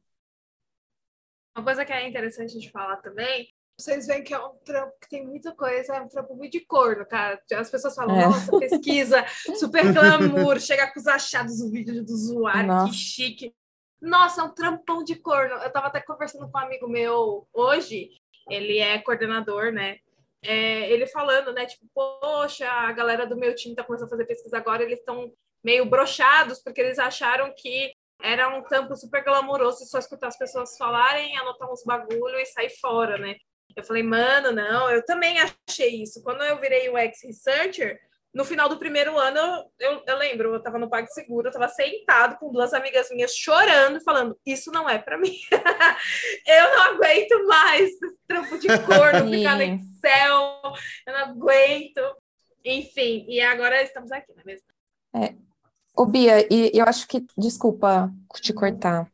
Uma coisa que é interessante de falar também, vocês veem que é um trampo que tem muita coisa, é um trampo muito de corno, cara. As pessoas falam, é. nossa, pesquisa, super glamour, chega com os achados do vídeo do usuário, nossa. que chique. Nossa, é um trampão de corno. Eu tava até conversando com um amigo meu hoje, ele é coordenador, né? É, ele falando, né? Tipo, poxa, a galera do meu time tá começando a fazer pesquisa agora, eles estão meio brochados, porque eles acharam que era um campo super glamouroso só escutar as pessoas falarem, anotar uns bagulho e sair fora, né? Eu falei, mano, não, eu também achei isso. Quando eu virei o ex-researcher, no final do primeiro ano, eu, eu lembro, eu estava no PagSeguro, eu estava sentado com duas amigas minhas chorando, falando: Isso não é para mim. eu não aguento mais esse trampo de corno, ficar no Excel, eu não aguento. Enfim, e agora estamos aqui, não é mesmo? É. Ô, Bia, e eu acho que, desculpa te cortar.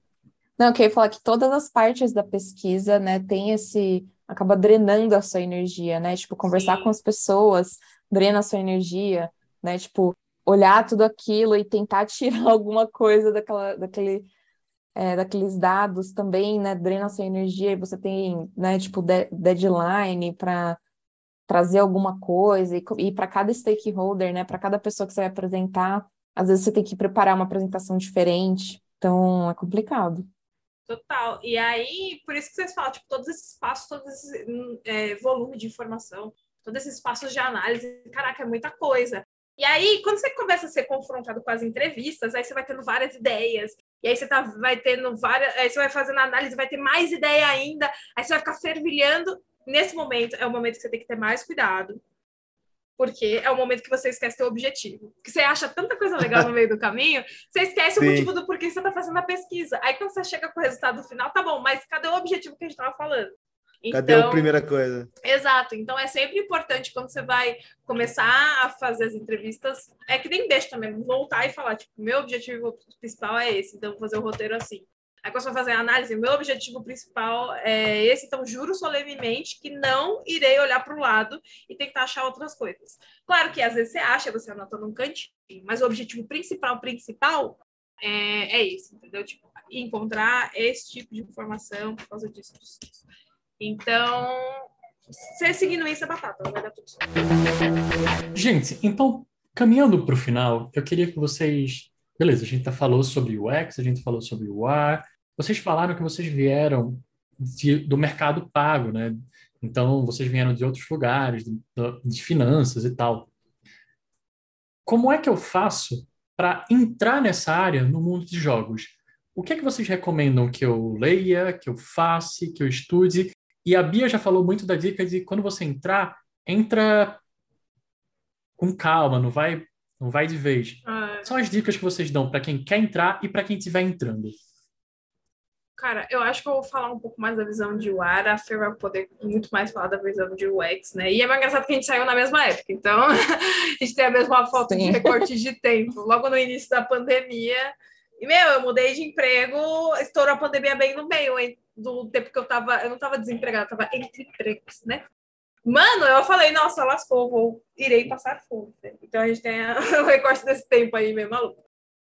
Não, eu queria falar que todas as partes da pesquisa, né, tem esse, acaba drenando a sua energia, né? Tipo, conversar Sim. com as pessoas drena sua energia, né? Tipo, olhar tudo aquilo e tentar tirar alguma coisa daquela, daquele, é, daqueles dados também, né? Drena sua energia e você tem, né? Tipo, de, deadline para trazer alguma coisa e, e para cada stakeholder, né? Para cada pessoa que você vai apresentar, às vezes você tem que preparar uma apresentação diferente, então é complicado. Total. E aí, por isso que vocês falam, tipo, todos esses passos, todo esse hum, é, volume de informação, todos esses passos de análise, caraca, é muita coisa. E aí, quando você começa a ser confrontado com as entrevistas, aí você vai tendo várias ideias, e aí você tá, vai tendo várias, aí você vai fazendo análise, vai ter mais ideia ainda, aí você vai ficar fervilhando. Nesse momento, é o momento que você tem que ter mais cuidado, porque é o momento que você esquece seu objetivo. Porque você acha tanta coisa legal no meio do caminho, você esquece Sim. o motivo do porquê você está fazendo a pesquisa. Aí quando você chega com o resultado final, tá bom, mas cadê o objetivo que a gente estava falando? Cadê então, a primeira coisa? Exato. Então é sempre importante quando você vai começar a fazer as entrevistas, é que nem deixa também, voltar e falar, tipo, meu objetivo principal é esse, então vou fazer o roteiro assim. Aí quando você vai fazer a análise, meu objetivo principal é esse, então juro solenemente que não irei olhar para o lado e tentar achar outras coisas. Claro que às vezes você acha, você anota num cantinho, mas o objetivo principal, principal, é, é esse, entendeu? Tipo, encontrar esse tipo de informação por causa disso. disso, disso. Então, você seguindo isso é batata, vai dar tudo. Gente, então, caminhando para o final, eu queria que vocês. Beleza, a gente tá falou sobre o UX, a gente falou sobre o ar. Vocês falaram que vocês vieram de, do mercado pago, né? Então, vocês vieram de outros lugares, de, de finanças e tal. Como é que eu faço para entrar nessa área no mundo de jogos? O que é que vocês recomendam que eu leia, que eu faça, que eu estude e a Bia já falou muito da dica de quando você entrar, entra com calma, não vai, não vai de vez. Ah. São as dicas que vocês dão para quem quer entrar e para quem estiver entrando. Cara, eu acho que eu vou falar um pouco mais da visão de UR, a Fer vai poder muito mais falar da visão de UX, né? E é mais engraçado que a gente saiu na mesma época, então a gente tem a mesma foto Sim. de recorte de tempo. Logo no início da pandemia, E, meu, eu mudei de emprego, estourou a pandemia bem no meio hein, do tempo que eu tava. Eu não tava desempregada, tava entre empregos, né? Mano, eu falei, nossa, lascou, vou, irei passar fome. Então a gente tem o recorte desse tempo aí, meio maluco.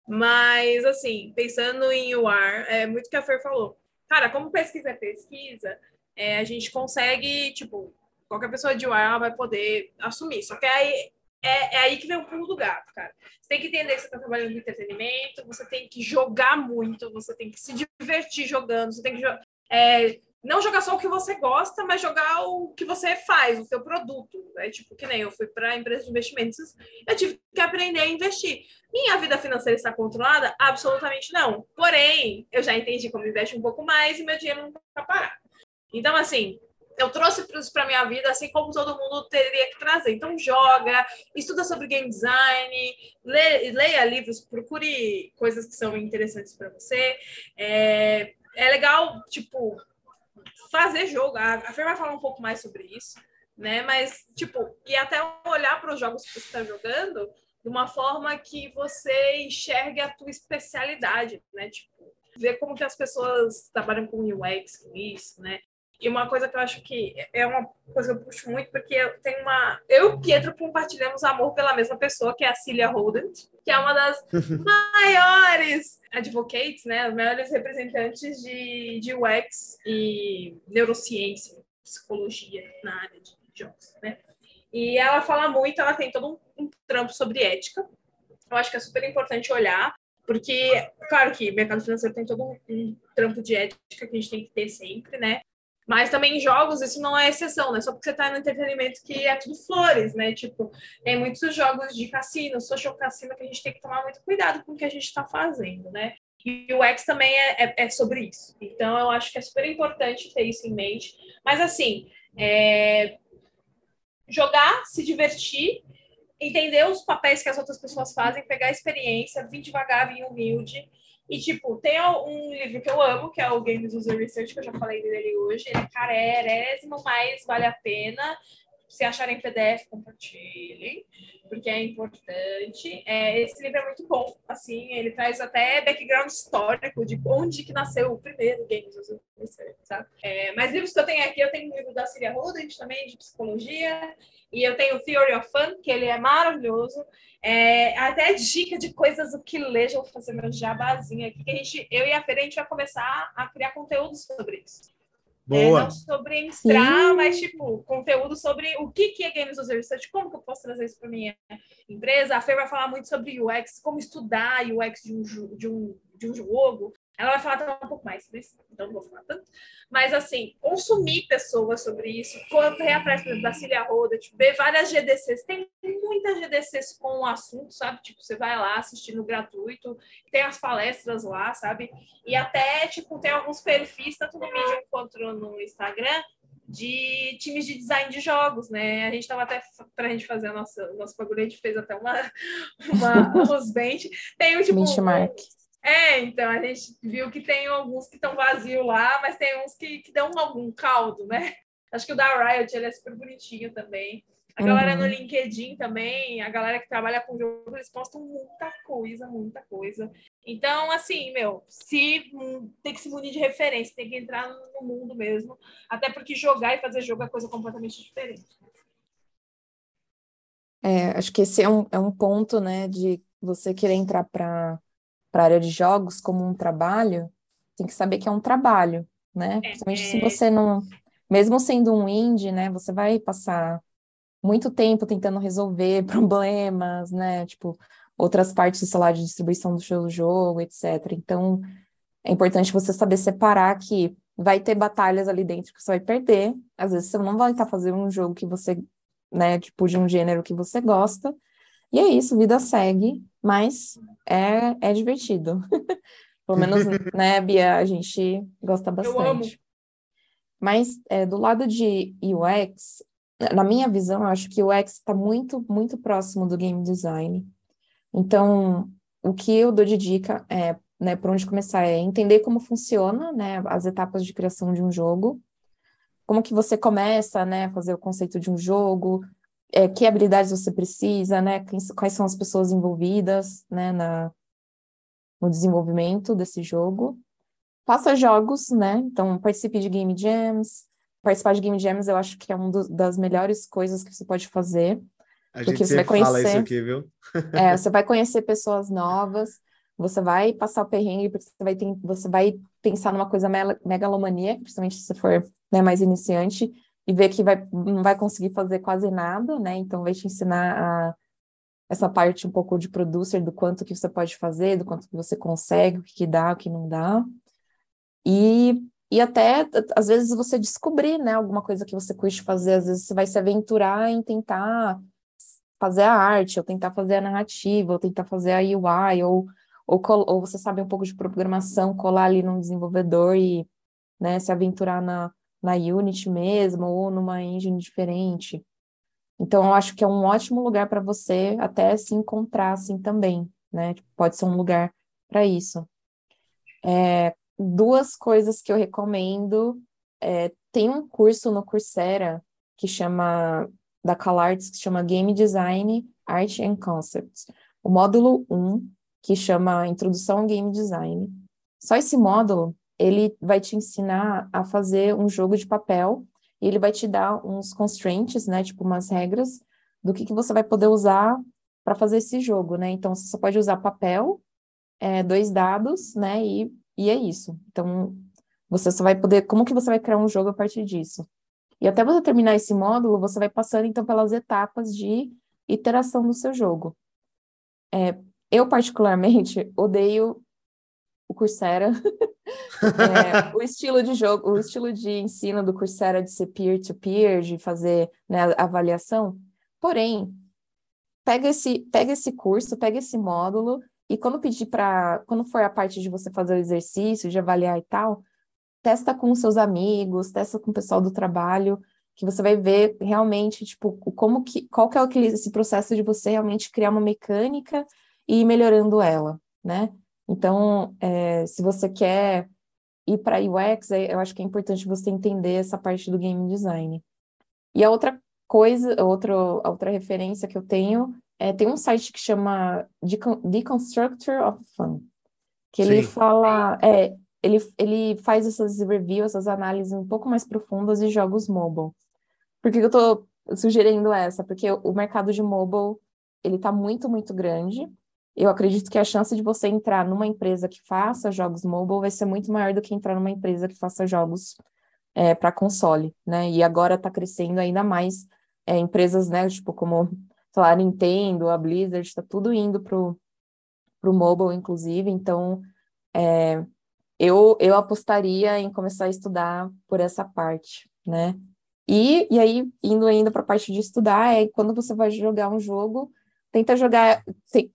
Mas, assim, pensando em UAR, é muito que a Fer falou. Cara, como pesquisa é pesquisa, é, a gente consegue, tipo, qualquer pessoa de UAR vai poder assumir. Só que aí é, é, aí que vem o pulo do gato, cara. Você tem que entender que você está trabalhando no entretenimento, você tem que jogar muito, você tem que se divertir jogando, você tem que é, não jogar só o que você gosta, mas jogar o que você faz, o seu produto. É tipo que nem eu fui para a empresa de investimentos, eu tive que aprender a investir. Minha vida financeira está controlada? Absolutamente não. Porém, eu já entendi como investe um pouco mais e meu dinheiro não está parado. Então, assim, eu trouxe para minha vida, assim como todo mundo teria que trazer. Então, joga, estuda sobre game design, leia livros, procure coisas que são interessantes para você. É, é legal, tipo, fazer jogo. A Fer vai falar um pouco mais sobre isso, né? Mas, tipo, e até olhar para os jogos que você está jogando de uma forma que você enxergue a tua especialidade, né? Tipo, ver como que as pessoas trabalham com UX, com isso, né? E uma coisa que eu acho que é uma coisa que eu puxo muito, porque eu tenho uma. Eu e o Pietro compartilhamos amor pela mesma pessoa, que é a Cilia Holden, que é uma das maiores advocates, né? As maiores representantes de, de UX e neurociência, psicologia na área de jogos, né? E ela fala muito, ela tem todo um, um trampo sobre ética. Eu acho que é super importante olhar, porque, claro que mercado financeiro tem todo um, um trampo de ética que a gente tem que ter sempre, né? Mas também em jogos isso não é exceção, né? Só porque você tá no entretenimento que é tudo flores, né? Tipo, tem muitos jogos de cassino, social cassino, que a gente tem que tomar muito cuidado com o que a gente está fazendo, né? E o X também é, é, é, sobre isso. Então, eu acho que é super importante ter isso em mente. Mas, assim, é... jogar, se divertir, entender os papéis que as outras pessoas fazem, pegar a experiência, vir devagar, vir humilde e, tipo, tem um livro que eu amo, que é o Games User Research, que eu já falei dele hoje. Ele é carérésimo, mas vale a pena. Se acharem PDF, compartilhem, porque é importante. É, esse livro é muito bom, assim, ele traz até background histórico de onde que nasceu o primeiro User Research, sabe? É, mas livros que eu tenho aqui, eu tenho um livro da Cilia Rudent também, de psicologia, e eu tenho Theory of Fun, que ele é maravilhoso. É, até dica de coisas o que ler, já vou fazer meu jabazinho aqui, que a gente, eu e a Fer, a gente vai começar a criar conteúdo sobre isso. É, Boa. É, não sobre entrar, Sim. mas tipo, conteúdo sobre o que, que é Games User Research, como que eu posso trazer isso para minha empresa. A Fer vai falar muito sobre UX, como estudar UX de um, de um, de um jogo, ela vai falar um pouco mais sobre isso, então não vou falar tanto. Mas, assim, consumir pessoas sobre isso, correr atrás da Cilia Roda, tipo, ver várias GDCs. Tem muitas GDCs com o assunto, sabe? Tipo, você vai lá assistindo gratuito, tem as palestras lá, sabe? E até, tipo, tem alguns perfis, tanto no Medium quanto no Instagram, de times de design de jogos, né? A gente estava até para a gente fazer a nossa nosso bagulho, a gente fez até uma uma. Tem um tipo benchmark. É, então a gente viu que tem alguns que estão vazios lá, mas tem uns que, que dão algum caldo, né? Acho que o da Riot ele é super bonitinho também. A galera uhum. no LinkedIn também, a galera que trabalha com jogo, eles postam muita coisa, muita coisa. Então, assim, meu, se tem que se munir de referência, tem que entrar no mundo mesmo. Até porque jogar e fazer jogo é coisa completamente diferente. É, acho que esse é um, é um ponto, né, de você querer entrar para para a área de jogos como um trabalho, tem que saber que é um trabalho, né? É, Principalmente se é. você não, mesmo sendo um indie, né, você vai passar muito tempo tentando resolver problemas, né? Tipo, outras partes do celular de distribuição do seu jogo, etc. Então, é importante você saber separar que vai ter batalhas ali dentro que você vai perder. Às vezes você não vai estar fazendo um jogo que você, né, tipo, de um gênero que você gosta. E é isso, vida segue, mas é, é divertido. Pelo menos, né, Bia, a gente gosta bastante. Mas é, do lado de UX, na minha visão, eu acho que o UX está muito, muito próximo do game design. Então, o que eu dou de dica é, né, por onde começar é entender como funciona, né, as etapas de criação de um jogo, como que você começa, né, a fazer o conceito de um jogo, é, que habilidades você precisa, né? Quais são as pessoas envolvidas, né? Na, no desenvolvimento desse jogo. Faça jogos, né? Então, participe de game jams. Participar de game jams eu acho que é uma das melhores coisas que você pode fazer. A porque você vai conhecer, aqui, é, você vai conhecer pessoas novas, você vai passar o perrengue, porque você vai, ter, você vai pensar numa coisa megalomania, principalmente se você for né, mais iniciante, e ver que vai, não vai conseguir fazer quase nada, né? Então vai te ensinar a, essa parte um pouco de producer, do quanto que você pode fazer, do quanto que você consegue, o que, que dá, o que não dá. E, e até, às vezes, você descobrir, né, alguma coisa que você curte fazer, às vezes você vai se aventurar em tentar fazer a arte, ou tentar fazer a narrativa, ou tentar fazer a UI, ou, ou, ou você sabe um pouco de programação, colar ali num desenvolvedor e né, se aventurar na, na Unity mesmo, ou numa engine diferente. Então, eu acho que é um ótimo lugar para você até se encontrar assim também, né? Tipo, pode ser um lugar para isso. É, duas coisas que eu recomendo. É, tem um curso no Coursera que chama da CalArts que chama Game Design, Art and Concepts. O módulo 1, que chama Introdução ao Game Design. Só esse módulo, ele vai te ensinar a fazer um jogo de papel e ele vai te dar uns constraints, né, tipo umas regras do que, que você vai poder usar para fazer esse jogo, né? Então, você só pode usar papel, é, dois dados, né, e, e é isso. Então, você só vai poder, como que você vai criar um jogo a partir disso? E até você terminar esse módulo, você vai passando então pelas etapas de iteração do seu jogo. É, eu, particularmente, odeio o Coursera. é, o estilo de jogo, o estilo de ensino do Coursera de ser peer-to-peer, -peer, de fazer né, avaliação. Porém, pega esse, pega esse curso, pega esse módulo, e quando pedir para. Quando for a parte de você fazer o exercício, de avaliar e tal, testa com seus amigos, testa com o pessoal do trabalho, que você vai ver realmente, tipo, como que, qual que é esse processo de você realmente criar uma mecânica e ir melhorando ela, né? Então, é, se você quer ir para UX, eu acho que é importante você entender essa parte do game design. E a outra coisa, outra, outra referência que eu tenho, é, tem um site que chama Deconstructor of Fun, que ele Sim. fala, é, ele, ele faz essas reviews, essas análises um pouco mais profundas de jogos mobile. Por que eu estou sugerindo essa? Porque o mercado de mobile, ele está muito, muito grande. Eu acredito que a chance de você entrar numa empresa que faça jogos mobile vai ser muito maior do que entrar numa empresa que faça jogos é, para console, né? E agora está crescendo ainda mais é, empresas, né? Tipo, como, sei lá, a Nintendo, a Blizzard, está tudo indo pro, pro mobile, inclusive. Então, é, eu, eu apostaria em começar a estudar por essa parte, né? E, e aí, indo ainda para a parte de estudar, é quando você vai jogar um jogo, tenta jogar,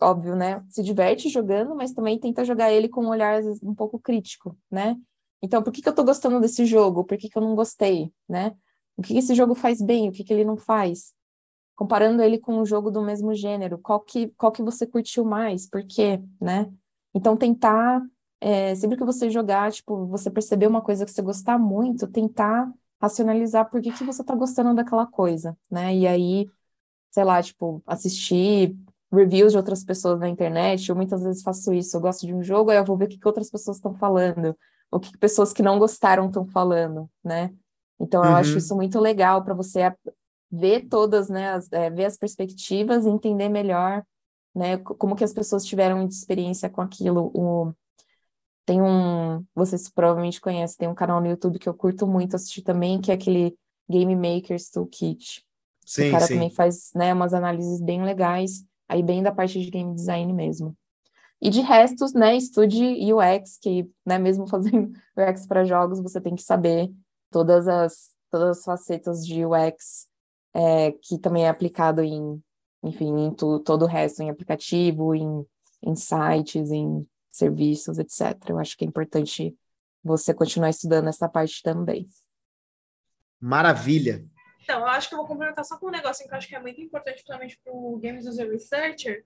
óbvio, né? Se diverte jogando, mas também tenta jogar ele com um olhar vezes, um pouco crítico, né? Então, por que, que eu estou gostando desse jogo? Por que, que eu não gostei, né? O que, que esse jogo faz bem? O que, que ele não faz? Comparando ele com um jogo do mesmo gênero, qual que, qual que você curtiu mais? Por quê, né? Então, tentar é, sempre que você jogar, tipo, você perceber uma coisa que você gostar muito, tentar racionalizar por que, que você tá gostando daquela coisa, né? E aí, sei lá, tipo, assistir reviews de outras pessoas na internet, eu muitas vezes faço isso, eu gosto de um jogo, aí eu vou ver o que, que outras pessoas estão falando, o que, que pessoas que não gostaram estão falando, né? Então, eu uhum. acho isso muito legal para você ver todas, né, as, é, ver as perspectivas e entender melhor, né, como que as pessoas tiveram de experiência com aquilo, o, tem um, vocês provavelmente conhecem, tem um canal no YouTube que eu curto muito assistir também, que é aquele Game Makers Toolkit. Sim, o cara sim. também faz, né, umas análises bem legais, aí bem da parte de game design mesmo. E de restos, né, estude UX, que, né, mesmo fazendo UX para jogos, você tem que saber todas as, todas as facetas de UX, é, que também é aplicado em, enfim, em tu, todo o resto, em aplicativo, em, em sites, em serviços, etc. Eu acho que é importante você continuar estudando essa parte também. Maravilha. Então, eu acho que eu vou complementar só com um negócio que eu acho que é muito importante, principalmente para o Games User Researcher,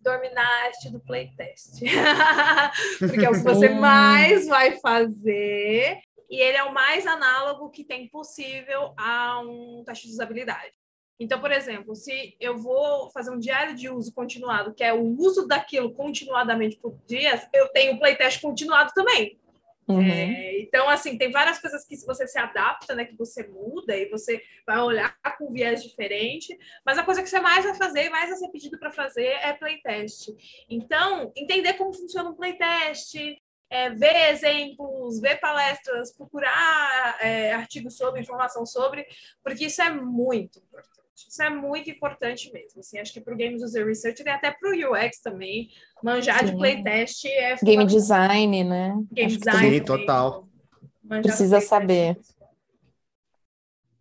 dominar a arte do playtest. Porque é o que você mais vai fazer e ele é o mais análogo que tem possível a um teste de usabilidade. Então, por exemplo, se eu vou fazer um diário de uso continuado, que é o uso daquilo continuadamente por dias, eu tenho playtest continuado também. Uhum. É, então, assim, tem várias coisas que você se adapta, né? Que você muda e você vai olhar com viés diferente. Mas a coisa que você mais vai fazer, mais vai ser pedido para fazer é playtest. Então, entender como funciona um playtest, é, ver exemplos, ver palestras, procurar é, artigos sobre, informação sobre, porque isso é muito importante. Isso é muito importante mesmo. Assim, acho que para o Games User Research e até para o UX também, manjar Sim. de playtest é. Game design, né? Game design. Sim, total. Precisa saber.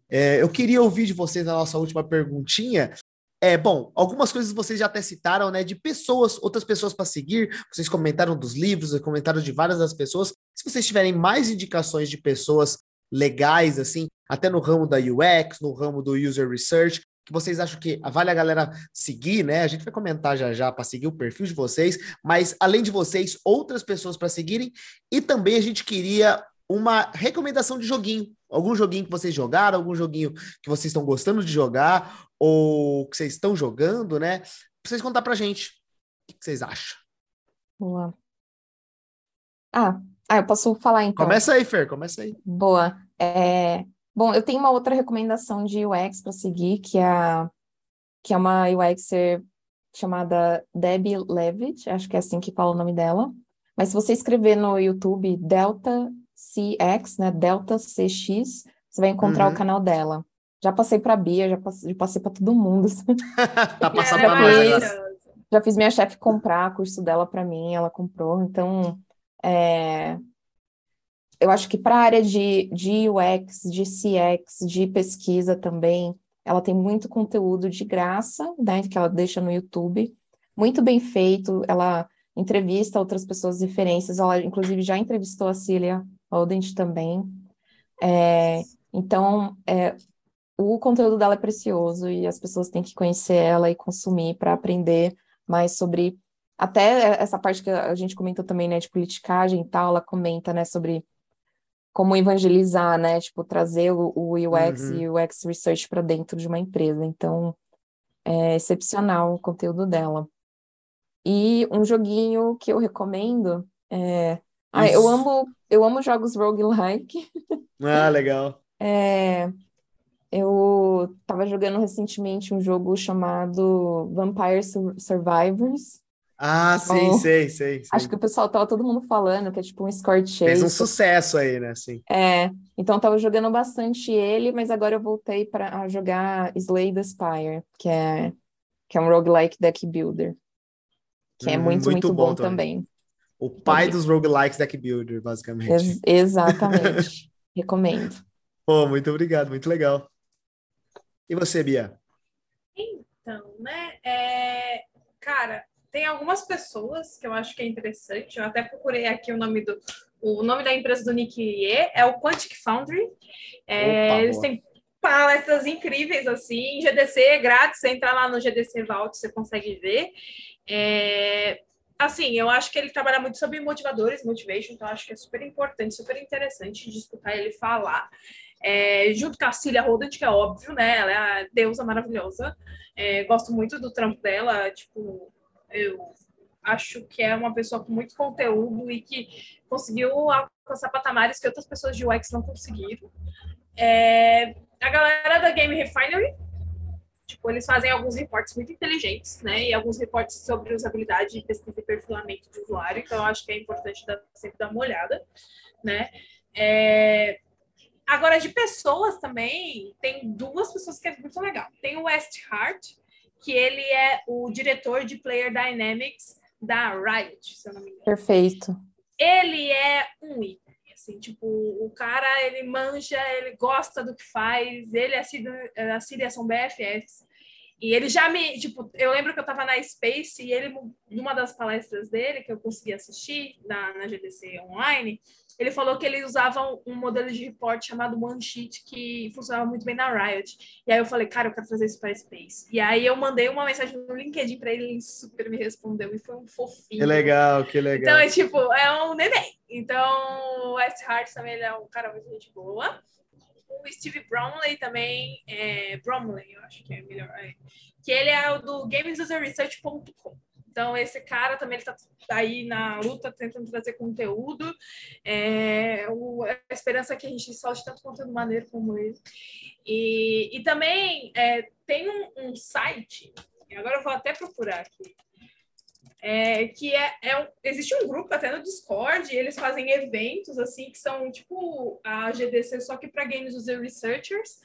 É, eu queria ouvir de vocês a nossa última perguntinha. É, bom, algumas coisas vocês já até citaram, né? De pessoas, outras pessoas para seguir. Vocês comentaram dos livros, comentaram de várias das pessoas. Se vocês tiverem mais indicações de pessoas legais, assim, até no ramo da UX, no ramo do user research, que vocês acham que vale a galera seguir, né? A gente vai comentar já já para seguir o perfil de vocês, mas além de vocês, outras pessoas para seguirem, e também a gente queria uma recomendação de joguinho, algum joguinho que vocês jogaram, algum joguinho que vocês estão gostando de jogar ou que vocês estão jogando, né? Pra vocês contar pra gente. O que vocês acham? Boa. Ah, ah, eu posso falar então. Começa aí, Fer, começa aí. Boa. É... Bom, eu tenho uma outra recomendação de UX para seguir, que é, a... que é uma UXer chamada Debbie Levitt, acho que é assim que fala o nome dela. Mas se você escrever no YouTube Delta CX, né, Delta CX, você vai encontrar uhum. o canal dela. Já passei para a Bia, já passei, passei para todo mundo. tá passando para nós. Já fiz minha chefe comprar curso dela para mim, ela comprou. Então, é, eu acho que para a área de, de UX, de CX, de pesquisa também, ela tem muito conteúdo de graça, né, que ela deixa no YouTube, muito bem feito, ela entrevista outras pessoas referências, ela inclusive já entrevistou a Cília Odent também, é, então é, o conteúdo dela é precioso e as pessoas têm que conhecer ela e consumir para aprender mais sobre até essa parte que a gente comentou também, né, de politicagem e tal, ela comenta, né, sobre como evangelizar, né? Tipo, trazer o, o UX uhum. e o UX Research para dentro de uma empresa. Então, é excepcional o conteúdo dela. E um joguinho que eu recomendo é. Ah, eu amo, eu amo jogos roguelike. Ah, legal. É, eu estava jogando recentemente um jogo chamado Vampire Survivors. Ah, sim, então, sei, sei, sei, Acho que o pessoal tava todo mundo falando que é tipo um score chase. Fez um sucesso aí, né? Sim. É, então tava jogando bastante ele, mas agora eu voltei para jogar Slay the Spire, que é que é um roguelike deck builder, que é hum, muito, muito, muito bom, bom também. também. O pai dos roguelikes deck builder, basicamente. Ex exatamente. Recomendo. Pô, muito obrigado, muito legal. E você, Bia? Então, né? É... Cara, tem algumas pessoas que eu acho que é interessante. Eu até procurei aqui o nome do o nome da empresa do Nick Ye é o Quantic Foundry. É, Opa, eles têm palestras incríveis assim, GDC é grátis, você entrar lá no GDC Vault, você consegue ver. É, assim, eu acho que ele trabalha muito sobre motivadores, motivation, então acho que é super importante, super interessante de escutar ele falar. É, junto com a Cília Rodent, que é óbvio, né? Ela é a deusa maravilhosa. É, gosto muito do trampo dela, tipo, eu acho que é uma pessoa com muito conteúdo e que conseguiu alcançar patamares que outras pessoas de UX não conseguiram. É, a galera da Game Refinery, tipo, eles fazem alguns reportes muito inteligentes, né? E alguns reportes sobre usabilidade, pesquisa e perfilamento de usuário, então eu acho que é importante dar, sempre dar uma olhada, né? É, agora, de pessoas também, tem duas pessoas que é muito legal. Tem o West Hart, que ele é o diretor de Player Dynamics da Riot, se eu não me engano. Perfeito. Ele é um ícone, assim, tipo, o cara, ele manja, ele gosta do que faz, ele é a Síria são BFFs, e ele já me, tipo, eu lembro que eu tava na Space e ele, numa das palestras dele, que eu consegui assistir na, na GDC online, ele falou que ele usava um modelo de report chamado OneSheet que funcionava muito bem na Riot. E aí eu falei, cara, eu quero fazer isso para Space. E aí eu mandei uma mensagem no LinkedIn para ele, ele super me respondeu e foi um fofinho. Que legal, que legal. Então é tipo, é um neném. Então o West Hart também ele é um cara muito gente boa. O Steve Bromley também, é, Bromley, eu acho que é melhor, é, que ele é o do gamesuserresearch.com. Então, esse cara também está aí na luta, tentando trazer conteúdo. É, o, a esperança é que a gente solte tanto conteúdo maneiro como ele. E, e também é, tem um, um, site, agora eu vou até procurar aqui, é, que é, é um, existe um grupo até no Discord, e eles fazem eventos assim que são tipo a GDC só que para games user researchers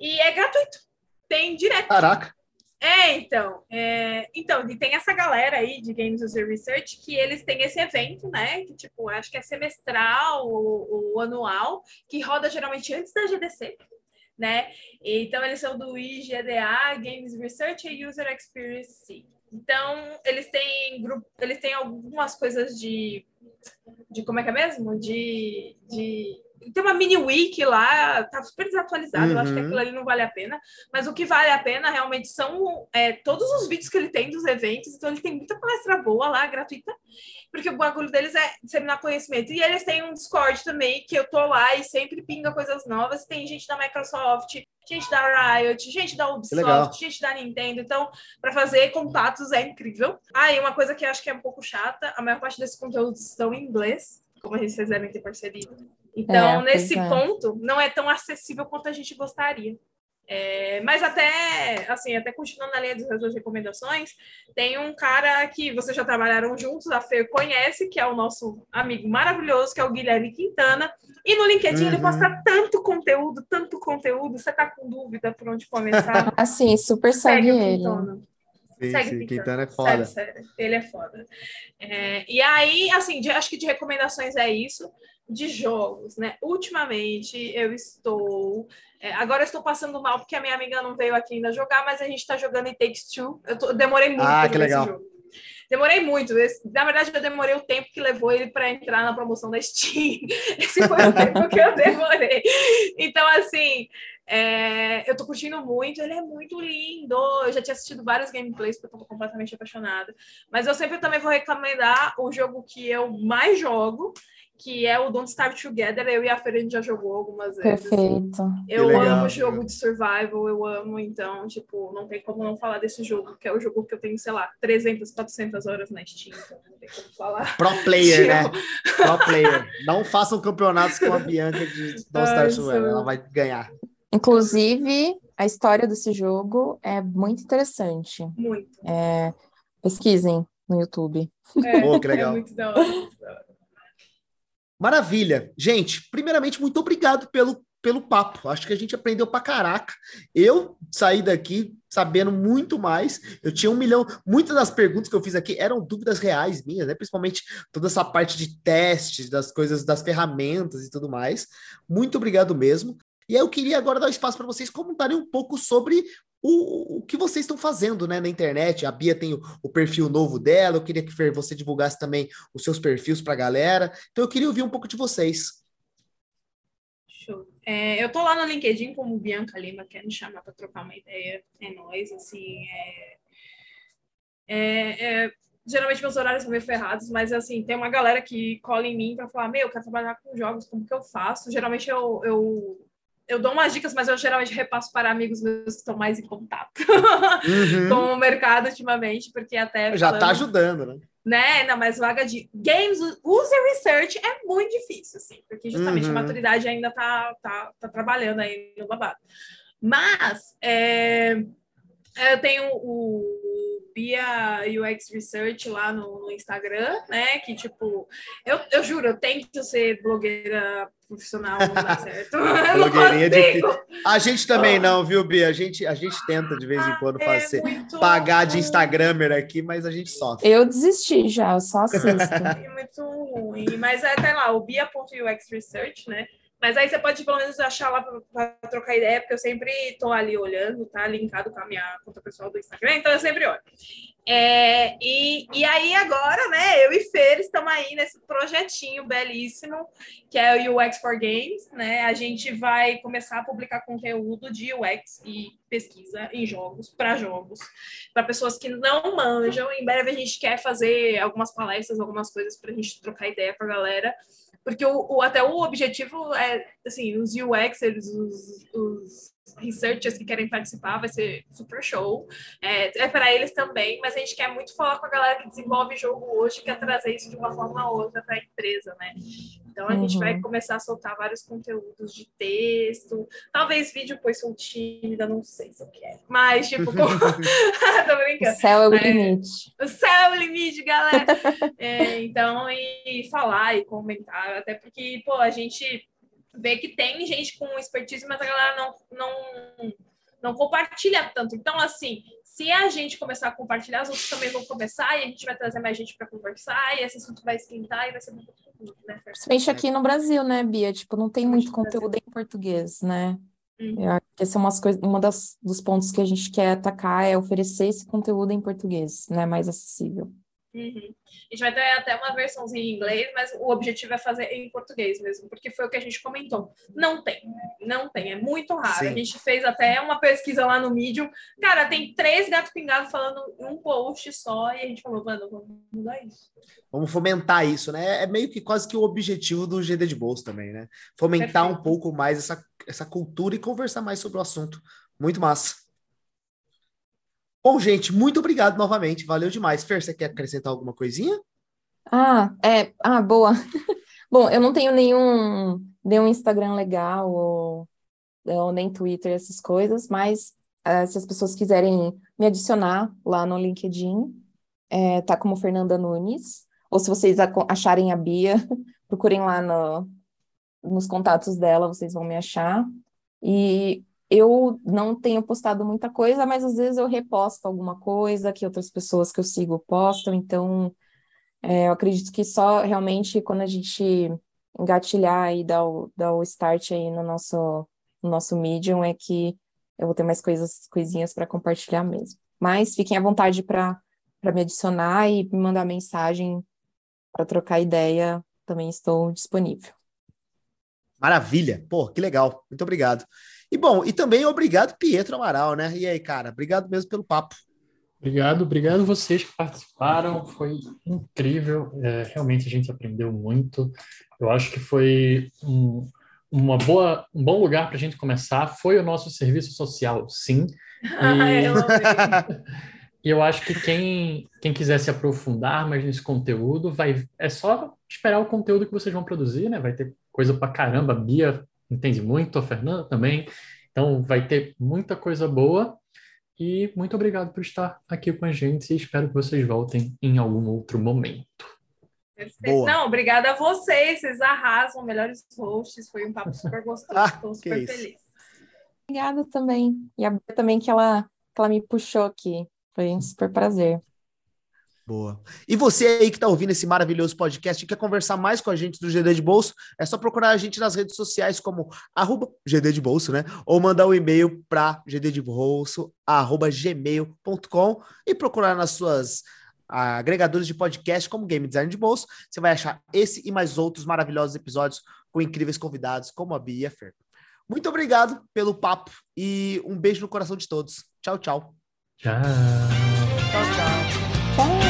e é gratuito. Tem direto. Caraca. É, então, é, então, e tem essa galera aí de Games User Research que eles têm esse evento, né? Que, tipo, acho que é semestral ou, ou anual, que roda geralmente antes da GDC, né? Então, eles são do IGDA, Games Research e User Experience. Então, eles têm grupo, eles têm algumas coisas de, de como é que é mesmo? De, de tem uma mini wiki lá, tá super desatualizado, uhum. eu acho que uhum. aquilo ali não vale a pena. Mas o que vale a pena realmente são é, todos os vídeos que ele tem dos eventos, então ele tem muita palestra boa lá, gratuita, porque o bagulho deles é disseminar conhecimento. E eles têm um Discord também, que eu tô lá e sempre pinga coisas novas. Tem gente da Microsoft, gente da Riot, gente da Ubisoft, gente da Nintendo. Então, para fazer contatos é incrível. Ah, e uma coisa que eu acho que é um pouco chata, a maior parte desses conteúdos estão em inglês, como a gente vocês devem ter percebido. Então, é, nesse é. ponto, não é tão acessível quanto a gente gostaria. É, mas até, assim, até continuando na linha das recomendações, tem um cara que vocês já trabalharam juntos, a Fer conhece, que é o nosso amigo maravilhoso, que é o Guilherme Quintana. E no LinkedIn uhum. ele posta tanto conteúdo, tanto conteúdo. Você tá com dúvida por onde começar? assim, super segue, segue ele. Sim, Segue sim, Quintana é foda. Sério, sério. Ele é foda. É, e aí, assim, de, acho que de recomendações é isso de jogos, né? Ultimamente eu estou. É, agora eu estou passando mal porque a minha amiga não veio aqui ainda jogar, mas a gente está jogando em Takes Two. Eu, tô, eu demorei muito ah, que legal. jogo. Demorei muito. Esse, na verdade, eu demorei o tempo que levou ele para entrar na promoção da Steam. Esse foi o tempo que eu demorei. Então, assim, é, eu tô curtindo muito, ele é muito lindo. Eu já tinha assistido vários gameplays porque eu tô completamente apaixonada. Mas eu sempre também vou recomendar o jogo que eu mais jogo, que é o Don't Starve Together. Eu e a Fer, a gente já jogou algumas vezes. Perfeito. Eu legal, amo jogo de survival, eu amo, então, tipo, não tem como não falar desse jogo, que é o jogo que eu tenho, sei lá, 300, 400 horas na Steam, então não tem como falar. Pro player, né? Pro player. Não façam campeonatos com a Bianca de Don't Starve Together, ela vai ganhar. Inclusive, a história desse jogo é muito interessante. Muito. É, pesquisem no YouTube. É, oh, que legal. É muito da hora, muito da hora. Maravilha. Gente, primeiramente, muito obrigado pelo, pelo papo. Acho que a gente aprendeu pra caraca. Eu saí daqui sabendo muito mais. Eu tinha um milhão. Muitas das perguntas que eu fiz aqui eram dúvidas reais minhas, né? Principalmente toda essa parte de testes, das coisas, das ferramentas e tudo mais. Muito obrigado mesmo. E aí eu queria agora dar espaço para vocês comentarem um pouco sobre o, o que vocês estão fazendo né, na internet. A Bia tem o, o perfil novo dela, eu queria que Fer, você divulgasse também os seus perfis para a galera. Então eu queria ouvir um pouco de vocês. É, eu tô lá no LinkedIn como Bianca Lima, quer me chamar para trocar uma ideia. É nós, assim. É, é, é, geralmente meus horários são meio ferrados, mas assim, tem uma galera que cola em mim para falar: Meu, eu quero trabalhar com jogos, como que eu faço? Geralmente eu, eu eu dou umas dicas, mas eu geralmente repasso para amigos meus que estão mais em contato uhum. com o mercado ultimamente, porque até. Já está ajudando, né? Né? Não, mas vaga de games, user research é muito difícil, assim, porque justamente uhum. a maturidade ainda está tá, tá trabalhando aí no babado. Mas é, eu tenho o Bia UX Research lá no, no, Instagram, né? Que, tipo, eu, eu juro, eu tento ser blogueira profissional, não dá certo. Blogueirinha de... A gente também não, viu, Bia? A gente, a gente tenta de vez em quando é fazer, pagar de Instagramer aqui, mas a gente sofre. Eu desisti já, eu só assisto. é muito ruim. Mas é, tá lá, o Bia.ux Research, né? Mas aí você pode pelo menos achar lá para trocar ideia, porque eu sempre estou ali olhando, tá? Linkado com a minha conta pessoal do Instagram, então eu sempre olho. É, e, e aí agora, né, eu e Fer estamos aí nesse projetinho belíssimo, que é o UX for Games, né? A gente vai começar a publicar conteúdo de UX e pesquisa em jogos, para jogos, para pessoas que não manjam. Em breve a gente quer fazer algumas palestras, algumas coisas para a gente trocar ideia com a galera porque o, o, até o objetivo é, assim, os UXers, os, os researchers que querem participar, vai ser super show. É, é para eles também, mas a gente quer muito falar com a galera que desenvolve jogo hoje, quer trazer isso de uma forma ou outra para a empresa, né? Então a uhum. gente vai uhum. começar a soltar vários conteúdos de texto, talvez vídeo, pois sou tímida, não sei se eu quero. Mas, tipo, tô brincando. O céu é o é, limite. O céu é o limite, galera. é, então, e falar e comentar, até porque, pô, a gente vê que tem gente com expertise, mas a galera não, não, não compartilha tanto. Então, assim, se a gente começar a compartilhar, os outros também vão começar e a gente vai trazer mais gente para conversar e esse assunto vai esquentar e vai ser muito mundo, né? Principalmente aqui no Brasil, né, Bia? Tipo, não tem muito conteúdo em português, né? Uhum. Eu acho que esse é umas coisas, uma das, dos pontos que a gente quer atacar é oferecer esse conteúdo em português, né? Mais acessível. Uhum. A gente vai ter até uma versãozinha em inglês, mas o objetivo é fazer em português mesmo, porque foi o que a gente comentou. Não tem, não tem, é muito raro. Sim. A gente fez até uma pesquisa lá no Medium. Cara, tem três gato pingados falando um post só, e a gente falou, mano, vamos mudar isso. Vamos fomentar isso, né? É meio que quase que o objetivo do GD de Bolsa também, né? Fomentar Perfeito. um pouco mais essa, essa cultura e conversar mais sobre o assunto. Muito massa. Bom, gente, muito obrigado novamente. Valeu demais. Fer, você quer acrescentar alguma coisinha? Ah, é. Ah, boa. Bom, eu não tenho nenhum, nenhum Instagram legal ou, ou nem Twitter, essas coisas, mas uh, se as pessoas quiserem me adicionar lá no LinkedIn, é, tá como Fernanda Nunes. Ou se vocês acharem a Bia, procurem lá no, nos contatos dela, vocês vão me achar. E eu não tenho postado muita coisa, mas às vezes eu reposto alguma coisa que outras pessoas que eu sigo postam, então é, eu acredito que só realmente quando a gente engatilhar e dar o, dar o start aí no nosso, no nosso Medium é que eu vou ter mais coisas, coisinhas para compartilhar mesmo. Mas fiquem à vontade para me adicionar e me mandar mensagem para trocar ideia, também estou disponível. Maravilha! Pô, que legal. Muito obrigado. E bom, e também obrigado, Pietro Amaral, né? E aí, cara, obrigado mesmo pelo papo. Obrigado, obrigado vocês que participaram, foi incrível, é, realmente a gente aprendeu muito. Eu acho que foi um, uma boa, um bom lugar para a gente começar. Foi o nosso serviço social, sim. E, eu acho que quem, quem quiser se aprofundar mais nesse conteúdo, vai é só esperar o conteúdo que vocês vão produzir, né? Vai ter coisa para caramba. A Bia entende muito, a Fernanda também. Então, vai ter muita coisa boa. E muito obrigado por estar aqui com a gente e espero que vocês voltem em algum outro momento. Boa. Não, obrigada a vocês, vocês arrasam, melhores hosts, foi um papo super gostoso, ah, estou super isso. feliz. Obrigada também. E a Bia também que ela, que ela me puxou aqui. Foi um super prazer. Boa. E você aí que está ouvindo esse maravilhoso podcast e quer conversar mais com a gente do GD de Bolso, é só procurar a gente nas redes sociais como arroba GD de Bolso, né? Ou mandar um e-mail para gmail.com e procurar nas suas agregadores de podcast como Game Design de Bolso. Você vai achar esse e mais outros maravilhosos episódios com incríveis convidados como a Bia e a Fer. Muito obrigado pelo papo e um beijo no coração de todos. Tchau, tchau. Tchau. Tchau, tchau. Tchau.